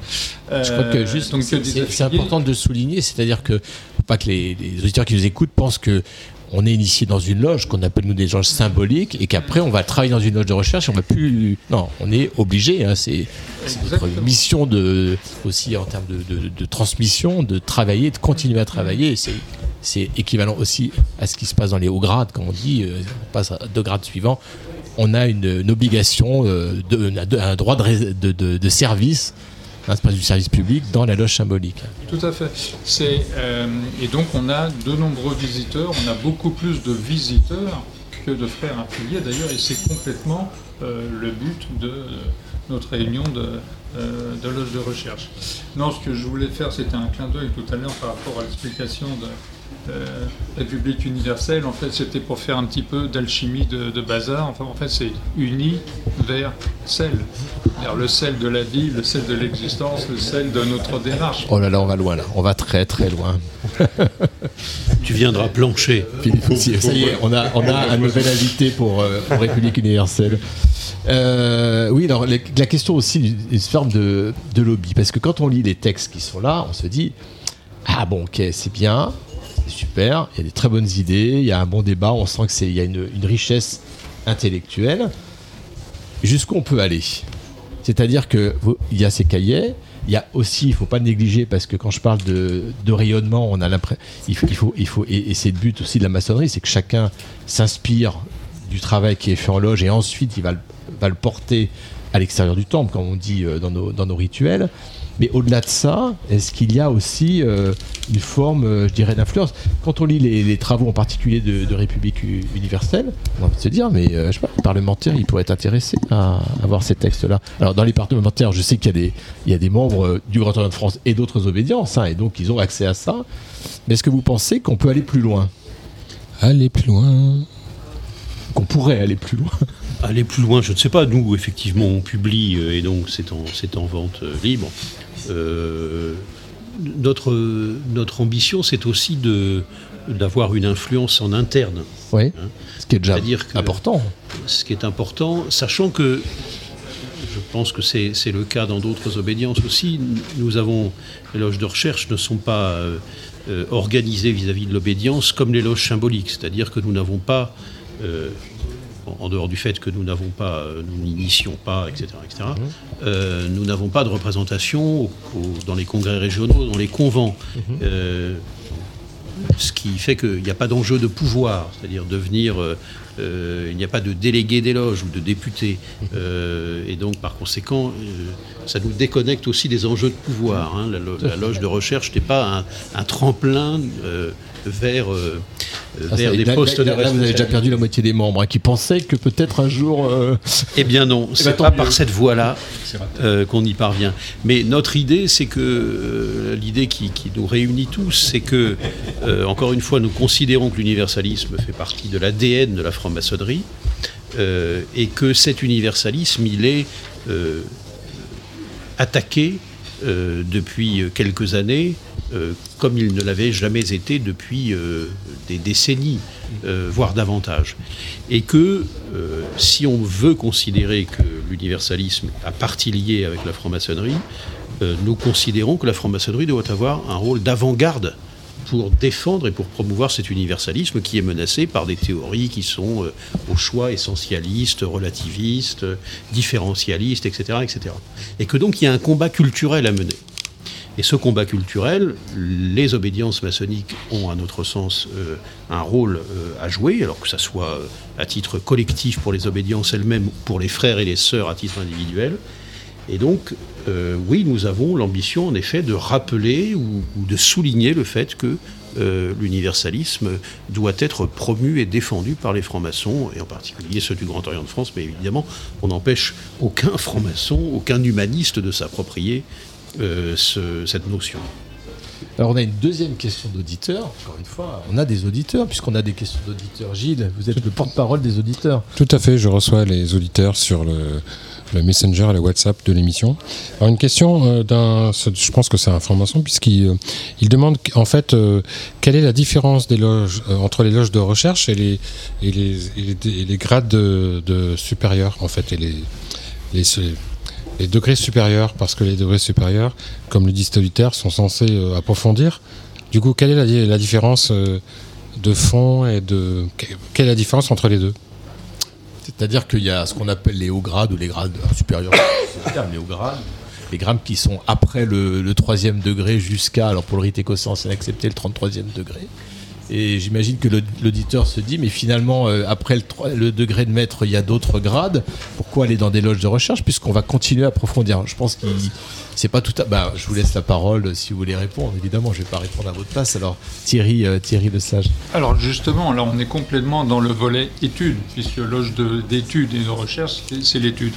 D: Je crois que
K: Euh,
D: juste,
K: donc
D: c'est important de souligner, c'est-à-dire que faut pas que les, les auditeurs qui nous écoutent pensent que on est initié dans une loge qu'on appelle nous des loges symboliques et qu'après on va travailler dans une loge de recherche et on va plus. Non, on est obligé. hein, c'est c'est notre mission de aussi en termes de, de- de transmission, de travailler, de continuer à travailler. Et C'est c'est équivalent aussi à ce qui se passe dans les hauts grades, quand on dit on passe à deux grades suivants. On a une, obligation, euh, un droit de, de, de- service, hein, du service public, dans la loge symbolique.
K: Tout à fait. Euh, et donc on a de nombreux visiteurs, on a beaucoup plus de visiteurs que de frères affiliés d'ailleurs, et c'est complètement euh, le but de notre réunion de, de loge de recherche. Non, ce que je voulais faire, c'était un clin d'œil tout à l'heure par rapport à l'explication de euh, République universelle. En fait, c'était pour faire un petit peu d'alchimie de, de bazar. Enfin, en fait, c'est uni vers sel, vers le sel de la vie, le sel de l'existence, le sel de notre démarche.
D: Oh là là, on va loin là, on va très très loin.
R: Tu viendras plancher.
D: Ça y est, on a, on a un nouvel invité pour, euh, pour République universelle. Euh, oui, alors les- la question aussi d'une forme de, de lobby, parce que quand on lit les textes qui sont là, on se dit ah bon, ok, c'est bien, c'est super, il y a des très bonnes idées, il y a un bon débat, on sent que c'est il y a une, richesse intellectuelle. Jusqu'où on peut aller? C'est-à-dire que vous- il y a ces cahiers. Il y a aussi, il faut pas négliger parce que quand je parle de, rayonnement, on a l'impression, il faut, et, c'est le but aussi de la maçonnerie, c'est que chacun s'inspire du travail qui est fait en loge et ensuite il va le, porter à l'extérieur du temple, comme on dit euh, dans nos rituels. Mais au-delà de ça, est-ce qu'il y a aussi euh, une forme, euh, je dirais, d'influence? Quand on lit les, les travaux en particulier de, de République universelle, on a envie de se dire, mais euh, je sais pas, les parlementaires, ils pourraient être intéressés à, à voir ces textes-là. Alors dans les parlementaires, je sais qu'il y a des, il y a des membres euh, du Grand Orient de France et d'autres obédiences, hein, et donc ils ont accès à ça. Mais est-ce que vous pensez qu'on peut aller plus loin?
E: Aller plus loin.
D: Qu'on pourrait aller plus loin?
R: Aller plus loin, je ne sais pas. Nous, effectivement, on publie et donc c'est en, vente euh, libre. Euh, notre, notre ambition, c'est aussi de d'avoir une influence en interne.
D: Oui, ce qui est déjà
R: que-
D: important.
R: Ce qui est important, sachant que je pense que c'est c'est le cas dans d'autres obédiences aussi. Nous avons les loges de recherche ne sont pas euh, euh, organisées vis-à-vis de l'obédience comme les loges symboliques, c'est-à-dire que nous n'avons pas euh, en dehors du fait que nous n'avons pas, nous n'initions pas, etc., etc., euh, nous n'avons pas de représentation au- au- dans les congrès régionaux, dans les convents. Euh, ce qui fait qu'il n'y a pas d'enjeu de pouvoir, c'est-à-dire devenir, euh, il n'y a pas de délégué des loges ou de député, Euh, et donc par conséquent, euh, ça nous déconnecte aussi des enjeux de pouvoir. hein. La, lo- la loge de recherche n'est pas un, un tremplin vers, euh, euh,
D: Ah,
R: des postes de
D: vous avez déjà perdu la moitié des membres hein, qui pensaient que peut-être un jour. euh,
R: Eh bien non,
D: Eh
R: c'est
D: ben,
R: pas par cette voie-là euh, qu'on y parvient. Mais notre idée, c'est que l'idée qui, qui nous réunit tous, c'est que, encore une fois, nous considérons que l'universalisme fait partie de l'ADN de la franc-maçonnerie euh, et que cet universalisme, il est euh, attaqué euh, depuis quelques années, comme il ne l'avait jamais été depuis des décennies, voire davantage. Et que si on veut considérer que l'universalisme a partie liée avec la franc-maçonnerie, nous considérons que la franc-maçonnerie doit avoir un rôle d'avant-garde pour défendre et pour promouvoir cet universalisme qui est menacé par des théories qui sont euh, au choix essentialistes, relativistes, différentialistes, etc., etc. Et que donc il y a un combat culturel à mener. Et ce combat culturel, les obédiences maçonniques ont, à notre sens, euh, un rôle euh, à jouer, alors que ça soit à titre collectif pour les obédiences elles-mêmes, ou pour les frères et les sœurs à titre individuel. Et donc, euh, oui, nous avons l'ambition, en effet, de rappeler ou, ou de souligner le fait que euh, l'universalisme doit être promu et défendu par les francs-maçons, et en particulier ceux du Grand Orient de France, mais évidemment, on n'empêche aucun franc-maçon, aucun humaniste de s'approprier euh, ce- cette notion.
D: Alors on a une deuxième question d'auditeur. Encore une fois, on a des auditeurs puisqu'on a des questions d'auditeurs. Gilles, vous êtes le porte-parole des auditeurs.
E: Tout à fait, je reçois les auditeurs sur le, le Messenger et le WhatsApp de l'émission. Alors une question euh, d'un, je pense que c'est un franc-maçon puisqu'il euh, demande en fait euh, quelle est la différence entre les loges de recherche et les grades de, supérieurs en fait et les degrés supérieurs parce que les degrés supérieurs, comme le les auditeurs, sont censés approfondir. Du coup, quelle est la, di- la différence de fond et de quelle est la différence entre les deux?
D: C'est-à-dire qu'il y a ce qu'on appelle les hauts grades ou les grades supérieurs, c'est les hauts grades. Les grades qui sont après le, troisième degré jusqu'à, alors pour le rite écossais, on s'est accepté le 33e degré. Et j'imagine que l'auditeur se dit, mais finalement, euh, après le, degré de maître, il y a d'autres grades. Pourquoi aller dans des loges de recherche Puisqu'on va continuer à approfondir? Je pense qu'il c'est pas tout à. Bah, je vous laisse la parole euh, si vous voulez répondre. Évidemment, je vais pas répondre à votre place. Alors, Thierry, euh, Thierry Le Sage.
K: Alors justement, là on est complètement dans le volet études, puisque loge de- d'études et de recherche, c'est l'étude.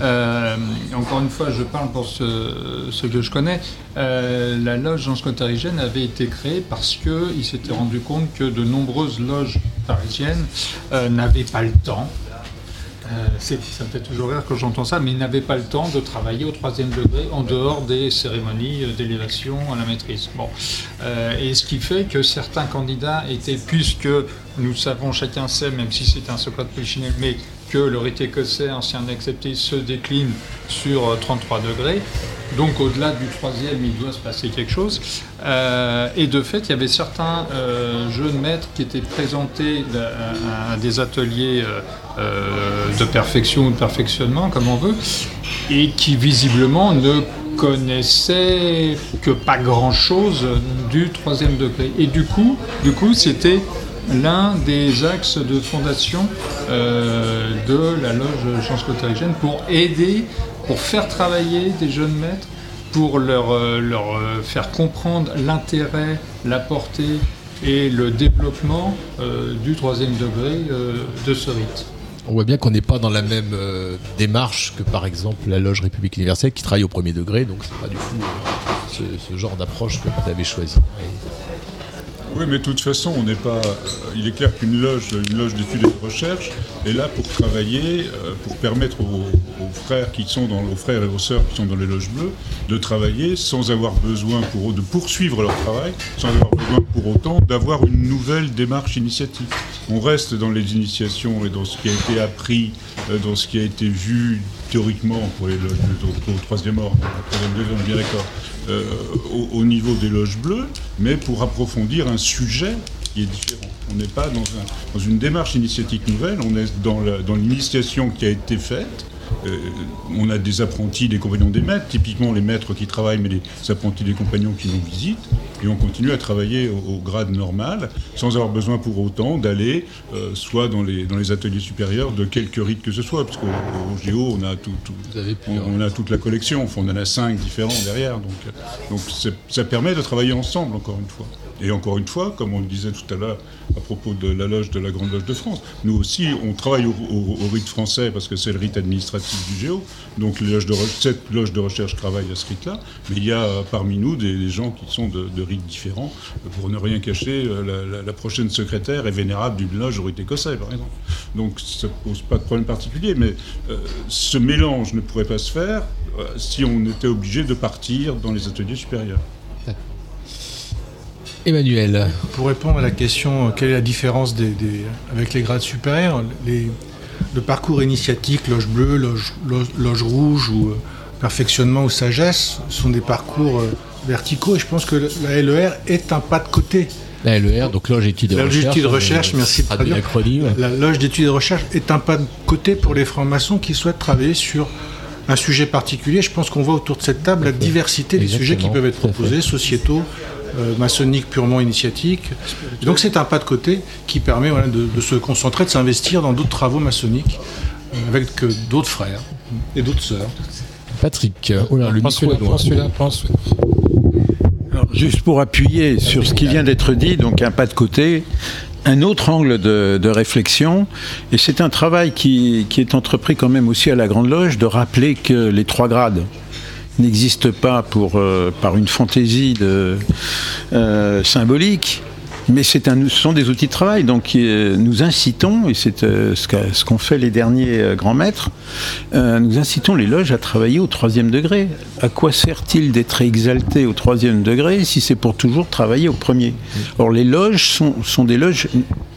K: Euh, encore une fois, je parle pour ce, que je connais. Euh, la loge Jean Scottarigène avait été créée parce qu'il s'était rendu compte que de nombreuses loges parisiennes euh, n'avaient pas le temps ça me fait toujours rire quand j'entends ça, mais ils n'avaient pas le temps de travailler au troisième degré en dehors des cérémonies d'élévation à la maîtrise. Bon. Et ce qui fait que certains candidats étaient, puisque nous savons, chacun sait, même si c'est un secret de mais que le rite écossais ancien accepté se décline sur euh, 33 degrés. Donc au-delà du troisième, il doit se passer quelque chose. Euh, et de fait, il y avait certains euh, jeunes maîtres qui étaient présentés à, des ateliers euh, euh, de perfection ou de perfectionnement, comme on veut, et qui visiblement ne connaissaient que pas grand-chose du troisième degré. Et du coup, c'était l'un des axes de fondation euh, de la loge Chance Cottarigène pour aider, pour faire travailler des jeunes maîtres, pour leur, euh, leur euh, faire comprendre l'intérêt, la portée et le développement du troisième degré de ce rite.
D: On voit bien qu'on n'est pas dans la même démarche que par exemple la loge République universelle qui travaille au premier degré, donc c'est pas du tout ce, genre d'approche que vous avez choisi.
S: Mais de toute façon, on n'est pas. euh, il est clair qu'une loge, une loge d'études et de recherche est là pour travailler, euh, pour permettre aux, aux frères qui sont dans, aux frères et aux sœurs qui sont dans les loges bleues, de travailler sans avoir besoin pour eux de poursuivre leur travail, sans avoir besoin pour autant d'avoir une nouvelle démarche initiatique. On reste dans les initiations et dans ce qui a été appris, euh, dans ce qui a été vu théoriquement pour les loges au, au troisième ordre, au troisième degré, on est bien d'accord, au, au niveau des loges bleues, mais pour approfondir un sujet qui est différent. On n'est pas dans, un- dans une démarche initiatique nouvelle, on est dans l'initiation qui a été faite. Euh, on a des apprentis, des compagnons des maîtres, typiquement les maîtres qui travaillent, mais les apprentis des compagnons qui nous visitent, et on continue à travailler au, au grade normal, sans avoir besoin pour autant d'aller euh, soit dans les, dans les ateliers supérieurs de quelques rites que ce soit, parce qu'au au Géo, on a, tout, tout- on, on a toute la collection, enfin, on en a cinq différents derrière, donc, euh, donc ça permet de travailler ensemble, encore une fois. Et encore une fois, comme on le disait tout à l'heure à propos de la loge de la Grande Loge de France, nous aussi, on travaille au, rite français parce que c'est le rite administratif du Géo. Donc cette loge de recherche travaille à ce rite-là. Mais il y a euh, parmi nous des, gens qui sont de, rites différents. Pour ne rien cacher, euh, la, prochaine secrétaire est vénérable d'une loge au rite écossais, par exemple. Donc ça ne pose pas de problème particulier. Mais euh, ce mélange ne pourrait pas se faire euh, si on était obligé de partir dans les ateliers supérieurs.
D: Emmanuel.
L: Pour répondre à la question, euh, quelle est la différence des, des- avec les grades supérieurs les- Le parcours initiatique, loge bleue, loge, loge- loge rouge ou euh, perfectionnement ou sagesse sont des parcours euh, verticaux et je pense que la LER est un pas de côté.
D: La LER, donc loge études et
L: La
D: recherche.
L: loge d'études de recherche,
D: euh,
L: merci de traduire. La loge d'études et de recherche est un pas de côté pour les francs-maçons qui souhaitent travailler sur un sujet particulier. Je pense qu'on voit autour de cette table la diversité des sujets qui peuvent être proposés, sociétaux, euh, maçonniques purement initiatiques. Et donc c'est un pas de côté qui permet voilà, de, de se concentrer, de s'investir dans d'autres travaux maçonniques euh, avec euh, d'autres frères et d'autres sœurs.
D: Patrick, oh là, le micro
E: celui-là,
D: est loin.
E: prends celui-là, prends celui-là.
O: Alors, juste pour appuyer sur ce qui vient d'être dit, donc un pas de côté, un autre angle de, de réflexion, et c'est un travail qui, qui est entrepris quand même aussi à la Grande Loge, de rappeler que les trois grades n'existent pas pour, euh, par une fantaisie euh, symbolique, mais ce sont des outils de travail. Donc euh, nous incitons, et c'est ce qu'ont fait les derniers grands maîtres, nous incitons les loges à travailler au troisième degré. À quoi sert-il d'être exalté au troisième degré si c'est pour toujours travailler au premier? Or les loges sont des loges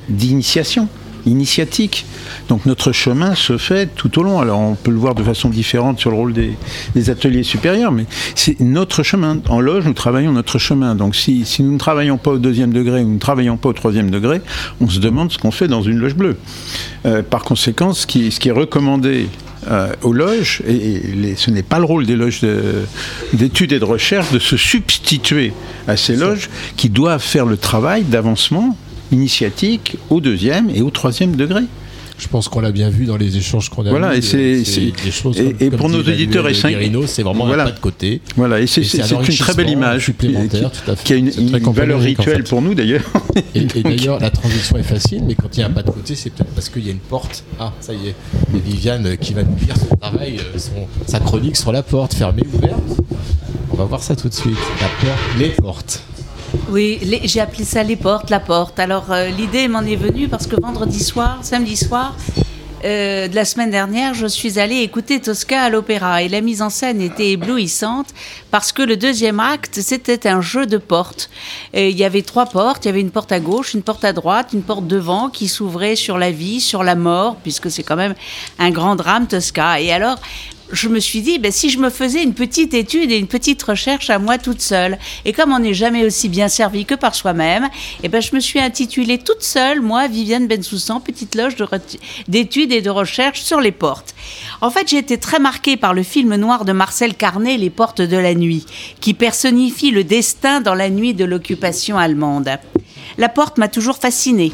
O: d'initiation, initiatiques. Donc notre chemin se fait tout au long. Alors on peut le voir de façon différente sur le rôle des, des ateliers supérieurs, mais c'est notre chemin. En loge, nous travaillons notre chemin. Donc si, si nous ne travaillons pas au deuxième degré ou nous ne travaillons pas au troisième degré, on se demande ce qu'on fait dans une loge bleue. Euh, par conséquent, ce qui, ce qui est recommandé euh, aux loges, et, et les- ce n'est pas le rôle des loges de- d'études et de recherche de se substituer à ces loges qui doivent faire le travail d'avancement initiatique au deuxième et au troisième degré.
D: Je pense qu'on l'a bien vu dans les échanges qu'on a
O: Voilà,
D: eus,
O: et c'est-
D: euh,
O: c'est-
D: des choses
O: et-
D: comme-
O: et
D: comme
O: pour nos auditeurs et
D: c'est vraiment
O: Voilà.
D: un pas de côté.
O: Voilà, et c'est c'est-
D: un
O: c'est une très belle image
D: supplémentaire,
O: qui,
D: tout à fait.
O: qui a une,
D: C'est
O: valeur
D: en
O: rituelle
D: fait.
O: pour nous d'ailleurs.
D: Et, et d'ailleurs, la transition est facile, mais quand il y a un pas de côté, c'est peut-être parce qu'il y a une porte. Ah, ça y est, et Viviane qui va nous lire son travail, euh, son- sa chronique sur la porte, fermée ou ouverte. On va voir ça tout de suite. La porte, les portes.
G: Oui, j'ai appelé ça les portes, la porte. Alors euh, l'idée m'en est venue parce que vendredi soir, samedi soir euh, de la semaine dernière, je suis allée écouter Tosca à l'opéra et la mise en scène était éblouissante parce que le deuxième acte c'était un jeu de portes. Il y avait trois portes, il y avait une porte à gauche, une porte à droite, une porte devant qui s'ouvrait sur la vie, sur la mort, puisque c'est quand même un grand drame Tosca. Et alors je me suis dit, ben, si je me faisais une petite étude et une petite recherche à moi toute seule, et comme on n'est jamais aussi bien servi que par soi-même, eh ben, je me suis intitulée toute seule, moi, Viviane Bensoussan, petite loge d'études et de recherche sur les portes. En fait, j'ai été très marquée par le film noir de Marcel Carnet, Les portes de la nuit, qui personnifie le destin dans la nuit de l'occupation allemande. La porte m'a toujours fascinée.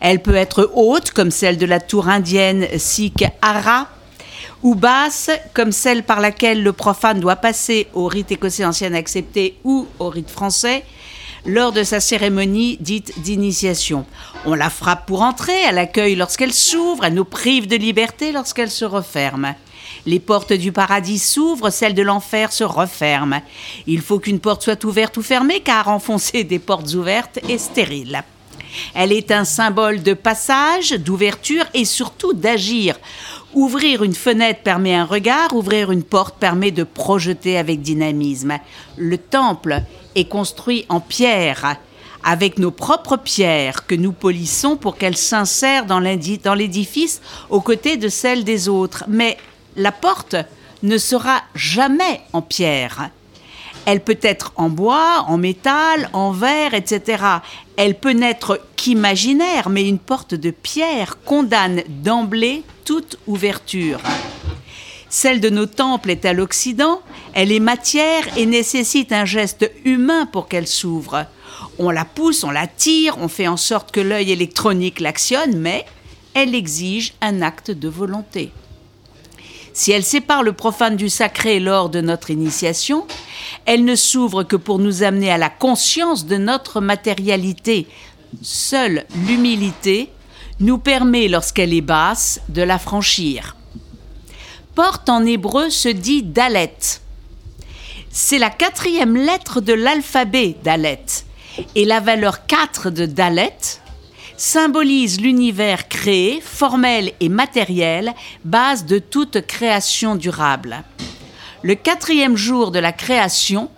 G: Elle peut être haute, comme celle de la tour indienne Sikh Hara, ou basse, comme celle par laquelle le profane doit passer au rite écossais ancien accepté ou au rite français lors de sa cérémonie dite d'initiation. On la frappe pour entrer, elle accueille lorsqu'elle s'ouvre, elle nous prive de liberté lorsqu'elle se referme. Les portes du paradis s'ouvrent, celles de l'enfer se referment. Il faut qu'une porte soit ouverte ou fermée, car enfoncer des portes ouvertes est stérile. Elle est un symbole de passage, d'ouverture et surtout d'agir. Ouvrir une fenêtre permet un regard, ouvrir une porte permet de projeter avec dynamisme. Le temple est construit en pierre, avec nos propres pierres que nous polissons pour qu'elles s'insèrent dans l'édifice aux côtés de celles des autres. Mais la porte ne sera jamais en pierre. Elle peut être en bois, en métal, en verre, etc. Elle peut n'être qu'imaginaire, mais une porte de pierre condamne d'emblée toute ouverture. Celle de nos temples est à l'Occident, elle est matière et nécessite un geste humain pour qu'elle s'ouvre. On la pousse, on la tire, on fait en sorte que l'œil électronique l'actionne, mais elle exige un acte de volonté. Si elle sépare le profane du sacré lors de notre initiation, elle ne s'ouvre que pour nous amener à la conscience de notre matérialité. Seule l'humilité nous permet, lorsqu'elle est basse, de la franchir. Porte en hébreu se dit Dalet. C'est la quatrième lettre de l'alphabet Dalet. Et la valeur 4 de Dalet symbolise l'univers créé, formel et matériel, base de toute création durable. Le quatrième jour de la création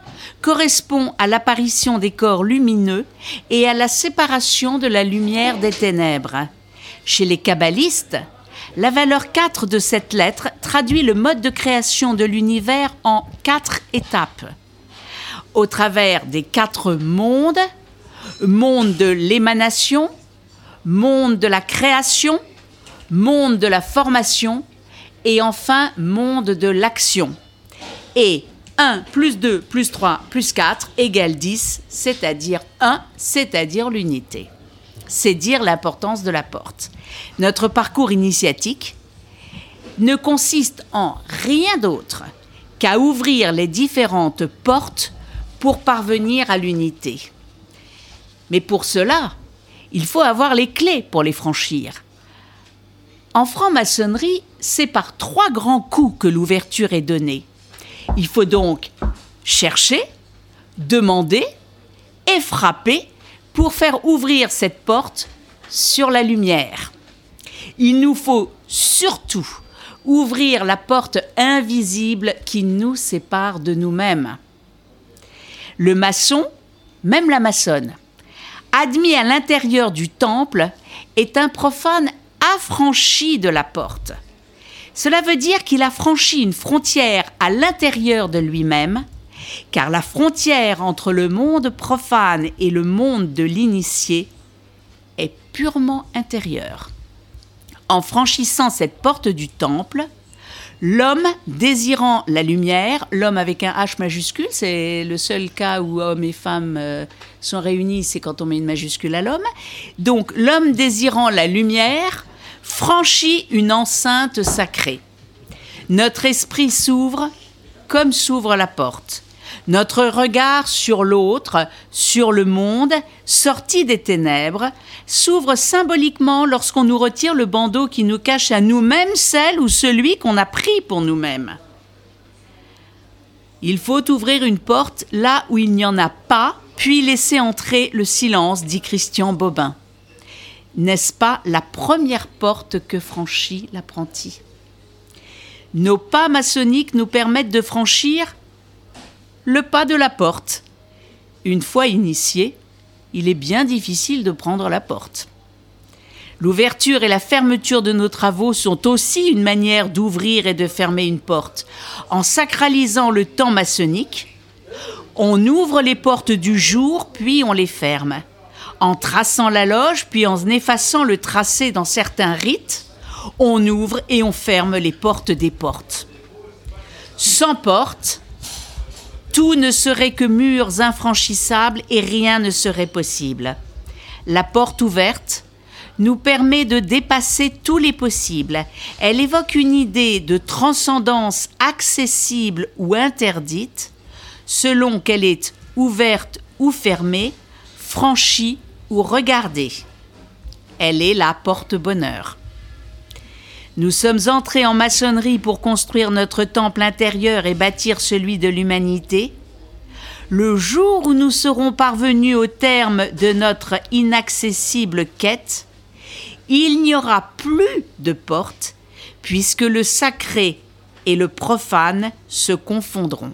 G: correspond à l'apparition des corps lumineux et à la séparation de la lumière des ténèbres. Chez les kabbalistes, la valeur 4 de cette lettre traduit le mode de création de l'univers en quatre étapes. Au travers des quatre mondes, monde de l'émanation, monde de la création, monde de la formation et enfin monde de l'action. Et 1 plus 2 plus 3 plus 4 égale 10, c'est-à-dire 1, c'est-à-dire l'unité. C'est dire l'importance de la porte. Notre parcours initiatique ne consiste en rien d'autre qu'à ouvrir les différentes portes pour parvenir à l'unité. Mais pour cela, il faut avoir les clés pour les franchir. En franc-maçonnerie, c'est par trois grands coups que l'ouverture est donnée. Il faut donc chercher, demander et frapper pour faire ouvrir cette porte sur la lumière. Il nous faut surtout ouvrir la porte invisible qui nous sépare de nous-mêmes. Le maçon, même la maçonne, admis à l'intérieur du temple, est un profane affranchi de la porte. Cela veut dire qu'il a franchi une frontière à l'intérieur de lui-même, car la frontière entre le monde profane et le monde de l'initié est purement intérieure. En franchissant cette porte du temple, l'homme désirant la lumière, l'homme avec un H majuscule, c'est le seul cas où hommes et femmes euh, sont réunis, c'est quand on met une majuscule à l'homme. Donc l'homme désirant la lumière franchit une enceinte sacrée. Notre esprit s'ouvre comme s'ouvre la porte. Notre regard sur l'autre, sur le monde, sorti des ténèbres, s'ouvre symboliquement lorsqu'on nous retire le bandeau qui nous cache à nous-mêmes celle ou celui qu'on a pris pour nous-mêmes. Il faut ouvrir une porte là où il n'y en a pas, puis laisser entrer le silence, dit Christian Bobin. N'est-ce pas la première porte que franchit l'apprenti? Nos pas maçonniques nous permettent de franchir le pas de la porte. Une fois initié, il est bien difficile de prendre la porte. L'ouverture et la fermeture de nos travaux sont aussi une manière d'ouvrir et de fermer une porte. En sacralisant le temps maçonnique, on ouvre les portes du jour, puis on les ferme. En traçant la loge, puis en effaçant le tracé dans certains rites, on ouvre et on ferme les portes des portes. Sans porte, tout ne serait que murs infranchissables et rien ne serait possible. La porte ouverte nous permet de dépasser tous les possibles. Elle évoque une idée de transcendance accessible ou interdite, selon qu'elle est ouverte ou fermée, franchie ou regardée. Elle est la porte-bonheur. Nous sommes entrés en maçonnerie pour construire notre temple intérieur et bâtir celui de l'humanité. Le jour où nous serons parvenus au terme de notre inaccessible quête, il n'y aura plus de porte, puisque le sacré et le profane se confondront.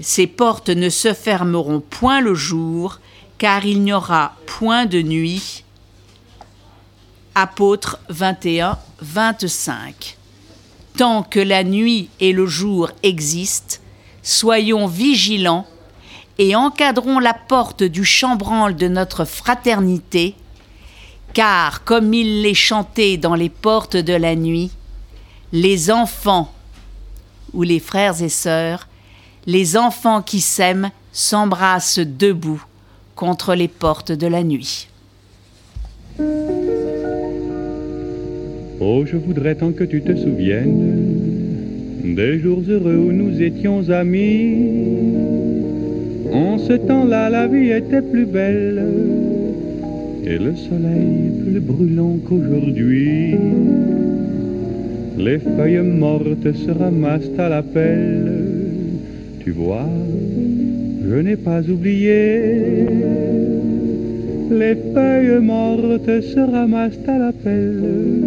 G: Ces portes ne se fermeront point le jour, car il n'y aura point de nuit. Apôtre 21, 25. Tant que la nuit et le jour existent, soyons vigilants et encadrons la porte du chambranle de notre fraternité, car, comme il l'est chanté dans les portes de la nuit, les enfants ou les frères et sœurs, les enfants qui s'aiment s'embrassent debout contre les portes de la nuit.
T: Oh, je voudrais tant que tu te souviennes des jours heureux où nous étions amis. En ce temps-là, la vie était plus belle et le soleil plus brûlant qu'aujourd'hui. Les feuilles mortes se ramassent à la pelle. Tu vois, je n'ai pas oublié. Les feuilles mortes se ramassent à la pelle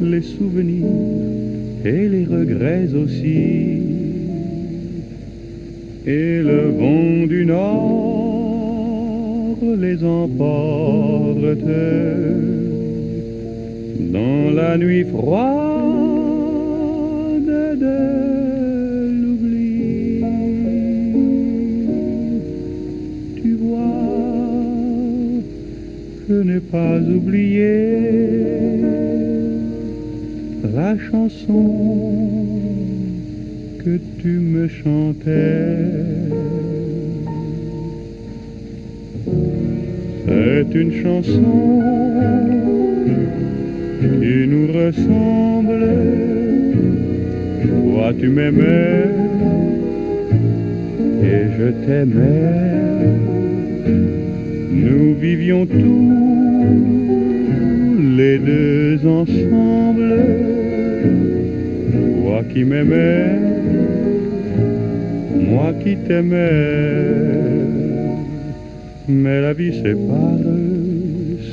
T: les souvenirs et les regrets aussi. Et le vent du nord les emporte dans la nuit froide de je n'ai pas oublié la chanson que tu me chantais. C'est une chanson qui nous ressemble. Toi tu m'aimais et je t'aimais. Nous vivions tous les deux ensemble. Toi qui m'aimais, moi qui t'aimais. Mais la vie sépare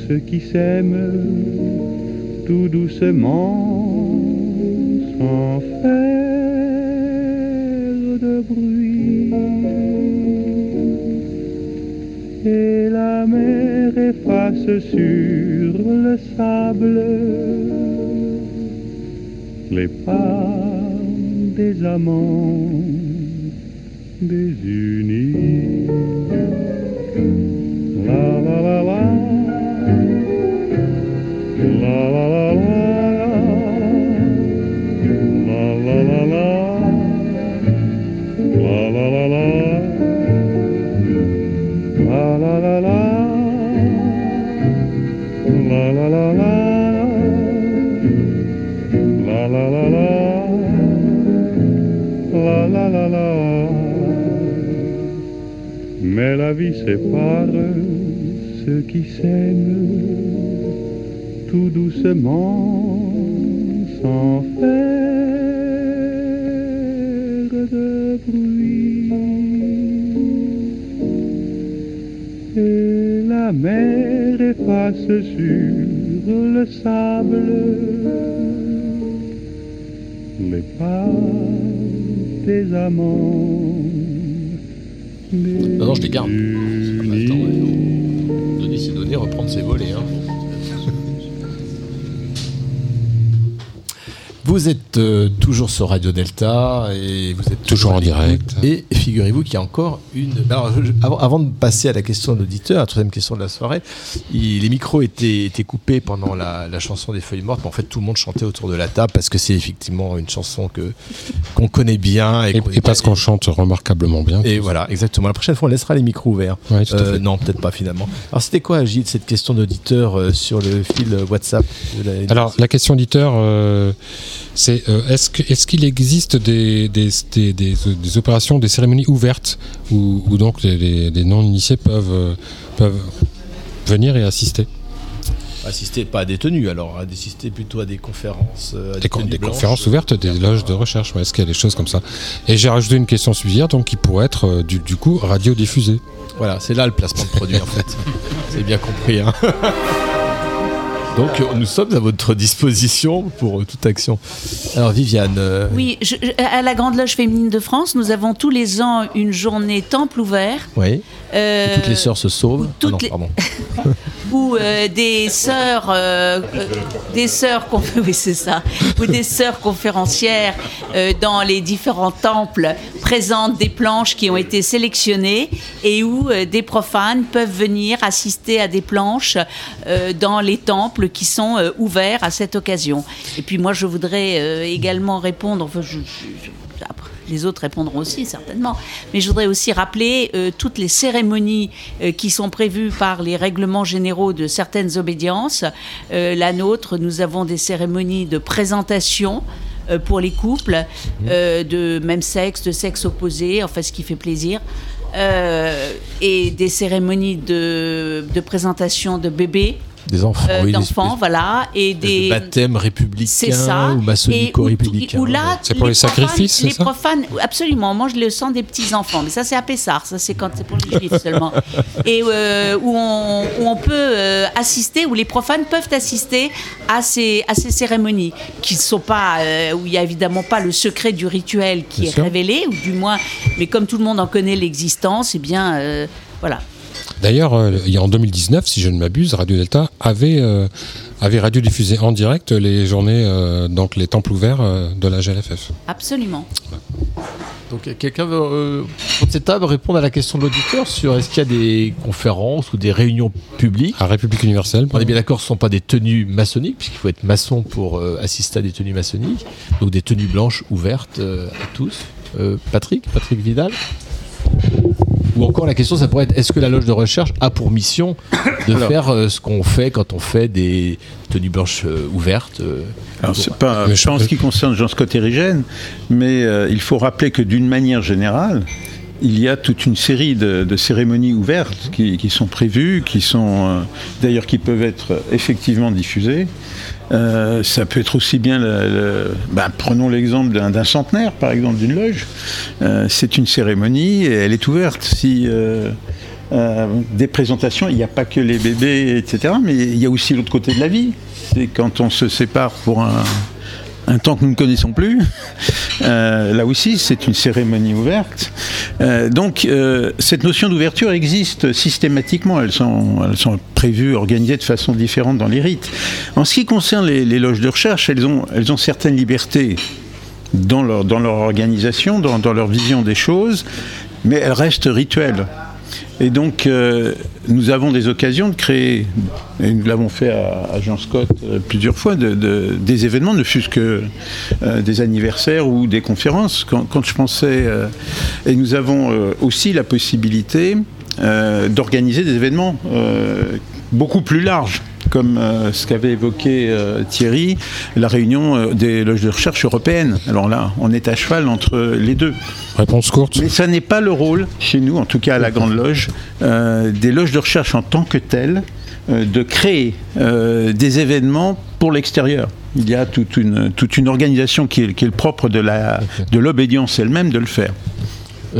T: ceux qui s'aiment tout doucement sans faire Et la mer efface sur le sable les pas des amants désunis. La la. Mais la vie sépare ceux qui s'aiment tout doucement sans faire de bruit. Et la mer efface sur le sable les pas des amants.
D: Non, non, je les garde. Ouais. Donner données, reprendre ses volets. hein. Vous êtes euh, toujours sur Radio Delta et vous êtes
E: Toujours en direct.
D: Et figurez-vous qu'il y a encore une. Alors, je- avant, avant de passer à la question de l'auditeur, la troisième question de la soirée, il- les micros étaient, étaient coupés pendant la, la chanson des Feuilles Mortes, mais en fait tout le monde chantait autour de la table parce que c'est effectivement une chanson que qu'on connaît bien et,
E: Et,
D: qu'on-
E: et parce qu'on chante remarquablement bien.
D: et voilà, exactement. La prochaine fois, on laissera les micros ouverts.
E: Ouais,
D: Euh, non, peut-être pas finalement. Alors, c'était quoi, Gilles, cette question d'auditeur euh, sur le fil WhatsApp de la-
E: Alors, la question auditeur, euh, c'est euh, est-ce que- est-ce qu'il existe des, des, des, des- des opérations, des cérémonies ouvertes où, où donc les, non-initiés peuvent, euh, peuvent venir et assister?
D: Assister pas à des tenues, alors à assister plutôt à des conférences. euh, à
E: Des, conférences ouvertes, des loges de recherche, ouais, est-ce qu'il y a des choses comme ça? Et j'ai rajouté une question subsidiaire, donc qui pourrait être euh, du, du coup radiodiffusée.
D: Voilà, c'est là le placement de produit en fait. C'est bien compris. hein. Donc, nous sommes à votre disposition pour euh, toute action. Alors, Viviane. euh,
G: Oui, je- à la Grande Loge féminine de France, nous avons tous les ans une journée temple ouvert.
D: Oui.
G: Euh,
D: Toutes les sœurs se sauvent.
G: toutes
D: Ah non,
G: les-
D: pardon.
G: euh, des sœurs, des sœurs, conf- oui c'est ça, où des sœurs conférencières dans les différents temples présentent des planches qui ont été sélectionnées et où des profanes peuvent venir assister à des planches dans les temples qui sont euh, ouverts à cette occasion. Et puis moi je voudrais euh, également répondre. Enfin, je- je- je- après, les autres répondront aussi certainement. Mais je voudrais aussi rappeler euh, toutes les cérémonies euh, qui sont prévues par les règlements généraux de certaines obédiences. Euh, la nôtre, nous avons des cérémonies de présentation pour les couples euh, de même sexe, de sexe opposé, enfin ce qui fait plaisir. Et des cérémonies de, de présentation de bébés.
D: Des enfants,
G: euh,
D: oui, des
G: d'enfants, voilà, et des
D: de baptême républicain
G: c'est ça.
D: ou
G: Et où,
D: maçonnico-républicain.
G: où là,
E: C'est pour les
G: profanes-
E: sacrifices, c'est
G: Les
E: ça
G: profanes, absolument, on mange le sang des petits enfants. Mais ça, c'est à Pessard. Ça, c'est quand c'est pour les juifs seulement. Et euh, où, on, où on peut euh, assister, où les profanes peuvent assister à ces, à ces cérémonies, qui ne sont pas, où il n'y a évidemment pas le secret du rituel qui
E: Bien
G: est
E: sûr.
G: révélé, ou du moins, mais comme tout le monde en connaît l'existence, eh bien, voilà.
E: D'ailleurs, euh, en 2019, si je ne m'abuse, Radio Delta avait, euh, avait radiodiffusé en direct les journées, euh, donc les temples ouverts euh, de la GLFF.
G: Absolument.
D: Donc, quelqu'un veut, euh, pour cette table, répondre à la question de l'auditeur sur est-ce qu'il y a des conférences ou des réunions publiques?
E: À République universelle.
D: On est bien d'accord, ce ne sont pas des tenues maçonniques, puisqu'il faut être maçon pour euh, assister à des tenues maçonniques. Donc, des tenues blanches ouvertes euh, à tous. Euh, Patrick Patrick Vidal? Ou encore la question, ça pourrait être est-ce que la loge de recherche a pour mission de
O: Alors.
D: faire euh, ce qu'on fait quand on fait des tenues blanches euh, ouvertes euh,
O: Alors, c'est pas, pas en ce qui concerne Jean Scott Érigène, mais euh, il faut rappeler que d'une manière générale, il y a toute une série de, de cérémonies ouvertes qui, qui sont prévues, qui sont euh, d'ailleurs qui peuvent être effectivement diffusées. Euh, ça peut être aussi bien, le, ben, prenons l'exemple d'un centenaire, par exemple, d'une loge. Euh, c'est une cérémonie et elle est ouverte. Si euh, des présentations, il n'y a pas que les bébés, etc., mais il y a aussi l'autre côté de la vie. C'est quand on se sépare pour un, un temps que nous ne connaissons plus. Euh, là aussi, c'est une cérémonie ouverte. Euh, donc, euh, cette notion d'ouverture existe systématiquement. Elles sont, prévues, organisées de façon différente dans les rites. En ce qui concerne les, loges de recherche, elles ont, certaines libertés dans leur, organisation, dans leur vision des choses, mais elles restent rituelles. Et donc, euh, nous avons des occasions de créer, et nous l'avons fait à, Jean Scott euh, plusieurs fois, de- de- des événements, ne fût-ce que euh, des anniversaires ou des conférences. Quand, je pensais. et nous avons aussi la possibilité d'organiser des événements beaucoup plus larges. Comme euh, ce qu'avait évoqué euh, Thierry, la réunion euh, des loges de recherche européennes. Alors là, on est à cheval entre les deux.
E: Réponse courte.
O: Mais ça n'est pas le rôle, chez nous, en tout cas à la Grande Loge, des loges de recherche en tant que telles, de créer des événements pour l'extérieur. Il y a toute une, toute une organisation qui est, qui est le propre de l'obédience elle-même de le faire.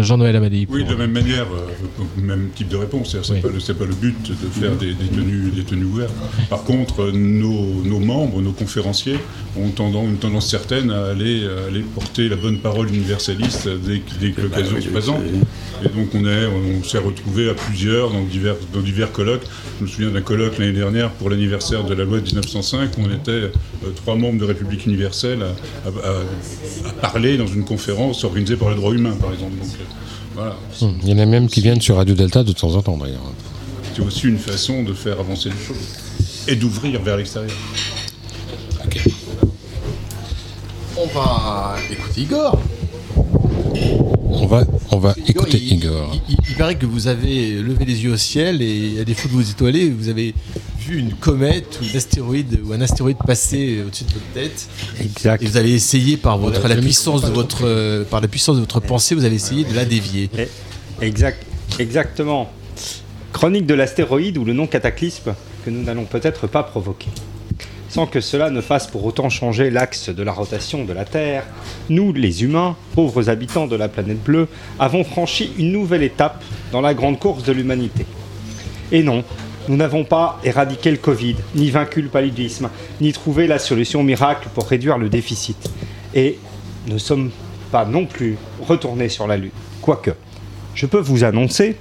D: Jean-Noël Amadi.
S: Oui, de la même manière, euh, même type de réponse. C'est pas, le- c'est pas le but de faire des, des tenues, des tenues ouvertes. Par contre, nos, nos membres, nos conférenciers ont tendance, une tendance certaine à aller, à aller porter la bonne parole universaliste dès, que- dès que l'occasion se présente. Et donc on est, on s'est retrouvés à plusieurs dans divers, dans divers colloques. Je me souviens d'un colloque l'année dernière pour l'anniversaire de la loi de 1905 où on était euh, trois membres de République universelle à, à- à- à parler dans une conférence organisée par le droit humain, par exemple. Donc, euh, voilà.
E: Hum, Il y en a même qui viennent sur Radio Delta de temps en temps d'ailleurs.
S: C'est aussi une façon de faire avancer les choses et d'ouvrir vers l'extérieur.
D: On va écouter Igor.
E: On va, on va
D: Igor,
E: écouter
D: il-
E: Igor.
D: Il, il paraît que vous avez levé les yeux au ciel et à défaut de vous étoiler, vous avez vu une comète ou une astéroïde ou un astéroïde passer au-dessus de votre tête.
F: Exact.
D: Et vous avez essayé par votre
F: Voilà,
D: la puissance de votre euh, par la puissance de votre pensée, vous avez essayé de la dévier.
F: Exact, exactement. Chronique de l'astéroïde ou le nom cataclysme que nous n'allons peut-être pas provoquer. Sans que cela ne fasse pour autant changer l'axe de la rotation de la Terre, nous, les humains, pauvres habitants de la planète bleue, avons franchi une nouvelle étape dans la grande course de l'humanité. Et non, nous n'avons pas éradiqué le Covid, ni vaincu le paludisme, ni trouvé la solution miracle pour réduire le déficit. Et ne sommes pas non plus retournés sur la Lune. Quoique, je peux vous annoncer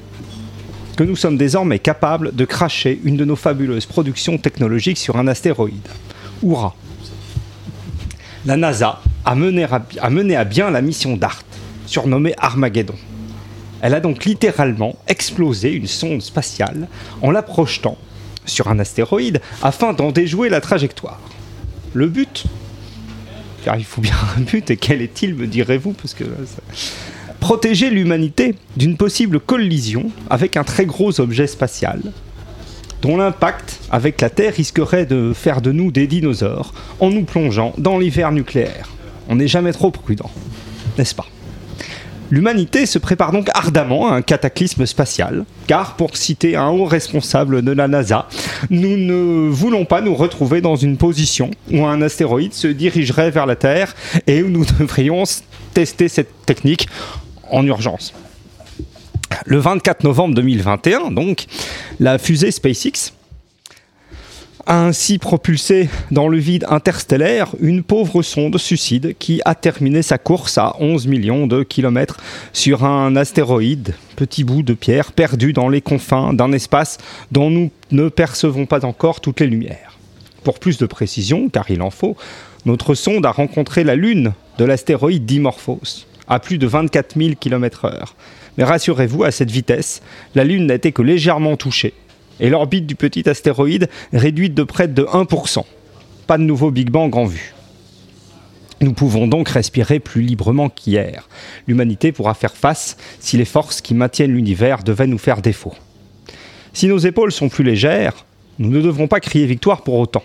F: que nous sommes désormais capables de cracher une de nos fabuleuses productions technologiques sur un astéroïde. Hurrah La NASA a mené à, bien la mission DART, surnommée Armageddon. Elle a donc littéralement explosé une sonde spatiale en la projetant sur un astéroïde afin d'en déjouer la trajectoire. Le but? Car il faut bien un but, et quel est-il, me direz-vous Parce que protéger l'humanité d'une possible collision avec un très gros objet spatial, dont l'impact avec la Terre risquerait de faire de nous des dinosaures en nous plongeant dans l'hiver nucléaire. On n'est jamais trop prudent, n'est-ce pas? L'humanité se prépare donc ardemment à un cataclysme spatial, car pour citer un haut responsable de la NASA, nous ne voulons pas nous retrouver dans une position où un astéroïde se dirigerait vers la Terre et où nous devrions tester cette technique en urgence. Le 24 novembre 2021, donc, la fusée SpaceX a ainsi propulsé dans le vide interstellaire une pauvre sonde suicide qui a terminé sa course à 11 millions de kilomètres sur un astéroïde, petit bout de pierre perdu dans les confins d'un espace dont nous ne percevons pas encore toutes les lumières. Pour plus de précision, car il en faut, notre sonde a rencontré la Lune de l'astéroïde Dimorphos à plus de 24 000 km/h. Mais rassurez-vous, à cette vitesse, la Lune n'a été que légèrement touchée et l'orbite du petit astéroïde réduite de près de 1%. Pas de nouveau Big Bang en vue. Nous pouvons donc respirer plus librement qu'hier. L'humanité pourra faire face si les forces qui maintiennent l'univers devaient nous faire défaut. Si nos épaules sont plus légères, nous ne devrons pas crier victoire pour autant.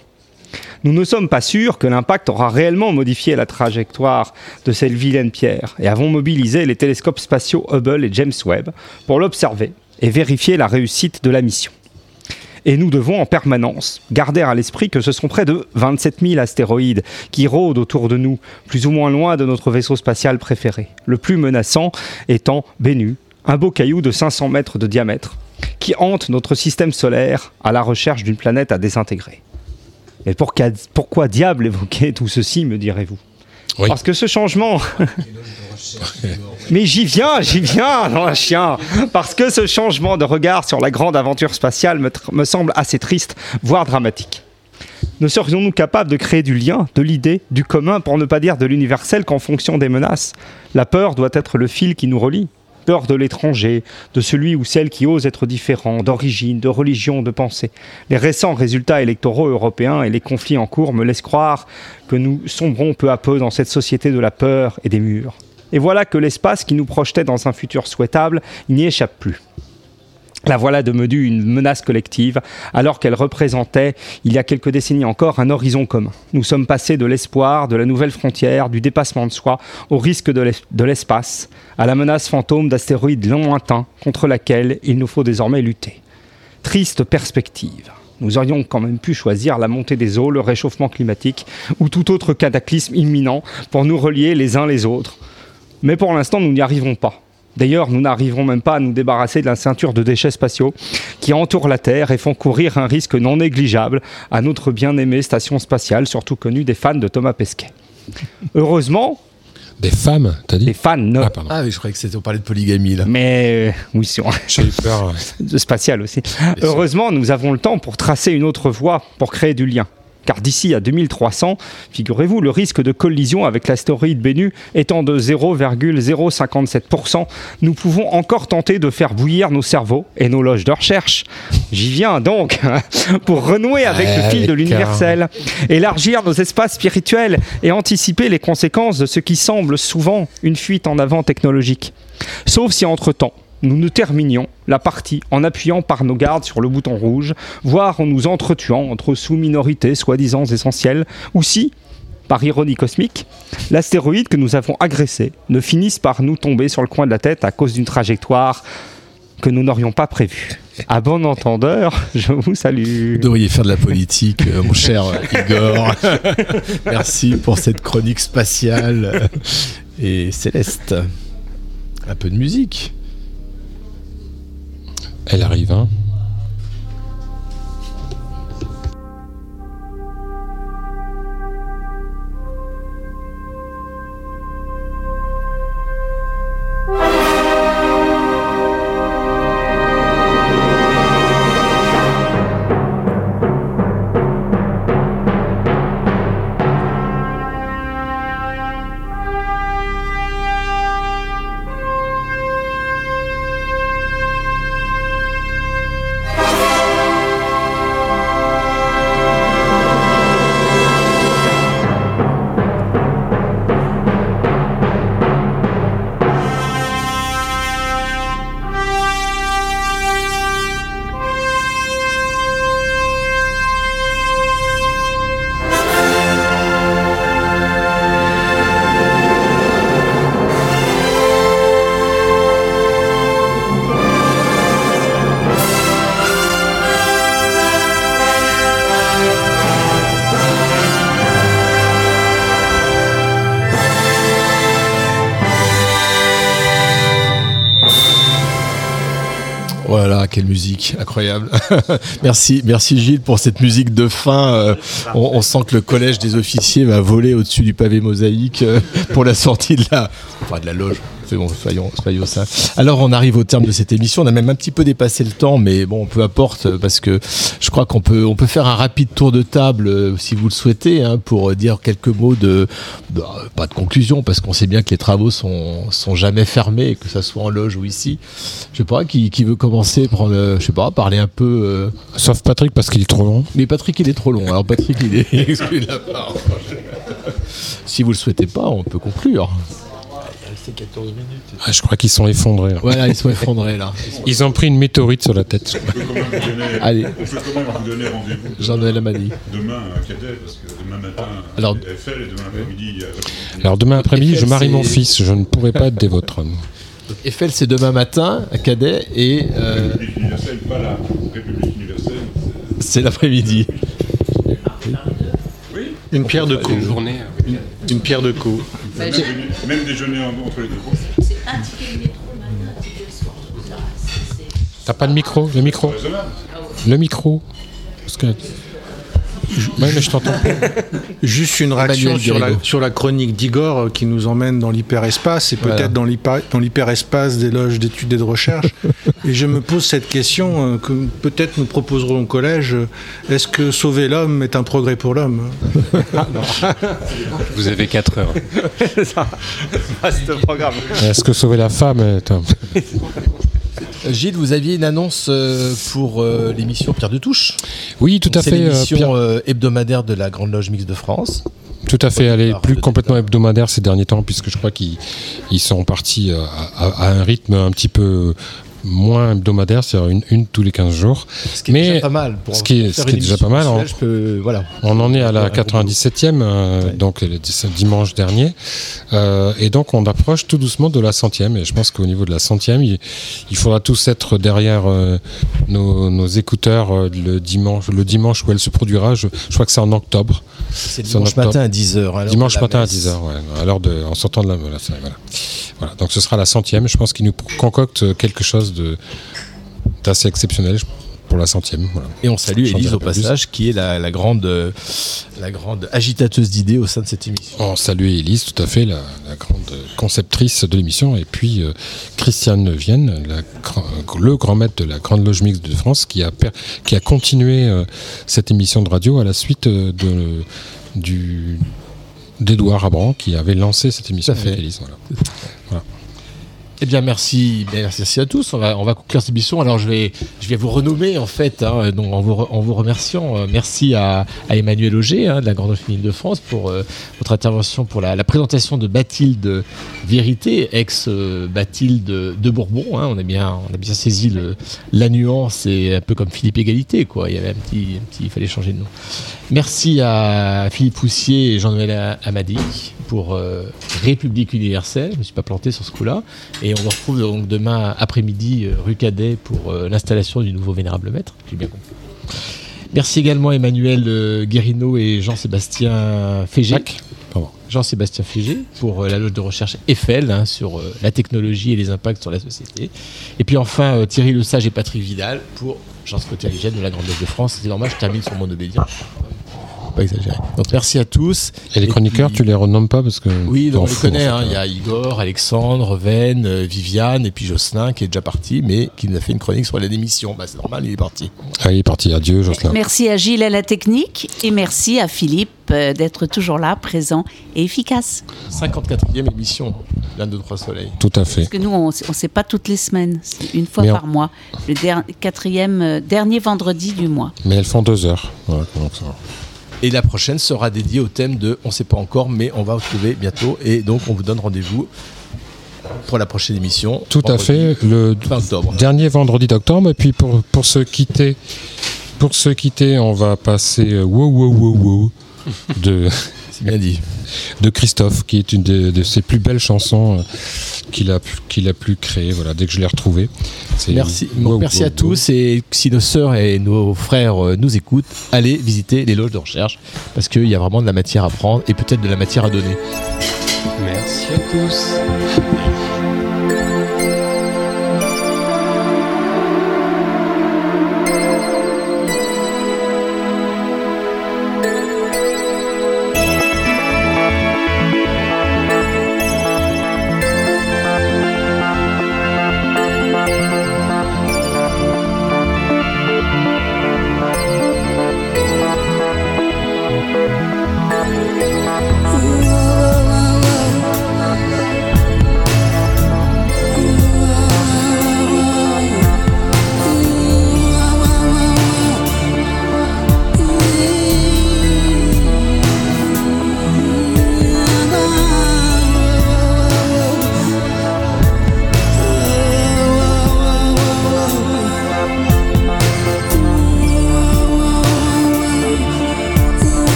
F: Nous ne sommes pas sûrs que l'impact aura réellement modifié la trajectoire de cette vilaine pierre et avons mobilisé les télescopes spatiaux Hubble et James Webb pour l'observer et vérifier la réussite de la mission. Et nous devons en permanence garder à l'esprit que ce sont près de 27 000 astéroïdes qui rôdent autour de nous, plus ou moins loin de notre vaisseau spatial préféré. Le plus menaçant étant Bennu, un beau caillou de 500 mètres de diamètre, qui hante notre système solaire à la recherche d'une planète à désintégrer. Mais pourquoi diable évoquer tout ceci, me direz-vous? Parce que ce changement... Mais j'y viens, j'y viens, un chien. Parce que ce changement de regard sur la grande aventure spatiale me, me semble assez triste, voire dramatique. Ne serions-nous capables de créer du lien, de l'idée, du commun, pour ne pas dire de l'universel qu'en fonction des menaces? La peur doit être le fil qui nous relie. Peur de l'étranger, de celui ou celle qui ose être différent, d'origine, de religion, de pensée. Les récents résultats électoraux européens et les conflits en cours me laissent croire que nous sombrons peu à peu dans cette société de la peur et des murs. Et voilà que l'espace qui nous projetait dans un futur souhaitable n'y échappe plus. La voilà devenue une menace collective, alors qu'elle représentait, il y a quelques décennies encore, un horizon commun. Nous sommes passés de l'espoir, de la nouvelle frontière, du dépassement de soi, au risque de de l'espace, à la menace fantôme d'astéroïdes lointains contre laquelle il nous faut désormais lutter. Triste perspective. Nous aurions quand même pu choisir la montée des eaux, le réchauffement climatique ou tout autre cataclysme imminent pour nous relier les uns les autres. Mais pour l'instant, nous n'y arriverons pas. D'ailleurs, nous n'arriverons même pas à nous débarrasser de la ceinture de déchets spatiaux qui entourent la Terre et font courir un risque non négligeable à notre bien-aimée station spatiale, surtout connue des fans de Thomas Pesquet. Heureusement.
E: Des femmes, t'as dit
F: Des fans, non.
D: Ah oui, je croyais que c'était on parlait de polygamie là.
F: Mais euh, oui, sur
E: J'ai eu peur.
F: de spatial aussi. Heureusement, nous avons le temps pour tracer une autre voie pour créer du lien. Car d'ici à 2300, figurez-vous, le risque de collision avec l'astéroïde Bennu étant de 0,057%, nous pouvons encore tenter de faire bouillir nos cerveaux et nos loges de recherche. J'y viens donc, pour renouer avec le fil de l'universel, élargir nos espaces spirituels et anticiper les conséquences de ce qui semble souvent une fuite en avant technologique. Sauf si entre-temps, nous nous terminions la partie en appuyant par nos gardes sur le bouton rouge, voire en nous entretuant entre sous-minorités soi-disant essentielles, ou si, par ironie cosmique, l'astéroïde que nous avons agressé ne finisse par nous tomber sur le coin de la tête à cause d'une trajectoire que nous n'aurions pas prévue. À bon entendeur, je vous salue.
D: Vous devriez faire de la politique, euh, mon cher Igor. Merci pour cette chronique spatiale et céleste. Un peu de musique.
E: Elle arrive, hein
D: musique, incroyable. merci, merci Gilles pour cette musique de fin. Euh, on, sent que le collège des officiers va voler au-dessus du pavé mosaïque euh, pour la sortie de la loge. Bon, soyons, soyons ça. Alors on arrive au terme de cette émission. On a même un petit peu dépassé le temps, mais bon, peu importe euh, parce que je crois qu'on peut, on peut faire un rapide tour de table euh, si vous le souhaitez, hein, pour euh, dire quelques mots de, bah, pas de conclusion, parce qu'on sait bien que les travaux sont, sont jamais fermés, que ça soit en loge ou ici. Je sais pas qui, qui veut commencer, prendre, euh, je sais pas, parler un peu. euh,
E: Sauf Patrick parce qu'il est trop long.
D: Mais Patrick il est trop long. Alors Patrick il est exclu de la parole. Si vous le souhaitez pas, on peut conclure.
E: Ah, je crois qu'ils sont effondrés. Là.
D: Voilà, ils sont effondrés là.
E: Ils ont pris une météorite sur la tête.
S: On peut quand même vous donner,
D: Allez.
S: on peut quand même vous donner rendez-vous
D: Jean-Noël Amadi.
S: demain à Cadet, parce que demain matin,
E: Alors-
S: Eiffel et demain après-midi, il y a
E: Alors demain après-midi, je marie mon
D: c'est-
E: fils. Je ne pourrai pas être des vôtres.
D: Donc, Eiffel, c'est demain matin à Cadet et euh,
S: République universelle, pas la République universelle.
D: c'est l'après-midi.
L: Une pierre de coups.
H: journée.
L: Une, une pierre de coups.
S: Même, déjeuner, même déjeuner en- entre les deux.
E: T'as pas de micro Le micro Le micro Parce que... Ouais, mais je t'entends.
L: Juste une réaction sur la,
D: Guérido.
L: sur la chronique d'Igor euh, qui nous emmène dans l'hyperespace et
D: Voilà.
L: peut-être dans l'hyperespace des loges d'études et de recherche. et je me pose cette question euh, que peut-être nous proposerons au collège euh, est-ce que sauver l'homme est un progrès pour l'homme Ah, non.
H: Vous avez 4 heures.
F: Vaste programme.
E: Est-ce que sauver la femme est un-
D: Gilles, vous aviez une annonce euh, pour euh, l'émission Pierre de Touche.
E: Oui, tout à fait. euh,
D: l'émission hebdomadaire de la Grande Loge Mixte de France.
E: Tout à fait, elle est plus complètement hebdomadaire ces derniers temps, puisque je crois qu'ils ils sont partis à, à- à un rythme un petit peu moins hebdomadaire, c'est-à-dire une, une tous les 15 jours.
D: Ce qui est déjà pas mal. Pour
E: ce qui est,
D: faire
E: ce qui est
D: une
E: déjà pas mal. on-
D: je peux- voilà.
E: On en est à la
D: Un gros
E: 97e, euh, donc le dis- dimanche dernier. Euh, et donc on approche tout doucement de la centième. Et je pense qu'au niveau de la centième, il, il faudra tous être derrière euh, nos, nos écouteurs le, dimanche, le dimanche où elle se produira. Je, je crois que c'est en octobre.
D: C'est dimanche
E: octobre.
D: matin à 10h. à l'heure
E: Dimanche matin à
D: messe.
E: 10h, ouais, à l'heure de, en sortant de la. Voilà, donc ce sera la centième. Je pense qu'il nous concocte quelque chose de d'assez exceptionnel pour la centième. Voilà.
D: Et on salue Élise au
E: plus.
D: passage, qui est la, la grande, la grande agitateuse d'idées au sein de cette émission.
E: On salue Elise, tout à fait, la, la grande conceptrice de l'émission, et puis euh, Christiane Vienne, la le grand maître de la Grande Loge Mixte de France, qui a, qui a continué euh, cette émission de radio à la suite euh, de, du d'Edouard Abran, qui avait lancé cette émission avec Élise. Voilà. Voilà.
D: Eh bien, merci, bien, merci à tous. On va, on va conclure cette émission. Alors, je vais, je vais vous renommer, en fait, hein, donc, en, vous, remerciant. Euh, merci à, Emmanuel Auger, hein, de la Grande Famille de France, pour euh, votre intervention, pour la, présentation de Bathilde Vérité, ex-Bathilde de Bourbon. hein. On, a bien, on a bien saisi la nuance, et un peu comme Philippe Égalité, quoi. Il y avait un petit, un petit il fallait changer de nom. Merci à Philippe Poussier et Jean-Noël Amadi pour euh, République universelle. Je ne me suis pas planté sur ce coup-là. Et on vous retrouve donc demain après-midi euh, rue Cadet pour euh, l'installation du nouveau Vénérable Maître. J'ai bien compris. Merci également Emmanuel euh, Guérino et Jean-Sébastien Fégé. Jean-Sébastien Fégé pour la loge de recherche Eiffel hein, sur euh, la technologie et les impacts sur la société. Et puis enfin euh, Thierry Le Sage et Patrick Vidal pour Jean-Scott de la Grande Loge de France. C'est normal, je termine sur mon obédience. Faut Pas exagérer. Donc merci à tous.
E: Et les chroniqueurs,
D: puis-
E: tu les renommes pas parce que.
D: oui, donc on les connaît. hein. Il y a Igor, Alexandre, Ven, euh, Viviane et puis Jocelyn qui est déjà parti, mais qui nous a fait une chronique sur la démission. Bah, c'est normal, il est parti.
E: Ah, il est parti. Adieu, Jocelyn.
G: Merci à Gilles à la technique et merci à Philippe euh, d'être toujours là, présent et efficace.
D: 54e émission, l'un, deux, trois soleils.
E: Tout à fait.
G: Parce que nous, on ne sait pas toutes les semaines, c'est une fois
E: Mais on-
G: par mois, le der- quatrième, euh, dernier vendredi du mois.
E: Mais elles font deux heures. Voilà.
D: Et la prochaine sera dédiée au thème de on ne sait pas encore, mais on va retrouver bientôt. Et donc on vous donne rendez-vous pour la prochaine émission.
E: Tout à fait, le
D: 20 octobre.
E: dernier vendredi d'octobre. Et puis pour, pour se quitter, pour se quitter, on va passer euh, Wow Wow Wow Wow de,
D: C'est bien dit.
E: De Christophe, qui est une de, de ses plus belles chansons euh, qu'il a, pu- qu'il a pu créer. Voilà, dès que je l'ai retrouvée. C'est
D: Merci,
E: Wow,
D: merci
E: Wow,
D: à
E: Wow.
D: tous et si nos sœurs et nos frères euh, nous écoutent, allez visiter les loges de recherche parce qu'il y a vraiment de la matière à prendre et peut-être de la matière à donner.
H: Merci à tous.